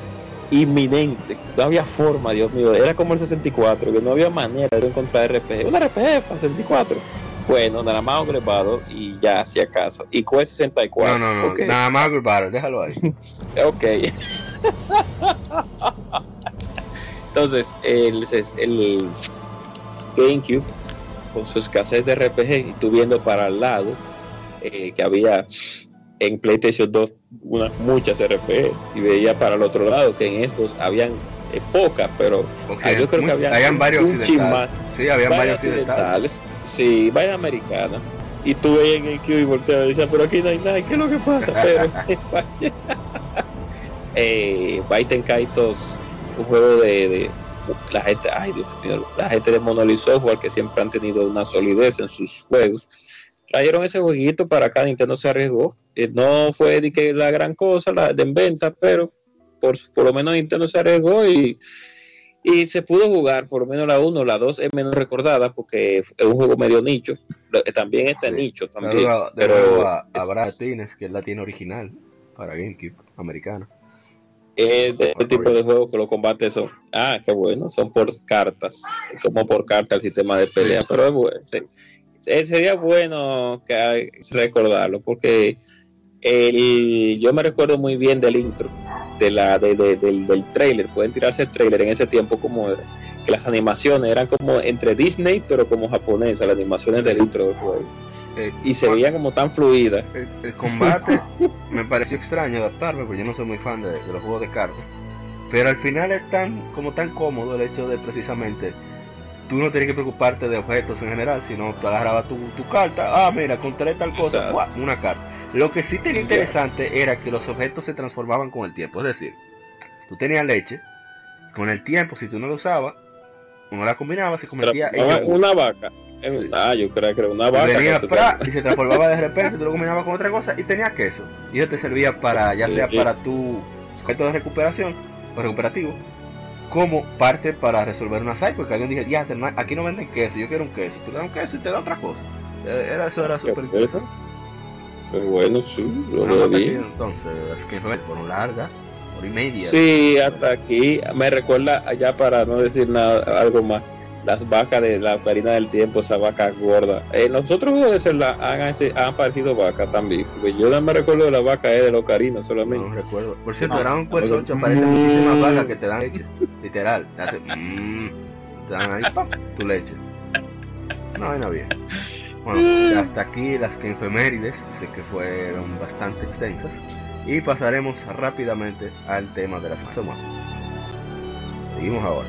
inminente. No había forma, Dios mío. Era como el 64, que no había manera de encontrar RPG. Un RPG para 64. Bueno, nada más agrepado y ya, si acaso. Y con 64. No, no, no. Ok. Nada más Battle, déjalo ahí. Ok. Entonces, el, el GameCube, con su escasez de RPG, y tú viendo para el lado eh, que había en PlayStation 2 unas muchas RPG, y veía para el otro lado que en Xbox habían eh, pocas, pero ah, yo creo que había habían varios un más. Sí, habían varios occidentales. sí, varias americanas. Y tú veías en GameCube y volteabas y decías, pero aquí no hay nada, ¿qué es lo que pasa? Pero. eh, Baiten Kaitos, un juego de, de la gente, ay Dios mío, la gente de Monolith Software que siempre han tenido una solidez en sus juegos. Trajeron ese jueguito para acá, Nintendo se arriesgó. Eh, no fue de que la gran cosa la de en venta, pero por, por lo menos Nintendo se arriesgó y, y se pudo jugar, por lo menos la 1, la 2 es menos recordada porque es un juego medio nicho. Eh, También está Sí. nicho, también. pero nuevo a, a es- Brad Martínez, que es la tiene original para GameCube americana. Es de este tipo de juegos que los combates son, ah, qué bueno, son por cartas, como por carta el sistema de pelea, pero es bueno, sí. Eh, sería bueno que recordarlo, porque el, yo me recuerdo muy bien del intro, de la, de- de- del, del trailer, pueden tirarse el trailer en ese tiempo como que las animaciones eran como entre Disney, pero como japonesa, las animaciones del intro del juego, Eh, y se veían como tan fluidas. el, el combate me pareció extraño adaptarme, porque yo no soy muy fan de, de los juegos de cartas. Pero al final es tan, como tan cómodo el hecho de precisamente tú no tienes que preocuparte de objetos en general, sino tú agarrabas tu, tu carta, ah, mira, encontré tal cosa, una carta. Lo que sí tenía interesante era que los objetos se transformaban con el tiempo, es decir, tú tenías leche, con el tiempo, si tú no lo usabas, no la combinabas, se convertía en una vaca. Ah, yo creo que era una Y vaca. que se pra, y se transformaba de repente, tú lo combinabas con otra cosa y tenía queso. Y eso te servía para, ya Sí, sea sí. para tu objeto de recuperación o recuperativo, como parte para resolver una side, porque alguien dije, ya, aquí no venden queso, yo quiero un queso, tú le das un queso y te da otra cosa. Eh, era, eso era súper interesante. Pero bueno, sí, lo Bueno, vi. entonces, las que fueron largas, hora y media. Sí, hasta aquí me recuerda allá para no decir nada, algo más. Las vacas de la farina del tiempo, esa vaca gorda. En los otros juegos de Zelda han, han aparecido vacas también. Porque yo no me recuerdo de la vaca eh, de los carinos No solamente. recuerdo. Por cierto, No. Dragon Quest 8 aparecen muchísimas vacas que te dan leche. Literal. Te, hace, mm, te dan ahí ¡pam! tu leche. Una vaina bien. Bueno, hasta aquí las que efemérides. Sé que fueron bastante extensas. Y pasaremos rápidamente al tema de la semana. Seguimos ahora.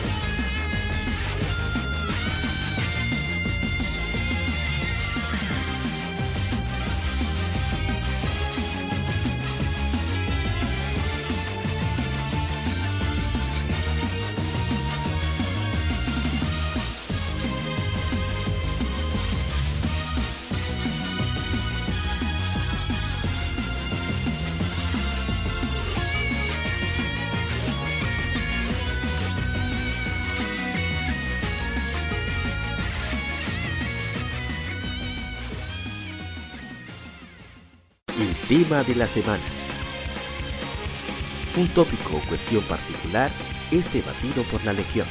De la semana. Un tópico o cuestión particular es debatido por la Legión.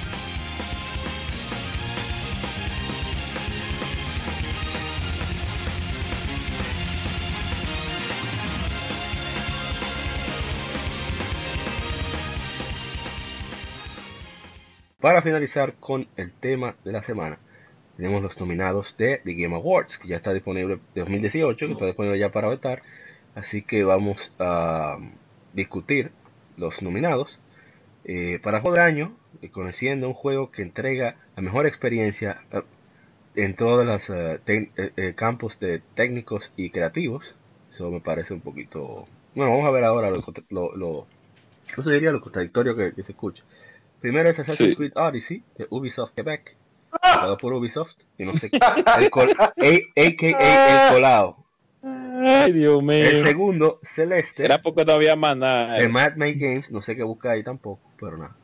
Para finalizar con el tema de la semana, tenemos los nominados de The Game Awards, que ya está disponible de 2018, que está disponible ya para votar. Así que vamos a discutir los nominados. Eh, para juego del año, eh, conociendo un juego que entrega la mejor experiencia eh, en todos los eh, campos de técnicos y creativos. Eso me parece un poquito... Bueno, vamos a ver ahora lo, lo, lo- ¿cómo se diría? Lo contradictorio que, que se escucha. Primero es Assassin's Sí. Creed Odyssey de Ubisoft Quebec, creado por Ubisoft, y no sé qué, el col- a- AKA El Colao. Ay, Dios mío. El segundo, Celeste, Era porque no había más nada. de Mad Make Games, no sé qué busca ahí tampoco, pero nada.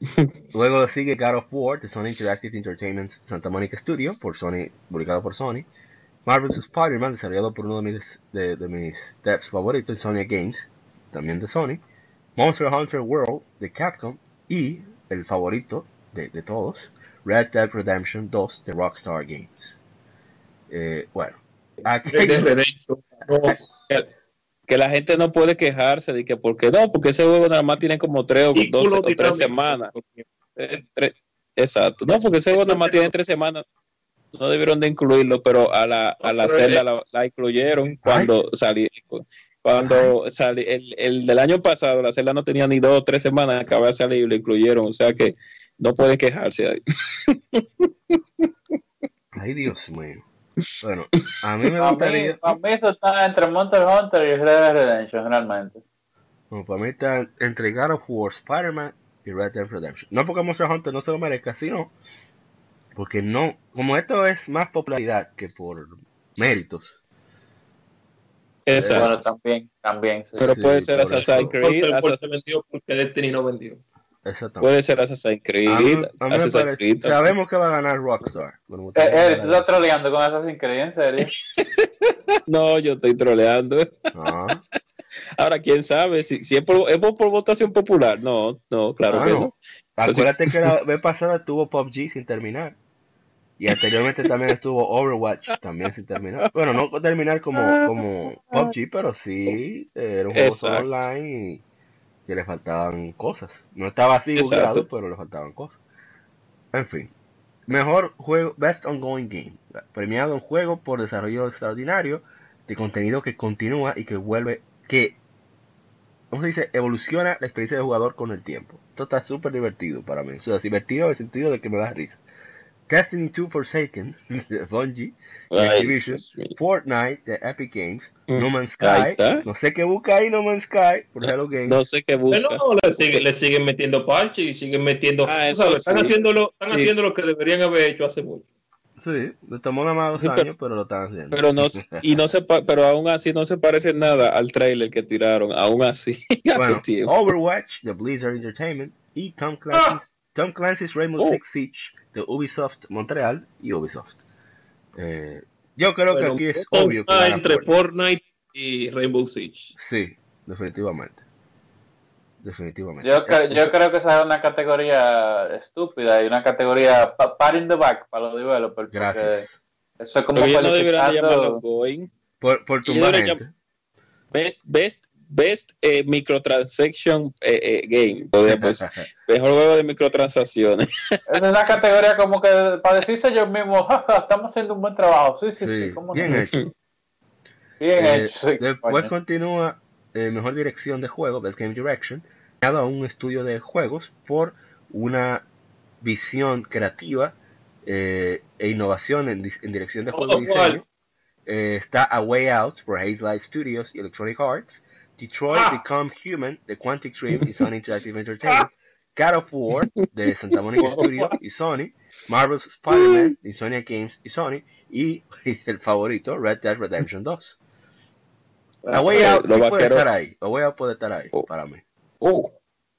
Luego sigue God of War de Sony Interactive Entertainment Santa Monica Studio, por Sony, publicado por Sony. Marvel's Spider-Man, desarrollado por uno de mis, de, de mis devs favoritos, Sony Games, también de Sony. Monster Hunter World de Capcom y el favorito de, de todos, Red Dead Redemption 2 de Rockstar Games. Eh, bueno, Que la gente no puede quejarse de que, ¿por qué no? Porque ese juego nada más tiene como tres o, dos, o tres semanas. Eh, tres- Exacto. No, porque ese juego nada más tiene tres semanas. No debieron de incluirlo, pero a la, a la celda la, la incluyeron cuando salí. Cuando salí, el, el del año pasado, la celda no tenía ni dos o tres semanas, acaba de salir y lo incluyeron. O sea que no pueden quejarse ahí. Ay, Dios mío. Bueno, a mí me Para mí, gustaría. para mí eso está entre Monster Hunter y Red Dead Redemption, realmente. Bueno, para mí está entre God of War, Spider-Man y Red Dead Redemption. No porque Monster Hunter no se lo merezca, sino porque no. Como esto es más popularidad que por méritos. Exacto. Bueno, también, también. sí. pero sí, puede ser por Assassin's eso. Creed, Porque Assassin's- se vendió porque Destiny no vendió. Exactamente. puede ser Assassin's Creed, A mí, a mí me Assassin's parece- Creed. sabemos que va a ganar Rockstar. Bueno, Eh, eh, tú estás troleando con Assassin's Creed, en serio. No, yo estoy troleando. Ah, Ahora, quién sabe si, si es, por, es por, por votación popular. No, no, claro Ah, que no. no. Acuérdate que la vez pasada estuvo PUBG sin terminar. Y anteriormente también estuvo Overwatch también sin terminar. Bueno, no terminar como, como PUBG, pero sí eh, era un juego online y que le faltaban cosas. No estaba así Exacto. bugueado, pero le faltaban cosas. En fin. Mejor juego, Best Ongoing Game. Premiado un juego por desarrollo extraordinario de contenido que continúa y que vuelve, que ¿cómo se dice? Evoluciona la experiencia de jugador con el tiempo. Esto está súper divertido para mí. O sea, es divertido en el sentido de que me da risa. Destiny 2 Forsaken de Bungie, de Ay, Activision. Fortnite de Epic Games, Mm, No Man's Sky, no sé qué busca ahí No Man's Sky por Hello Games. No sé qué busca. Pero no, le, sigue- le siguen metiendo parches y siguen metiendo. Ah, eso sabes, están, sí. haciendo lo, están Sí. haciendo lo que deberían haber hecho hace mucho. Sí, le tomó nada más dos Sí, pero- años, pero lo están haciendo. Pero no, y no se pa- pero aún así no se parece nada al trailer que tiraron, aún así, hace bueno, tiempo. Overwatch de Blizzard Entertainment y Tom Clancy's, Tom Clancy's Rainbow Oh. Six Siege de Ubisoft Montreal y Ubisoft. Eh, yo creo Pero que aquí es obvio que está entre Fortnite. Y Rainbow Six. Sí, definitivamente. Definitivamente. Yo, cre- Eh, yo creo que esa es una categoría estúpida y una categoría pa- pat in the back para los developers. Gracias. Eso es como no. Por, por gente. Best, best, best eh, microtransaction eh, eh, game. Podría, pues, mejor juego de microtransacciones. Es una categoría como que para decirse yo mismo, "Ja, ja, estamos haciendo un buen trabajo. Sí, sí, sí. Sí, ¿cómo bien no? hecho. Bien Eh, hecho. sí, después coño. continúa eh, Mejor Dirección de Juego, Best Game Direction, dado a un estudio de juegos por una visión creativa eh, e innovación en, dirección de juego y Oh, diseño. Eh, está A Way Out por Haze Light Studios y Electronic Arts. Detroit Ah. Become Human de Quantic Dream y Sony Interactive Entertainment. God of War de Santa Monica Studio y Sony. Marvel's Spider-Man de Insomniac Games y Sony. Y el favorito, Red Dead Redemption 2. A Way Eh, Out sí puede estar ahí. A Way Out puede estar ahí Oh. para mí. Oh,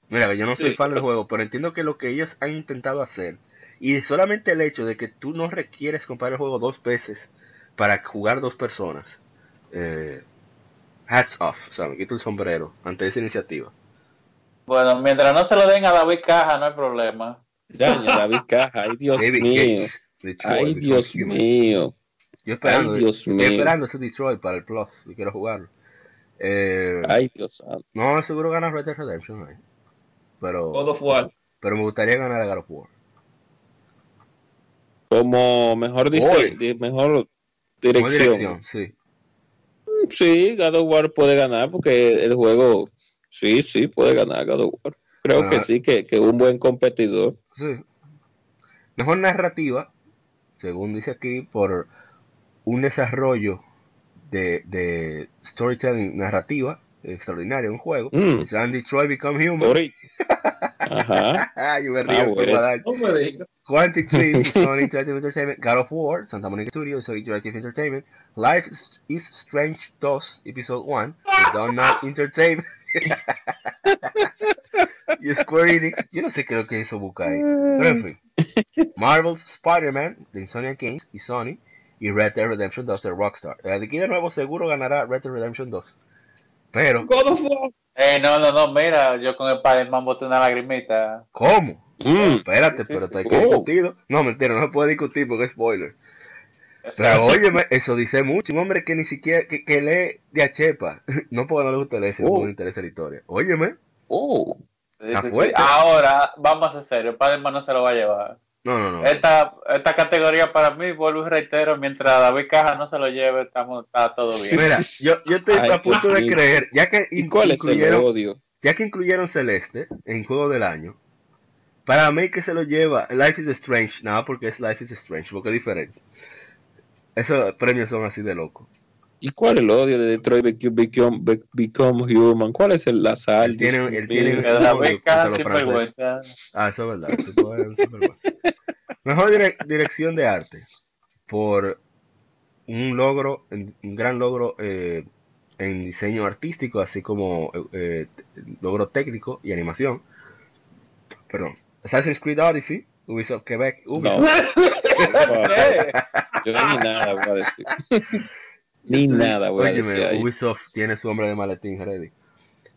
Mira, yo no soy Sí. fan del juego, pero entiendo que lo que ellos han intentado hacer, y solamente el hecho de que tú no requieres comprar el juego dos veces para jugar dos personas, eh, hats off, o sea, me quito el sombrero ante esa iniciativa. Bueno, mientras no se lo den a David Caja, no hay problema. ya, ya, David Caja. Ay, Dios David mío. Detroit, Ay, Dios mío. Yo esperando, Ay, Dios estoy mío. esperando ese Detroit para el Plus, y quiero jugarlo. Eh, Ay, Dios santo. no, seguro ganar Red Dead Redemption, ahí. pero, God of War. pero me gustaría ganar a God of War. Como mejor dice, mejor Como dirección. dirección, sí. Sí, God of War puede ganar porque el juego, sí, sí, puede ganar God of War. Creo que sí, que, que un buen competidor. Sí. Mejor narrativa, según dice aquí, por un desarrollo de, de storytelling narrativa extraordinario un juego. Mm. Detroit Become Human. Ajá. Ah, yo me Ah, río con bueno. Badal. No me digas. Quantic Dream, Sony Interactive Entertainment, God of War, Santa Monica Studios, Sony Interactive Entertainment, Life is- Strange 2, Episode 1, Don't Not Entertainment. y Square Enix, yo no sé qué es lo que hizo buscar ahí. Pero en fin. Marvel's Spider-Man de Insomniac Games y Sony y Red Dead Redemption 2 de Rockstar. Eh, de aquí de nuevo seguro ganará Red Dead Redemption 2. Pero, God of War. Eh, no, no, no, mira, yo con el Spider-Man boté una lagrimita. ¿cómo? Mm. Espérate, Sí, sí, pero sí. esto hay que Oh. discutirlo. No, mentira, no se puede discutir porque es spoiler. Pero óyeme, eso dice mucho. Un hombre que ni siquiera, que, que lee de Achepa. No porque no le gusta leer, sino Oh. porque no le interesa la historia. Óyeme. Oh. Sí, sí, sí. Ahora, vamos a ser serio, Spider-Man no se lo va a llevar. No, no, no. Esta, esta categoría para mí, vuelvo y reitero, mientras David Caja no se lo lleve, estamos, está todo bien. Mira, yo, yo estoy Ay, a punto Dios de creer, ya que ¿Y in- cuál es el incluyeron, ya que incluyeron Celeste en Juego del Año, para mí que se lo lleva Life is Strange, nada porque es Life is Strange, porque es diferente. Esos premios son así de locos. ¿Y cuál es el odio de Detroit Become, Become, Be- Become Human? ¿Cuál es el, la sal? Él tiene- él franceses. vergüenza. Ah, eso es verdad. eso. Mejor dire- dirección de arte por un logro, un gran logro eh, en diseño artístico, así como eh, t- logro técnico y animación. Perdón. Assassin's Creed Odyssey, Ubisoft Quebec, No, Ubisoft. yo ni nada voy a decir. ni nada Óyeme, ahí. Ubisoft tiene su hombre de maletín ready.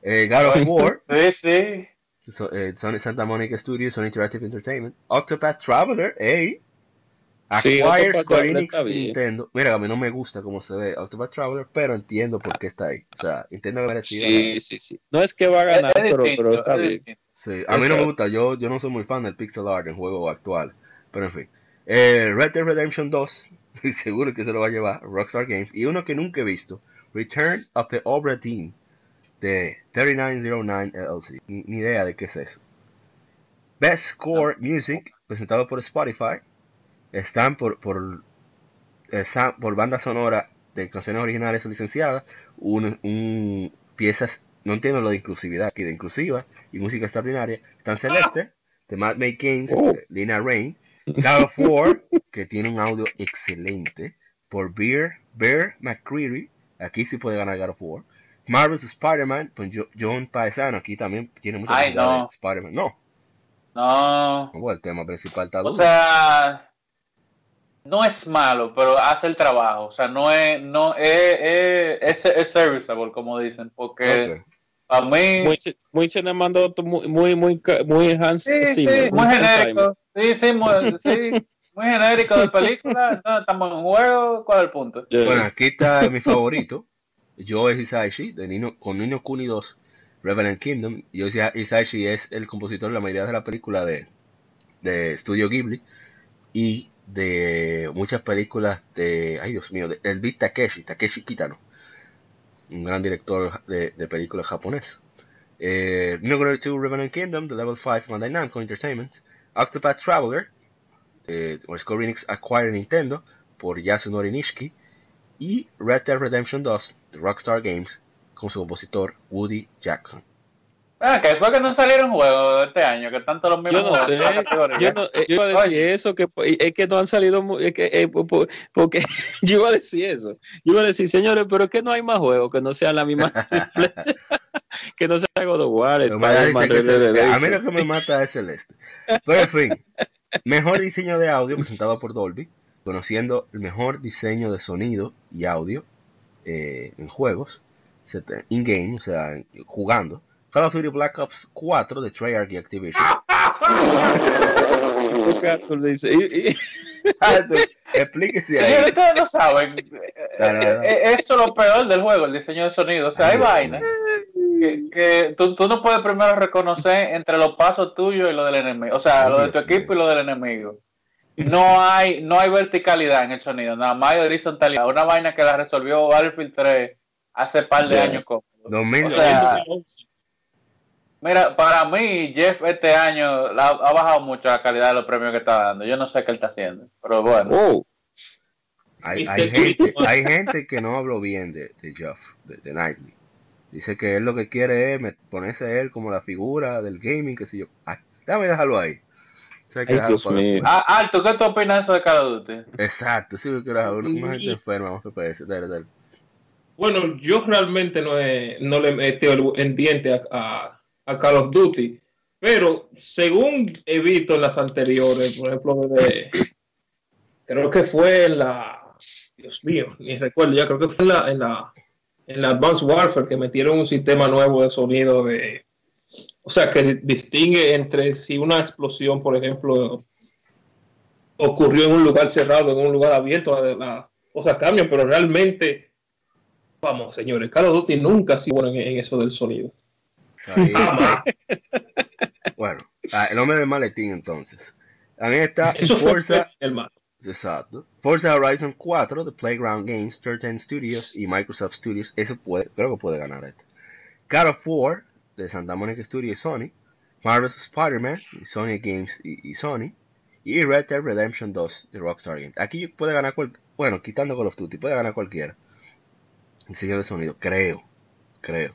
Eh, God of War, Sí, sí. So- eh, Sony Santa Monica Studios, Sony Interactive Entertainment, Octopath Traveler, ey. Sí, Acquire Octopath Square Enix. Nintendo. Mira, a mí no me gusta cómo se ve Octopath Traveler, pero entiendo por qué está ahí. O sea, Nintendo merecido. Sí, sí, sí. No es que va a ganar, es pero, distinto, pero está es bien. distinto. Sí, a mí no me gusta. Yo, yo no soy muy fan del pixel art en juegos actuales. Pero en fin. Eh, Red Dead Redemption 2, y seguro que se lo va a llevar Rockstar Games. Y uno que nunca he visto, Return of the Obra Dinn de 3909 LLC. Ni, ni idea de qué es eso. Best Score Music, presentado por Spotify. Están por, por, eh, por banda sonora de canciones originales o licenciadas. Un, un- piezas, no entiendo lo de inclusividad aquí, de inclusiva y música extraordinaria. Están Celeste, de Mad Make Games, Oh. Lina Rain. God of War, que tiene un audio excelente. Por Bear, Bear McCreary, aquí sí puede ganar God of War. Marvel's Spider-Man, Jo- John Paesano, aquí también tiene mucha Ay, no. Spider-Man. No, No. el tema principal está O sea, no es malo, pero hace el trabajo. O sea, no es, no es, es, es, serviceable, como dicen, porque. A mí Muy, muy cinemandoto, muy, muy, muy, ca- muy Hans sí, sí, Zimmer, muy Hans Zimmer. genérico, sí, sí, muy, sí, muy genérico de película. No, estamos en juego, ¿cuál es el punto? Yeah. Bueno, aquí está mi favorito, Joe Hisaishi, de Nino, con Nino Kuni 2, Revenant Kingdom. Joe Hisaishi es el compositor de la mayoría de la película de, de Studio Ghibli y de muchas películas de, ay Dios mío, de, el Beat Takeshi, Takeshi Kitano, un gran director de, de películas japonés. Eh, Nino Kuni 2, Revenant Kingdom, The Level 5, Bandai Namco Entertainment, Octopath Traveler, eh, Square Enix Acquire Nintendo, por Yasunori Nishiki, y Red Dead Redemption 2 de Rockstar Games con su compositor Woody Jackson. Ah, que fue que no salieron juegos este año, que tanto los mismos Yo no juegos sé, yo, no, eh, yo iba a decir Oye. eso, que es que no han salido, es que, eh, po- po- porque yo iba a decir eso, yo iba a decir, señores, pero es que no hay más juegos que no sean la misma, que no sea God of War, Spider-Man, a mí lo que me mata es Celeste. Pero en fin, mejor diseño de audio presentado por Dolby, conociendo el mejor diseño de sonido y audio eh, en juegos, set- in-game, o sea, jugando. Call of Duty Black Ops 4 de Treyarch y Activision. Ah, Explíquese ahí. ustedes no saben. Eh, eh, Eso es lo peor del juego, el diseño de sonido. O sea, hay vainas que, que tú, tú no puedes primero reconocer entre los pasos tuyos y los del enemigo. O sea, lo de tu equipo y lo del enemigo. No hay, no hay verticalidad en el sonido, nada más hay horizontalidad. Una vaina que la resolvió Battlefield 3 hace par de años. como. 2000, O sea, Mira, para mí, Jeff este año la- ha bajado mucho la calidad de los premios que está dando. Yo no sé qué él está haciendo, pero bueno. oh, Hay, hay gente, hay gente que no habló bien de, de Jeff, de, de Knightley. Dice que él lo que quiere es ponerse a él como la figura del gaming, que sé yo. Ay, déjame dejarlo ahí. O sea, hay que Ay, Dios mío. Ah, Alto, ¿qué tú opinas de eso de Call of Duty? Exacto, sí, yo quiero dejarlo. Una, una gente enferma, un FPS. Dale, dale. Bueno, yo realmente no, he- no le he metido el, en diente a, a- a Call of Duty, pero según he visto en las anteriores, por ejemplo, creo que fue en la, Dios mío, ni recuerdo ya, creo que fue en la, en la, en la Advanced Warfare que metieron un sistema nuevo de sonido de, o sea, que distingue entre si una explosión, por ejemplo, ocurrió en un lugar cerrado, en un lugar abierto, la, la cosa cambia, pero realmente Vamos, señores, Call of Duty nunca ha sido bueno en, en eso del sonido. Bueno, ah, el hombre del maletín entonces. También está Eso Forza, el mal. exacto. Forza Horizon 4 de Playground Games, 13 Studios y Microsoft Studios. Eso puede, creo que puede ganar este. God of War de Santa Monica Studios y Sony. Marvel's Spider-Man y Sony Games y, y Sony. Y Red Dead Redemption 2 de Rockstar Games. Aquí puede ganar cual, bueno, quitando Call of Duty, puede ganar cualquiera. Diseño de sonido, creo, creo.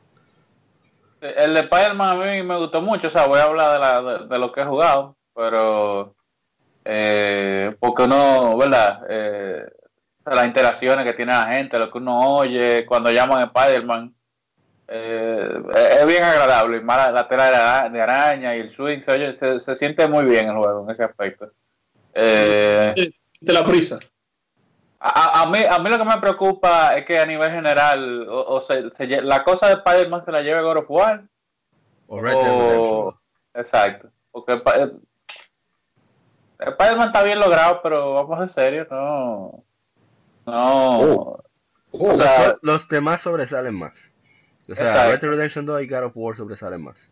El de Spider-Man a mí me gustó mucho, o sea, voy a hablar de, la, de, de lo que he jugado, pero eh, porque uno, ¿verdad? Eh, las interacciones que tiene la gente, lo que uno oye cuando llaman a Spider-Man, eh, es bien agradable, y más la, la tela de araña y el swing, se, oye, se, se siente muy bien el juego en ese aspecto. Eh, De la prisa. A, a mí, a mí lo que me preocupa es que a nivel general, o, o se- se la cosa de Spider-Man se la lleve God of War, O Red Dead Redemption 2. o... Exacto. Porque eh, Spider-Man está bien logrado, pero vamos en serio, no. No. Oh. O O sea, so- los demás sobresalen más. O sea, Exacto. Red Dead Redemption 2 y God of War sobresalen más.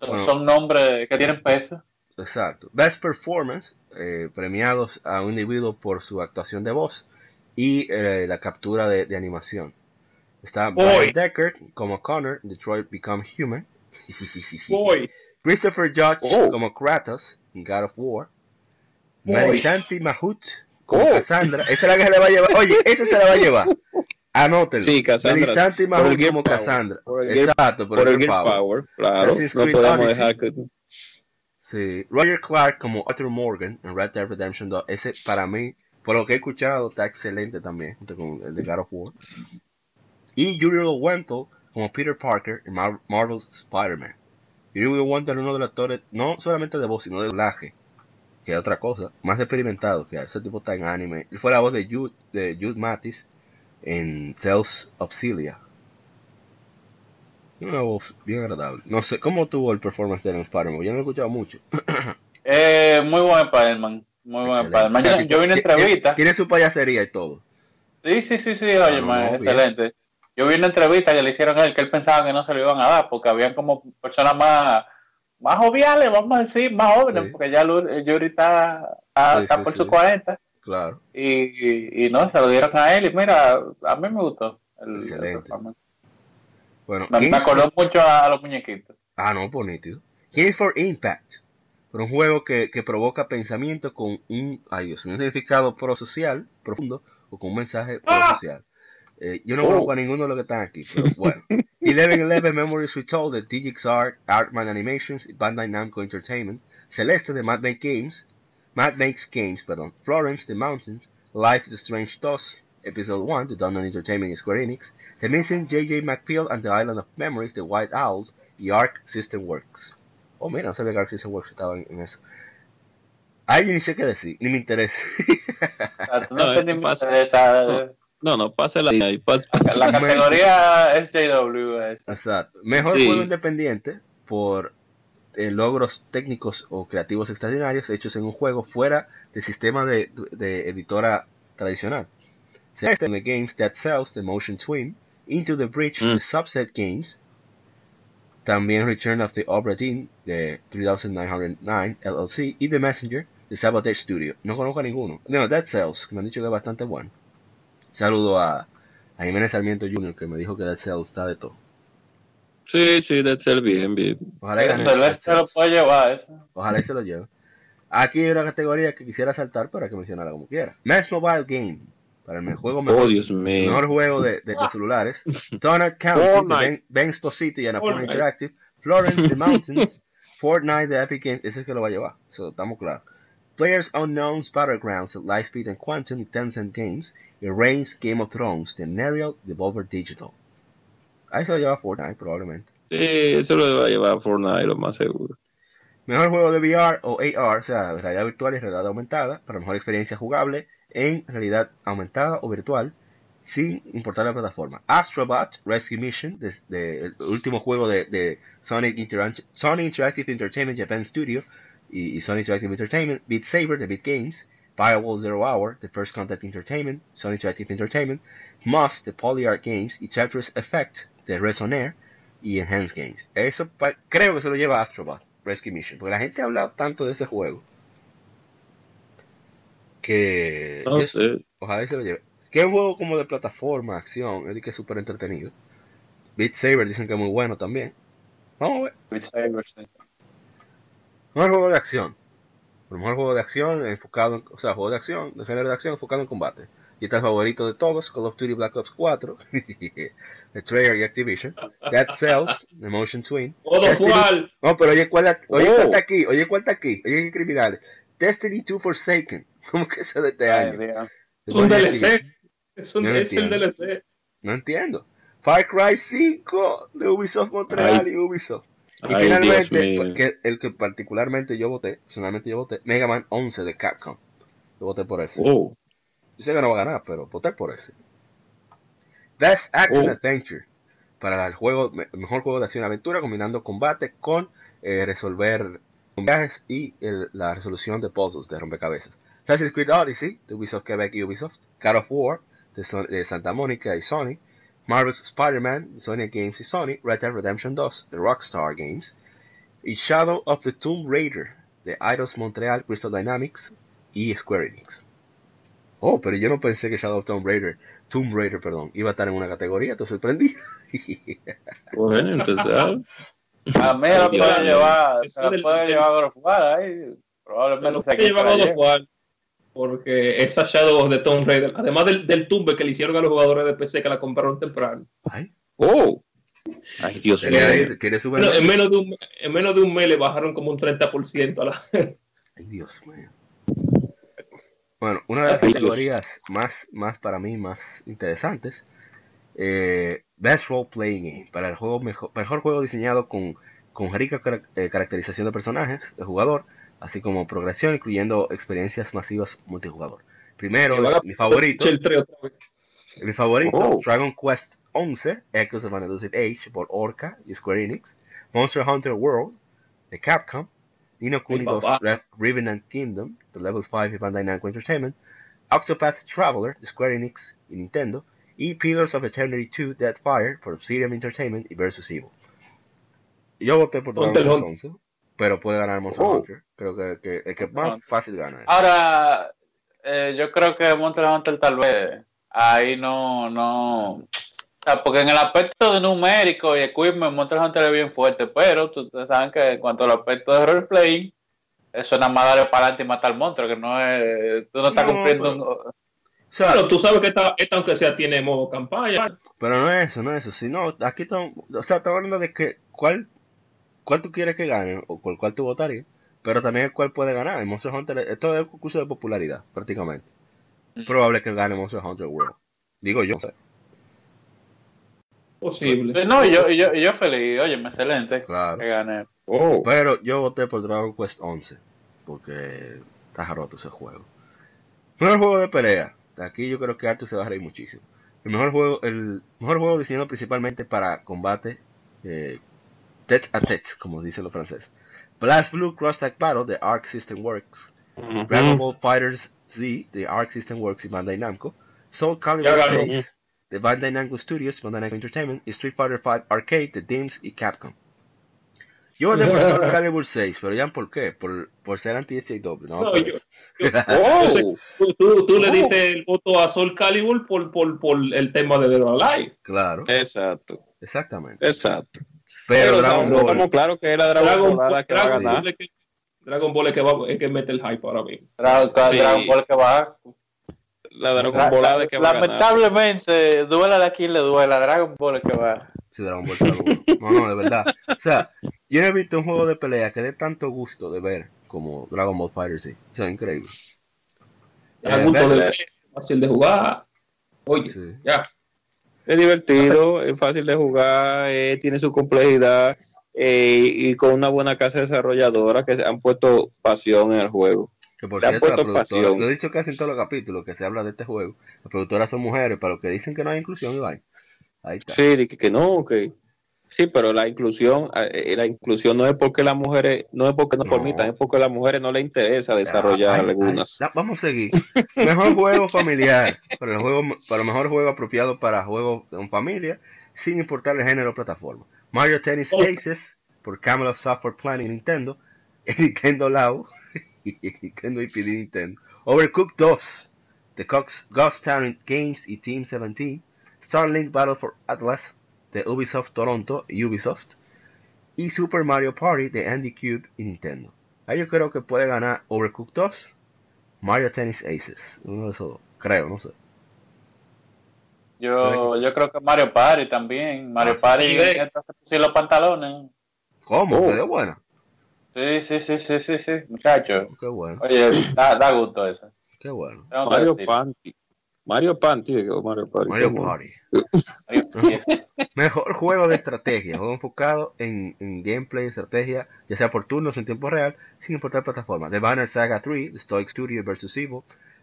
bueno. son nombres que tienen peso. Exacto. Best Performance, eh, premiados a un individuo por su actuación de voz y eh, la captura de, de animación. Está Boy. Brian Deckard como Connor, en Detroit Become Human. Boy. Christopher Judge Oh. como Kratos en God of War. Boy. Marisanti Mahut como Oh. Cassandra. Esa es la que se la va a llevar. Oye, esa se la va a llevar. Anótelo. Sí, Cassandra. Marisanti Por el Mahut como. Cassandra. Por el Exacto, Por el Gear Power. Power, claro. No Creed podemos Odyssey. dejar que. Roger Clark como Arthur Morgan en Red Dead Redemption 2. Ese, para mí, por lo que he escuchado, está excelente también, junto con el de God of War. Y Yuri Wentel como Peter Parker en Mar- Marvel's Spider-Man. Yuri Wentel es uno de los actores, no solamente de voz, sino de doblaje, que es otra cosa, más experimentado, que ese tipo está en anime. Fue la voz de Jude, de Jude Mattis en Tales of Celia. Una voz bien agradable. No sé, ¿cómo tuvo el performance de Spider-Man? Yo no lo he escuchado mucho. Eh, muy buen Spider-Man. Muy buen. Spider-Man. Yo, vi una entrevista. Tiene su payasería y todo. Sí, sí, sí, sí, oye, No, man, no, excelente. Yo vi una entrevista que le hicieron a él que él pensaba que no se lo iban a dar porque habían como personas más, más joviales, vamos a decir, más jóvenes, Sí. porque ya Lu- Yuri está, está, Sí, está sí, por sus 40 Claro. y, y, y no, se lo dieron a él y mira, a mí me gustó. El, el Excelente. performance. Bueno, me, me acordó mucho a, los muñequitos. Ah, no, pues nítido. Game for Impact. Por un juego que, que provoca pensamiento con un, ay Dios, un significado prosocial profundo o con un mensaje prosocial. Eh, yo no Oh. conozco a ninguno de los que están aquí, pero bueno. 1111 Memories Retold de Digix Art, Artman Animations Bandai Namco Entertainment. Celeste de Mad Make Games, Mad Makes Games, perdón. Florence The Mountains, Life is Strange 2, Episode 1 de Donan Entertainment Square Enix. The Missing J.J. McPhail and the Island of Memories de White Owls y Arc System Works. Oh, mira, no sabía que Arc System Works estaba en, en eso. Ay, yo ni sé qué decir, ni me interesa. No No, sé ni me interesa. No, no, pase la ahí. pase- La categoría es JW. Exacto. Mejor Sí. juego independiente por eh, logros técnicos o creativos extraordinarios hechos en un juego fuera del sistema de, de editora tradicional. Celeste the Games That Sells the Motion Twin, Into the Bridge Mm. the Subset Games, también Return of the Obra Dinn de 3909 LLC y The Messenger de Sabotage Studio. No conozco a ninguno. No, Dead Cells, que me han dicho que es bastante bueno. Saludo a, a Jiménez Sarmiento Jr. que me dijo que Dead Cells está de todo. Sí, sí, de ser bien, bien. Ojalá Dead Celeste se lo Cells. puede llevar. Eso. Ojalá y se lo lleve. Aquí hay una categoría que quisiera saltar para que mencionara como quiera. Mass Mobile Game. Para el juego mejor, Oh, Dios mejor juego de, de, de celulares. Donut County Ben, y Fortnite. Interactive. Florence the Mountains. Fortnite de Epic Games. Ese es que lo va a llevar. So, estamos claros. Players Unknown's Battlegrounds Lightspeed and Quantum Tencent Games. Y Reigns Game of Thrones de Nerial Devolver Digital. Ahí se lo lleva Fortnite probablemente. Sí, eso lo va a llevar a Fortnite, lo más seguro. Mejor juego de VR o AR, o sea, realidad virtual y realidad aumentada, para mejor experiencia jugable en realidad aumentada o virtual, sin importar la plataforma. Astrobot Rescue Mission, desde el último juego de, de Interactive Entertainment Japan Studio y, y Sony Interactive Entertainment, Beat Saber de Beat Games, Firewall Zero Hour de First Contact Entertainment, Sony Interactive Entertainment, Moss de Polyart Games y Tetris Effect de Resonair y Enhanced Games. Eso creo que se lo lleva Astrobot. Rescue Mission, porque la gente ha hablado tanto de ese juego que No sé. ojalá y se lo lleve. Que es un juego como de plataforma, acción, es que es súper entretenido. Beat Saber dicen que es muy bueno también. Vamos a ver. Beat Saber, sí. Mejor juego de acción. El mejor juego de acción enfocado en, o sea, juego de acción, de género de acción enfocado en combate. Y está el favorito de todos, Call of Duty Black Ops 4, de Treyarch y Activision, Dead Cells, de Motion Twin, Todo Destiny- cual. No, pero oye, ¿cuál, oye, Oh. cuál está aquí? Oye, ¿cuál está aquí? Oye, qué criminales. Destiny 2 Forsaken. ¿Cómo que ese de este Ay, año? Es un DLC. Es, un, No es. DLC. No entiendo. Far Cry 5 de Ubisoft Montreal y Ubisoft. Y Ay, finalmente, porque el que particularmente yo voté, personalmente yo voté, Mega Man 11 de Capcom. Yo voté por ese. Oh, Yo sé que no va a ganar, pero voté por ese. Best Action Oh. Adventure. Para el juego, mejor juego de acción y aventura, combinando combate con eh, resolver viajes y el- la resolución de puzzles de rompecabezas. Assassin's Creed Odyssey, de Ubisoft Quebec y Ubisoft. God of War, de, Son- de Santa Mónica y Sony. Marvel's Spider-Man, de Sony Games y Sony. Red Dead Redemption 2, de Rockstar Games. Y Shadow of the Tomb Raider, de Eidos Montreal, Crystal Dynamics y Square Enix. Oh, pero yo no pensé que Shadow of Tomb Raider, Tomb Raider, perdón, iba a estar en una categoría, te sorprendí. Bueno, entonces. ah, A mí la Ay, Dios puede mío. llevar, se la del- puede del- llevar a jugar ahí. Me Probablemente se que lleva God of quita War, porque esa Shadow of the Tomb Raider, además del, del tumbe que le hicieron a los jugadores de PC que la compraron temprano, Ay, Oh. Ay, Dios mío. bueno, en, menos de un, en menos de un mes le bajaron como un 30% a la. Ay, Dios mío. Bueno, una de las categorías más, más para mí, más interesantes, eh, Best Role Playing Game, para el juego mejor, mejor juego diseñado con, con rica eh, caracterización de personajes, de jugador, así como progresión, incluyendo experiencias masivas multijugador. Primero, mi favorito, el mi favorito, Oh. Dragon Quest 11, Echoes of an Elusive Age, por Orca y Square Enix, Monster Hunter World, de Capcom, Nino Kuni Ay, 2 papá. Re- Revenant Kingdom, de Level 5 y Bandai Namco Entertainment, Octopath Traveler, de Square Enix y Nintendo, y Pillars of Eternity 2 Deadfire, por Obsidian Entertainment y Versus Evil. Yo voté por Dragon Ponte el Quest Hun- 11, pero puede ganar Monster Oh. Hunter. Creo que, que el que más Hunter. fácil gana. es. Ahora, eh, yo creo que Monster Hunter tal vez ahí no, no. O sea, porque en el aspecto de numérico y equipment, Monster Hunter es bien fuerte, pero tú- ustedes saben que en cuanto al aspecto de roleplay, eso nada más darle para adelante y matar al monstruo, que no es. Tú no estás No, cumpliendo. pero- un- O sea, Pero tú sabes que esta, esta, aunque sea, tiene modo campaña. Pero no es eso, no es eso. Sino, aquí estamos, o sea, estamos hablando de que cuál, cuál tú quieres que gane o por cuál tú votarías, pero también el cuál puede ganar. El Monster Hunter, esto es un concurso de popularidad, prácticamente. Es probable que gane Monster Hunter World. Digo yo. Posible. No, y yo, y yo, y yo feliz, oye, excelente Claro. que gane. Oh. Pero yo voté por Dragon Quest 11, porque está roto ese juego. Mejor juego de pelea. Aquí yo creo que Arthur se va a reír muchísimo. El mejor juego, el mejor juego diseñado principalmente para combate eh, tete a tete, como dicen los franceses. Blast Blue Cross Tag Battle de Arc System Works. Dragon Ball Fighters Z de Arc System Works y Bandai Namco. Soul Calibur Ya ganó. 6 de Bandai Namco Studios, Bandai Namco Entertainment y Street Fighter V Arcade de Dims y Capcom. Yo por Soul Calibur 6, pero ya por qué? Por, por ser anti-SJW, no, No, por yo-. Oh. Sé- Tú, tú, tú le diste el voto a Soul Calibur por, por, por el tema de The Alive. Claro, Exacto, exactamente. exacto. Pero Pero, Dragon Ball, estamos claros que es la Dragon, Dragon, Ball la que va a Dragon ganar. Ball es que, Dragon Ball es que, va, es que mete el hype ahora mismo. Dragon, Sí. Dragon Ball que va. La Dragon La- Ball la que va a ganar. Lamentablemente, duela de quien le duela, Dragon Ball es que va. Sí, Dragon Ball está. No, no, de verdad. O sea, yo no he visto un juego de pelea que dé tanto gusto de ver como Dragon Ball Fighter Z. O sea, increíble. Da Eh, gusto de ver, fácil de jugar. Oye, Sí. ya. Es divertido, es fácil de jugar, eh, tiene su complejidad eh, y con una buena casa desarrolladora que se han puesto pasión en el juego. Que por Le cierto, la productora, pasión. lo he dicho casi en todos los capítulos que se habla de este juego. Las productoras son mujeres, los que dicen que no hay inclusión, Iván. Ahí está. Sí, que, que no, que sí, pero la inclusión, eh, la inclusión no es porque las mujeres, no es porque no, No. permitan, es porque a las mujeres no les interesa desarrollar Ay, ay, algunas. ay, vamos a seguir. Mejor juego familiar. Para el juego, para mejor juego apropiado para juegos en familia, sin importar el género o plataforma. Mario Tennis Oh. Aces por Camelot Software Planning Nintendo. Nintendo Lao. Nintendo IPD Nintendo. Overcooked 2. The Cox Ghost Town Games y Team 17. Starlink Battle for Atlas de Ubisoft Toronto y Ubisoft. Y Super Mario Party de Andy Cube y Nintendo. Ahí yo creo que puede ganar Overcooked 2, Mario Tennis Aces. Uno de esos dos. Creo, no sé. Yo, yo creo que Mario Party también. Mario Ah, Party, sí, los pantalones. ¿Cómo? Oh. ¿Quedó buena? Sí, sí, sí, sí, sí, sí, muchachos. Qué bueno, Oye, da, da gusto eso. qué bueno. Mario. Panty. Mario Panty, digo, Mario Party. Mario. Party. Mario Party. Mejor juego de estrategia. Juego enfocado en, en gameplay, estrategia, ya sea por turnos en tiempo real, sin importar plataforma. The Banner Saga 3, The Stoic Studio vs. Evil,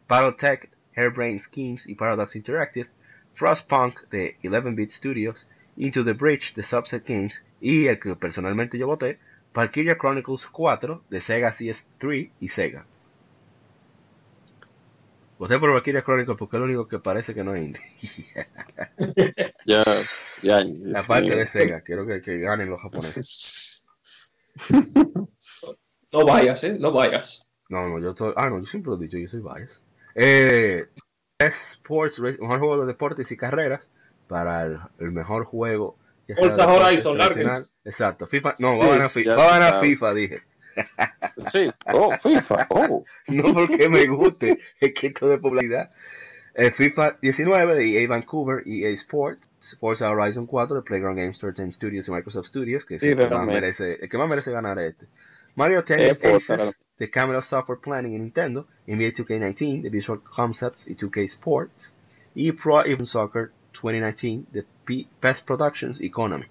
Battletech, Hairbrain Schemes y Paradox Interactive, Frostpunk de 11-Bit Studios, Into the Bridge de Subset Games y el que personalmente yo voté, Valkyria Chronicles 4 de Sega CS3 y Sega. Voté por Valkyria Chronicles porque es lo único que parece que no es indie. Ya, ya. La parte de Sega, quiero que, que ganen los japoneses. No vayas, ¿eh? No vayas. No, no, yo soy. Ah, no, yo siempre lo he dicho, yo soy bias. Eh, Sports, Race- mejor juego de deportes y carreras para el, el mejor juego. Ya Forza Horizon, largues. Exacto, FIFA, no, Sí, va a ganar, sí, fi- ya va a ganar. FIFA, dije. Sí, oh, FIFA, oh. No porque me guste, es que esto de popularidad. El FIFA 19 de EA Vancouver, EA Sports, Forza Horizon 4 de Playground Games 13 Studios y Microsoft Studios, que es Sí, el, que más realmente. merece, el que más merece ganar este. Mario Eh, Tennis Forza, Aces de Camelot Software Planning y Nintendo, NBA 2K19 de Visual Concepts y 2K Sports, y Pro Evolution Soccer 2019 de P- PES Productions y Konami.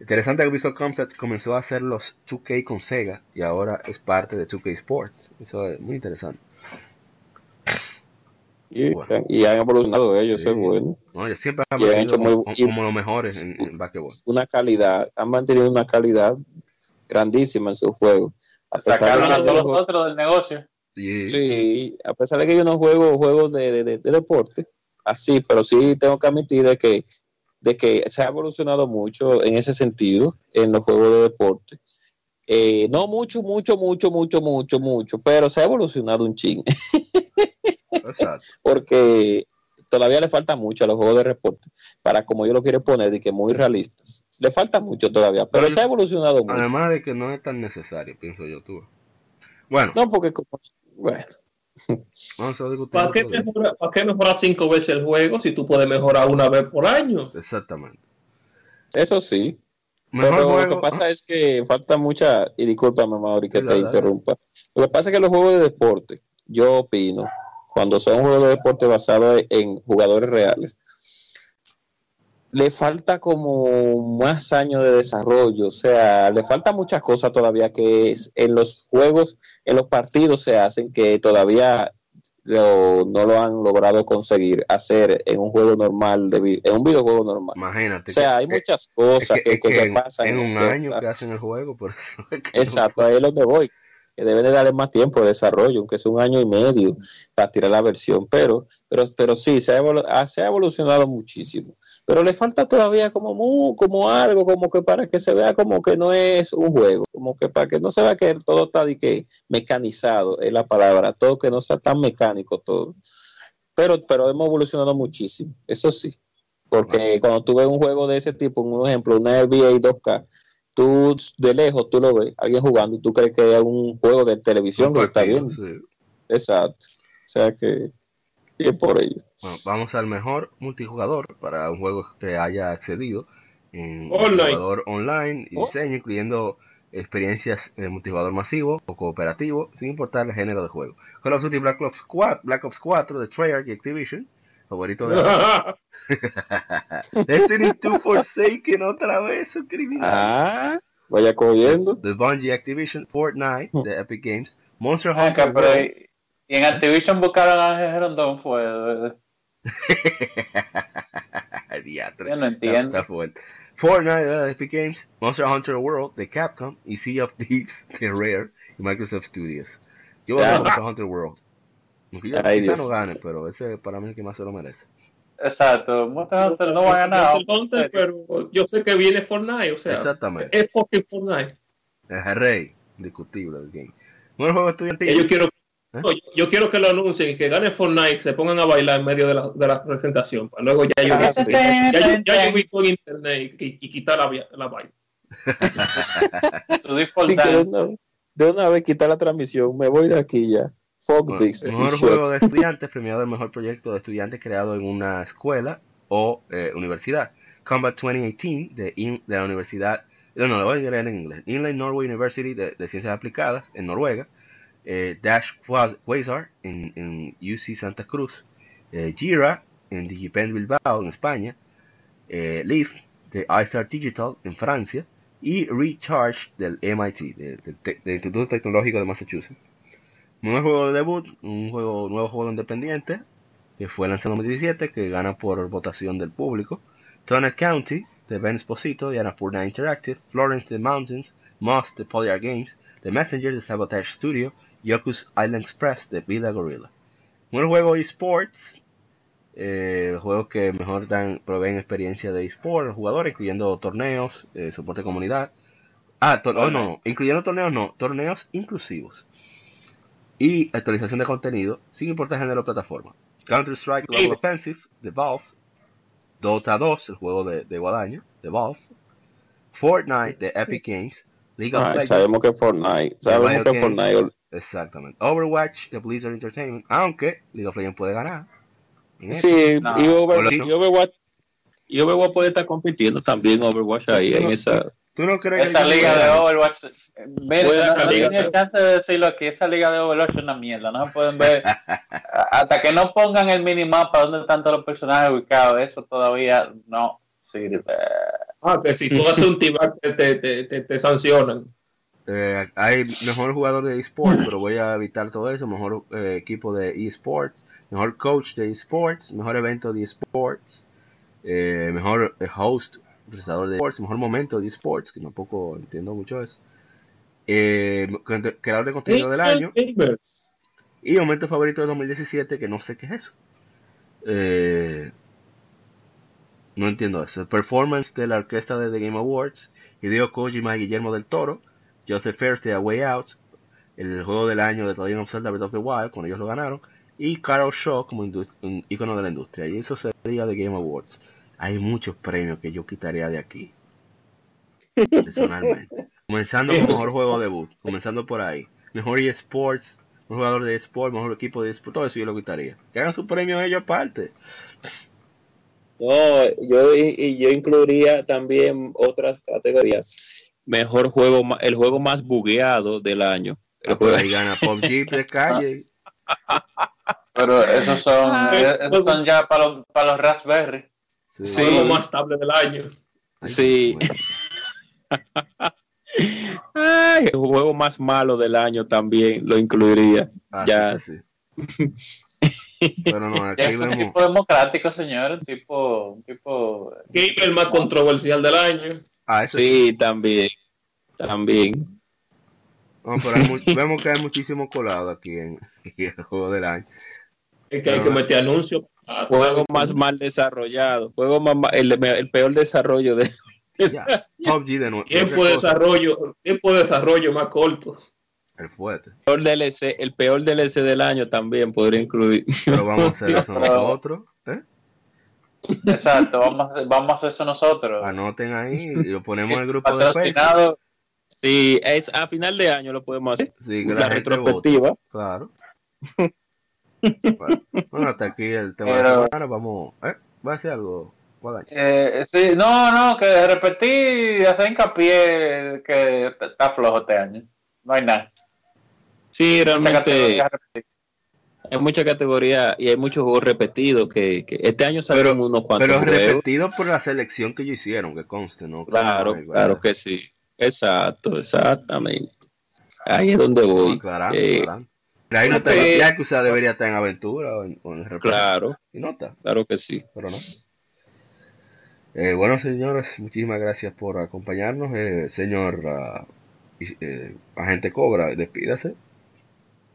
Interesante que Visual Concepts comenzó a hacer los 2K con Sega y ahora es parte de 2K Sports. Eso es muy interesante. Y, Bueno. y han evolucionado ellos, Sí. es bueno. No, ellos siempre han Y han hecho como, muy- como los mejores en, en basquetbol. Una calidad, han mantenido una calidad grandísima en su juego. A Sacaron a todos los otros del negocio. Sí. Sí, a pesar de que yo no juego juegos de, de- de- de deporte, así, pero sí tengo que admitir de que, de que se ha evolucionado mucho en ese sentido en los juegos de deporte. Eh, no mucho, mucho, mucho, mucho, mucho, mucho, pero se ha evolucionado un ching, porque todavía le falta mucho a los juegos de deporte, para como yo lo quiero poner, de que muy realistas. Le falta mucho todavía, pero Pero se ha evolucionado mucho. Además de que no es tan necesario, pienso yo, tú. Bueno, No, porque como, bueno, vamos a discutir. ¿Para qué, día. mejorar, ¿Para qué mejorar cinco veces el juego si tú puedes mejorar una vez por año? Exactamente. eso sí, Mejor Pero juego. lo que pasa es que falta mucha, y discúlpame, Mauri, que Sí, te interrumpa. Lo que pasa es que los juegos de deporte, yo opino, cuando son juegos de deporte basados en jugadores reales, le falta como más años de desarrollo, o sea, le falta muchas cosas todavía que es- en los juegos, en los partidos se hacen que todavía lo- no lo han logrado conseguir hacer en un juego normal, de, en un videojuego normal. Imagínate. O sea, hay muchas es cosas que- que, es que que se en, pasan. en un esto, año que hacen el juego, por eso Exacto, ahí es donde voy. Que deben de darle más tiempo de desarrollo, aunque sea un año y medio para tirar la versión. Pero, pero, pero sí, se ha, evolu- ah, se ha evolucionado muchísimo. Pero le falta todavía como, como algo, como que para que se vea como que no es un juego, como que para que no se vea que todo está de que mecanizado, es la palabra, todo que no sea tan mecánico todo. Pero, pero hemos evolucionado muchísimo, eso sí. Porque cuando tú ves un juego de ese tipo, un ejemplo, una NBA 2K, tú de lejos tú lo ves, alguien jugando y tú crees que es un juego de televisión que está viendo. sí. Exacto. O sea que y es por ello. Bueno, vamos al mejor multijugador para un juego que haya accedido en Online. multijugador online y Oh. diseño, incluyendo experiencias de multijugador masivo o cooperativo, sin importar el género de juego. Call of Duty Black Ops 4, Black Ops 4 de Treyarch y Activision, favorito de Destiny 2 Forsaken otra vez, criminal. Ah, vaya cogiendo. De Bungie Activision, Fortnite de Epic Games, Monster Ah, Hunter pero, World. y, en Activision buscaron a Ángel Rondón fue. Diatre. Yo no entiendo. está fuerte. Fortnite de Epic Games, Monster Hunter World de Capcom y Sea of Thieves de Rare y Microsoft Studios. Yo voy a Monster Hunter World. Yo Ay, quizá Dios. no gane, pero ese para mí es el que más se lo merece. Exacto. Monster Hunter no va a ganar. Hunter, pero yo sé que viene Fortnite, o sea, Exactamente. es fucking Fortnite. Es el rey, indiscutible del game. Un juego estudiantil. Yo quiero, ¿Eh? yo, yo quiero que lo anuncien y que gane Fortnite, se pongan a bailar en medio de la, de la presentación. Para luego ya yo, Ah, sí. ya, yo, ya yo vi por internet y, y quitar la, la vaina. De una vez quitar la transmisión, me voy de aquí ya. Fuck Bueno, this. mejor this juego de estudiantes, premiado el mejor proyecto de estudiantes creado en una escuela o eh, universidad. Combat 2018 de, In- de la universidad, no, no, lo voy a leer en inglés. Inland Norway University de, de Ciencias Aplicadas en Noruega. Eh, Dash Quas- Quasar en, en UC Santa Cruz. Eh, Gira en Digipen Bilbao en España. Eh, Leaf de iStar Digital en Francia. Y Recharge del MIT, de- del del Instituto Tecnológico de Massachusetts. Nuevo juego de debut, un juego, nuevo juego independiente que fue lanzado en 2017, que gana por votación del público. Turner County de Ben Esposito y Annapurna Interactive, Florence the Mountains, Moss de Polyar Games, The Messenger de Sabotage Studio, Yoku's Island Express de Vida Gorilla. Un juego eSports, eh, juegos que mejor dan, proveen experiencia de eSports, jugadores, incluyendo torneos, eh, soporte de comunidad. Ah, oh, no, incluyendo torneos no, torneos inclusivos y actualización de contenido sin importar género o plataforma. Counter-Strike Global Offensive de Valve, Dota 2, el juego de, de Guadaño, de Valve, Fortnite de Epic Games, League of Ah, Legends, sabemos que Fortnite, sabemos que Games. Fortnite, exactamente, Overwatch de Blizzard Entertainment, aunque League of Legends puede ganar. sí, No. y, Over- y Overwatch, y Overwatch puede estar compitiendo también Overwatch ahí en esa. ¿Tú no crees que Esa liga de Overwatch. Puede no, la no tiene chance de decirlo aquí. Esa liga de Overwatch es una mierda. No se pueden ver. Hasta que no pongan el minimapa donde están todos los personajes ubicados, eso todavía no sirve. Ah, que si tú haces un team te, te, te, te, te sancionan. Eh, hay mejor jugador de esports, pero voy a evitar todo eso. Mejor eh, equipo de esports, mejor coach de esports, mejor evento de esports, eh, mejor host, presentador de esports, mejor momento de esports, que tampoco entiendo mucho eso. Eh, creador de contenido del año Gamers. y momento favorito de 2017, que no sé qué es eso. Eh, no entiendo eso. Performance de la orquesta de The Game Awards. Hideo Kojima y Guillermo del Toro. Joseph Fairst de A Way Out. El juego del año de The Legend of Zelda Breath of the Wild, cuando ellos lo ganaron. Y Carol Shaw como ícono de la industria. Y eso sería The Game Awards. Hay muchos premios que yo quitaría de aquí. Personalmente. Comenzando con mejor juego debut. Comenzando por ahí. Mejor eSports. Mejor jugador de eSports. Mejor equipo de eSports. Todo eso yo lo quitaría. Que hagan su premio ellos aparte. No, yo, y yo incluiría también otras categorías. Mejor juego, el juego más bugueado del año. El Ah, juego- ahí gana PUBG de calle. Pero esos son, esos son ya para los, para los Raspberry. Sí. Sí. El juego más estable del año. Ay, Sí. Ay, el juego más malo del año también lo incluiría. Ah, Ya. sí, sí, sí. Pero no, aquí es un vemos. tipo democrático, señor. Tipo, un tipo. Gamer más controversial del año. Ah, sí. Sí, también. También. No, pero hay vemos que hay muchísimo colado aquí en, en el juego del año. Es que hay que meter anuncios. Ah, Juego más mal desarrollado. Juego más el, el peor desarrollo de. Ya. PUBG de nuevo. Tiempo de desarrollo, tiempo de desarrollo más corto. El fuerte. peor DLC, el peor DLC del año también podría incluir. Pero vamos a hacer eso nosotros. ¿eh? Exacto, vamos, a- vamos a hacer eso nosotros. Anoten ahí y lo ponemos en el grupo de Facebook. Patrocinado. Sí, es a final de año lo podemos hacer. Sí, que La la gente vote. retrospectiva. Claro. Bueno, bueno, hasta aquí el tema de la Pero- semana. Vamos. ¿eh? ¿Va a decir algo? Eh, sí, no, no, que repetir, hacer hincapié que está flojo este año. No hay nada. Sí, realmente hay mucha categoría y hay muchos juegos repetidos que, que este año salieron unos cuantos Pero juegos. repetido por la selección que ellos hicieron, que conste, ¿no? Claro, Ay, claro ¿verdad? que sí. Exacto, exactamente. Ahí es donde voy. Aclarando, Eh, aclarando. Pero ahí no está, ya que usted debería estar en aventura o en, o en. Claro, Y no está, claro que sí. pero no. Eh, bueno, señores, muchísimas gracias por acompañarnos. Eh, señor y- eh, agente Cobra, despídase.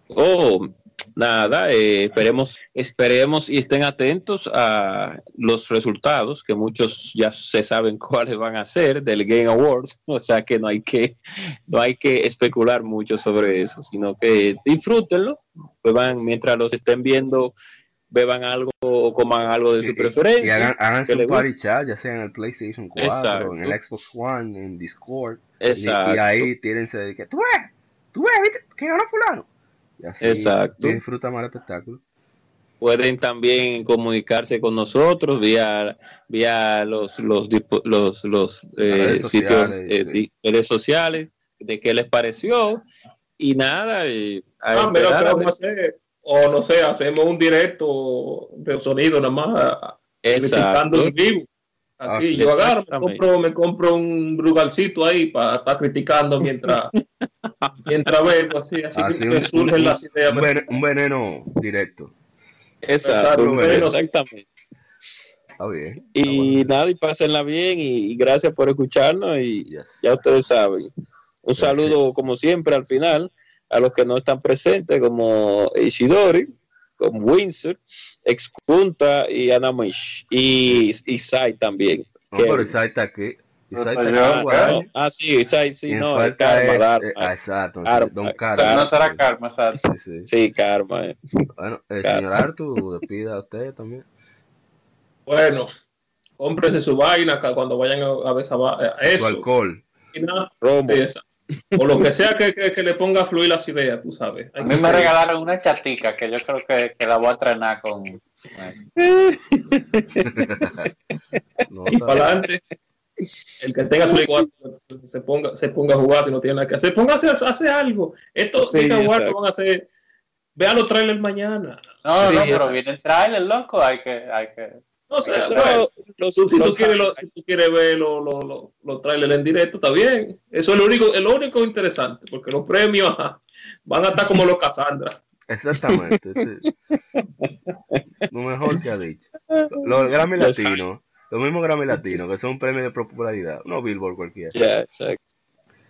Oh, nada, eh, esperemos, esperemos y estén atentos a los resultados, que muchos ya se saben cuáles van a ser del Game Awards, o sea que no hay que, no hay que especular mucho sobre eso, sino que disfrútenlo, beban mientras los estén viendo, beban algo o coman algo de su Y- preferencia. Y hagan, su party chat, ya sea en el PlayStation 4, Exacto. en el Xbox One, en Discord. Y- Exacto. Y, ahí tírense de que, tú ves, tú ves, viste, que ganó fulano. Y así Exacto. disfruta más el espectáculo. pueden también comunicarse con nosotros vía vía los los los, los eh, redes sitios sociales, eh, sí. redes sociales de qué les pareció y nada y a Ah, ¿qué a vamos a hacer? O no sé, hacemos un directo de sonido nada más, exacto en vivo. Aquí yo agarro, me compro, me compro un brugalcito ahí para estar criticando mientras, mientras veo, así, así, Así que un- surgen un- las ideas. Un, vene- un veneno directo. exacto Exacto, pero- exactamente Está bien. y nada y pásenla bien y, y gracias por escucharnos y Yes. ya ustedes saben un saludo como siempre al final a los que no están presentes como Ishidori como Windsor, Expunta y Anamish y, y Sai también. No, que- pero Isai está aquí. Sai. No, ah, sí, sí, Y sí, no, es karma, es- Dharma. eh, ah, exacto, Don karma. Karma. no será karma, exacto. Sí, sí. Sí, karma. eh. Bueno, el señor Artu, despida a usted también. Bueno, cómprense su vaina cuando vayan a, a ver esa Su eso. alcohol. y nada, Romo. sí, esa. O lo que sea que, que- que le ponga a fluir las ideas, tú sabes. Hay A mí me ser- regalaron una chatica que yo creo que, que la voy a entrenar con. No, y para adelante. El que tenga su cuarto se ponga, se ponga a jugar si no tiene nada que hacer. Póngase a hacer algo. Estos Sí, que jugar exacto. van a hacer. Vean los trailers mañana. No, Sí, no, pero viene el trailer, loco. Hay que. Hay que... Pero los- tú- si, tú quieres, lo- si tú quieres ver los los- los trailers en directo, está bien. Eso es lo único, es lo único interesante, porque los premios ajá, van a estar como los Cassandra. Exactamente. este- Lo mejor que ha dicho. Los Grammy Latinos, los mismos Grammy Latinos, que son premios de popularidad, no Billboard cualquiera. Ya, exacto.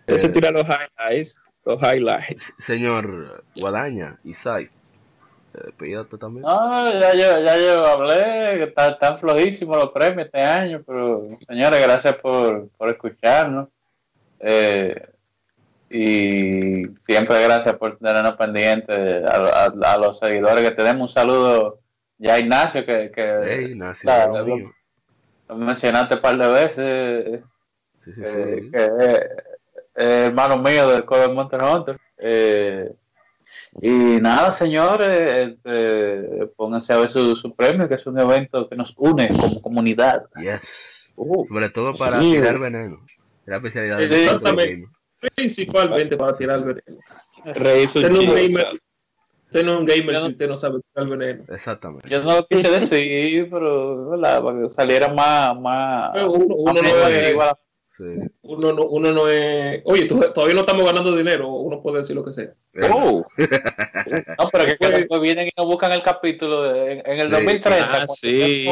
Ese Eh, tira los highlights, los highlights. Señor Guadaña y Saiz, también. No, ya yo, ya yo hablé, que está- están flojísimos los premios este año, pero señores, gracias por, por escucharnos. Eh, y siempre gracias por tenernos pendientes a, a- a los seguidores que tenemos. Un saludo ya a Ignacio, que, que Hey, claro, lo lo- mío. lo mencionaste un par de veces, Sí, sí, eh, sí, sí. que es hermano mío del Code de Monster Hunter. Eh, y nada, señores, este, pónganse a ver su, su premio, que es un evento que nos une como comunidad. Yes. Uh, Sobre todo para Sí. tirar veneno. Es la especialidad de gamer. Principalmente para tirar el veneno. reír no un gamer, usted no es un gamer Yo si no- usted no sabe tirar el veneno. Exactamente. Yo no lo quise decir, pero ¿verdad? para que saliera más, más, Pero uno, uno más no es, positivo a la- Sí. uno, no, uno no es. Oye, todavía no estamos ganando dinero, uno puede decir lo que sea. Oh, No, pero que, vienen y nos buscan el capítulo de- en, en el Sí. 2030. Ah, sí.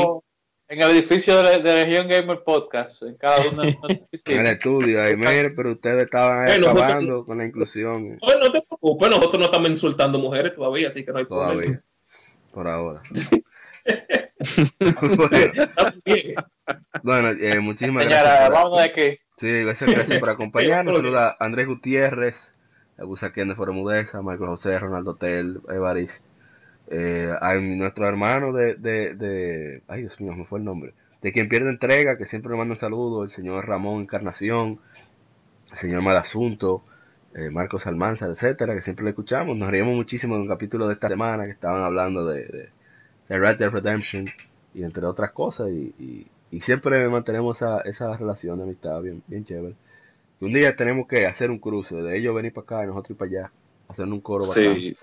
En el edificio de, de Región Gamer Podcast, en cada uno de nuestras En el estudio, ahí, mire, pero ustedes estaban Bueno, nosotros- acabando con la inclusión Oye, no te preocupes, nosotros no estamos insultando mujeres todavía, así que no hay problema. todavía. Por ahora. bueno, Está bien. Bueno, eh, muchísimas Señora, gracias. por- vámonos de aquí. Sí, gracias, gracias por acompañarnos. Saluda a Andrés Gutiérrez, a Busaquén de Foremudeza, Michael José, Ronaldo Tel, Evaris, eh, a nuestro hermano de, de, de, ay Dios mío, me fue el nombre, de quien pierde entrega, que siempre le manda un saludo, el señor Ramón Encarnación, el señor Malasunto, eh, Marcos Almanza, etcétera, que siempre le escuchamos. Nos reímos muchísimo en un capítulo de esta semana que estaban hablando de, de, de Red Dead Redemption y entre otras cosas y, y, y siempre mantenemos esa, esa relación de amistad bien, bien chévere. Y un día tenemos que hacer un cruce, de ellos venir para acá y nosotros ir para allá, hacer un coro bacán. sí.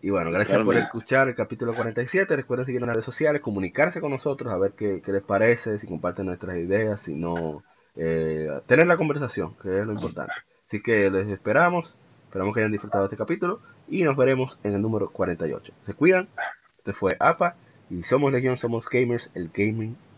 Y bueno, gracias por escuchar el capítulo 47. Recuerden seguirnos en las redes sociales, comunicarse con nosotros, a ver qué, qué les parece, si comparten nuestras ideas, si no, eh, tener la conversación, que es lo importante. Así que les esperamos, esperamos que hayan disfrutado este capítulo y nos veremos en el número 48. Se cuidan, este fue APA y somos Legión, somos gamers, el gaming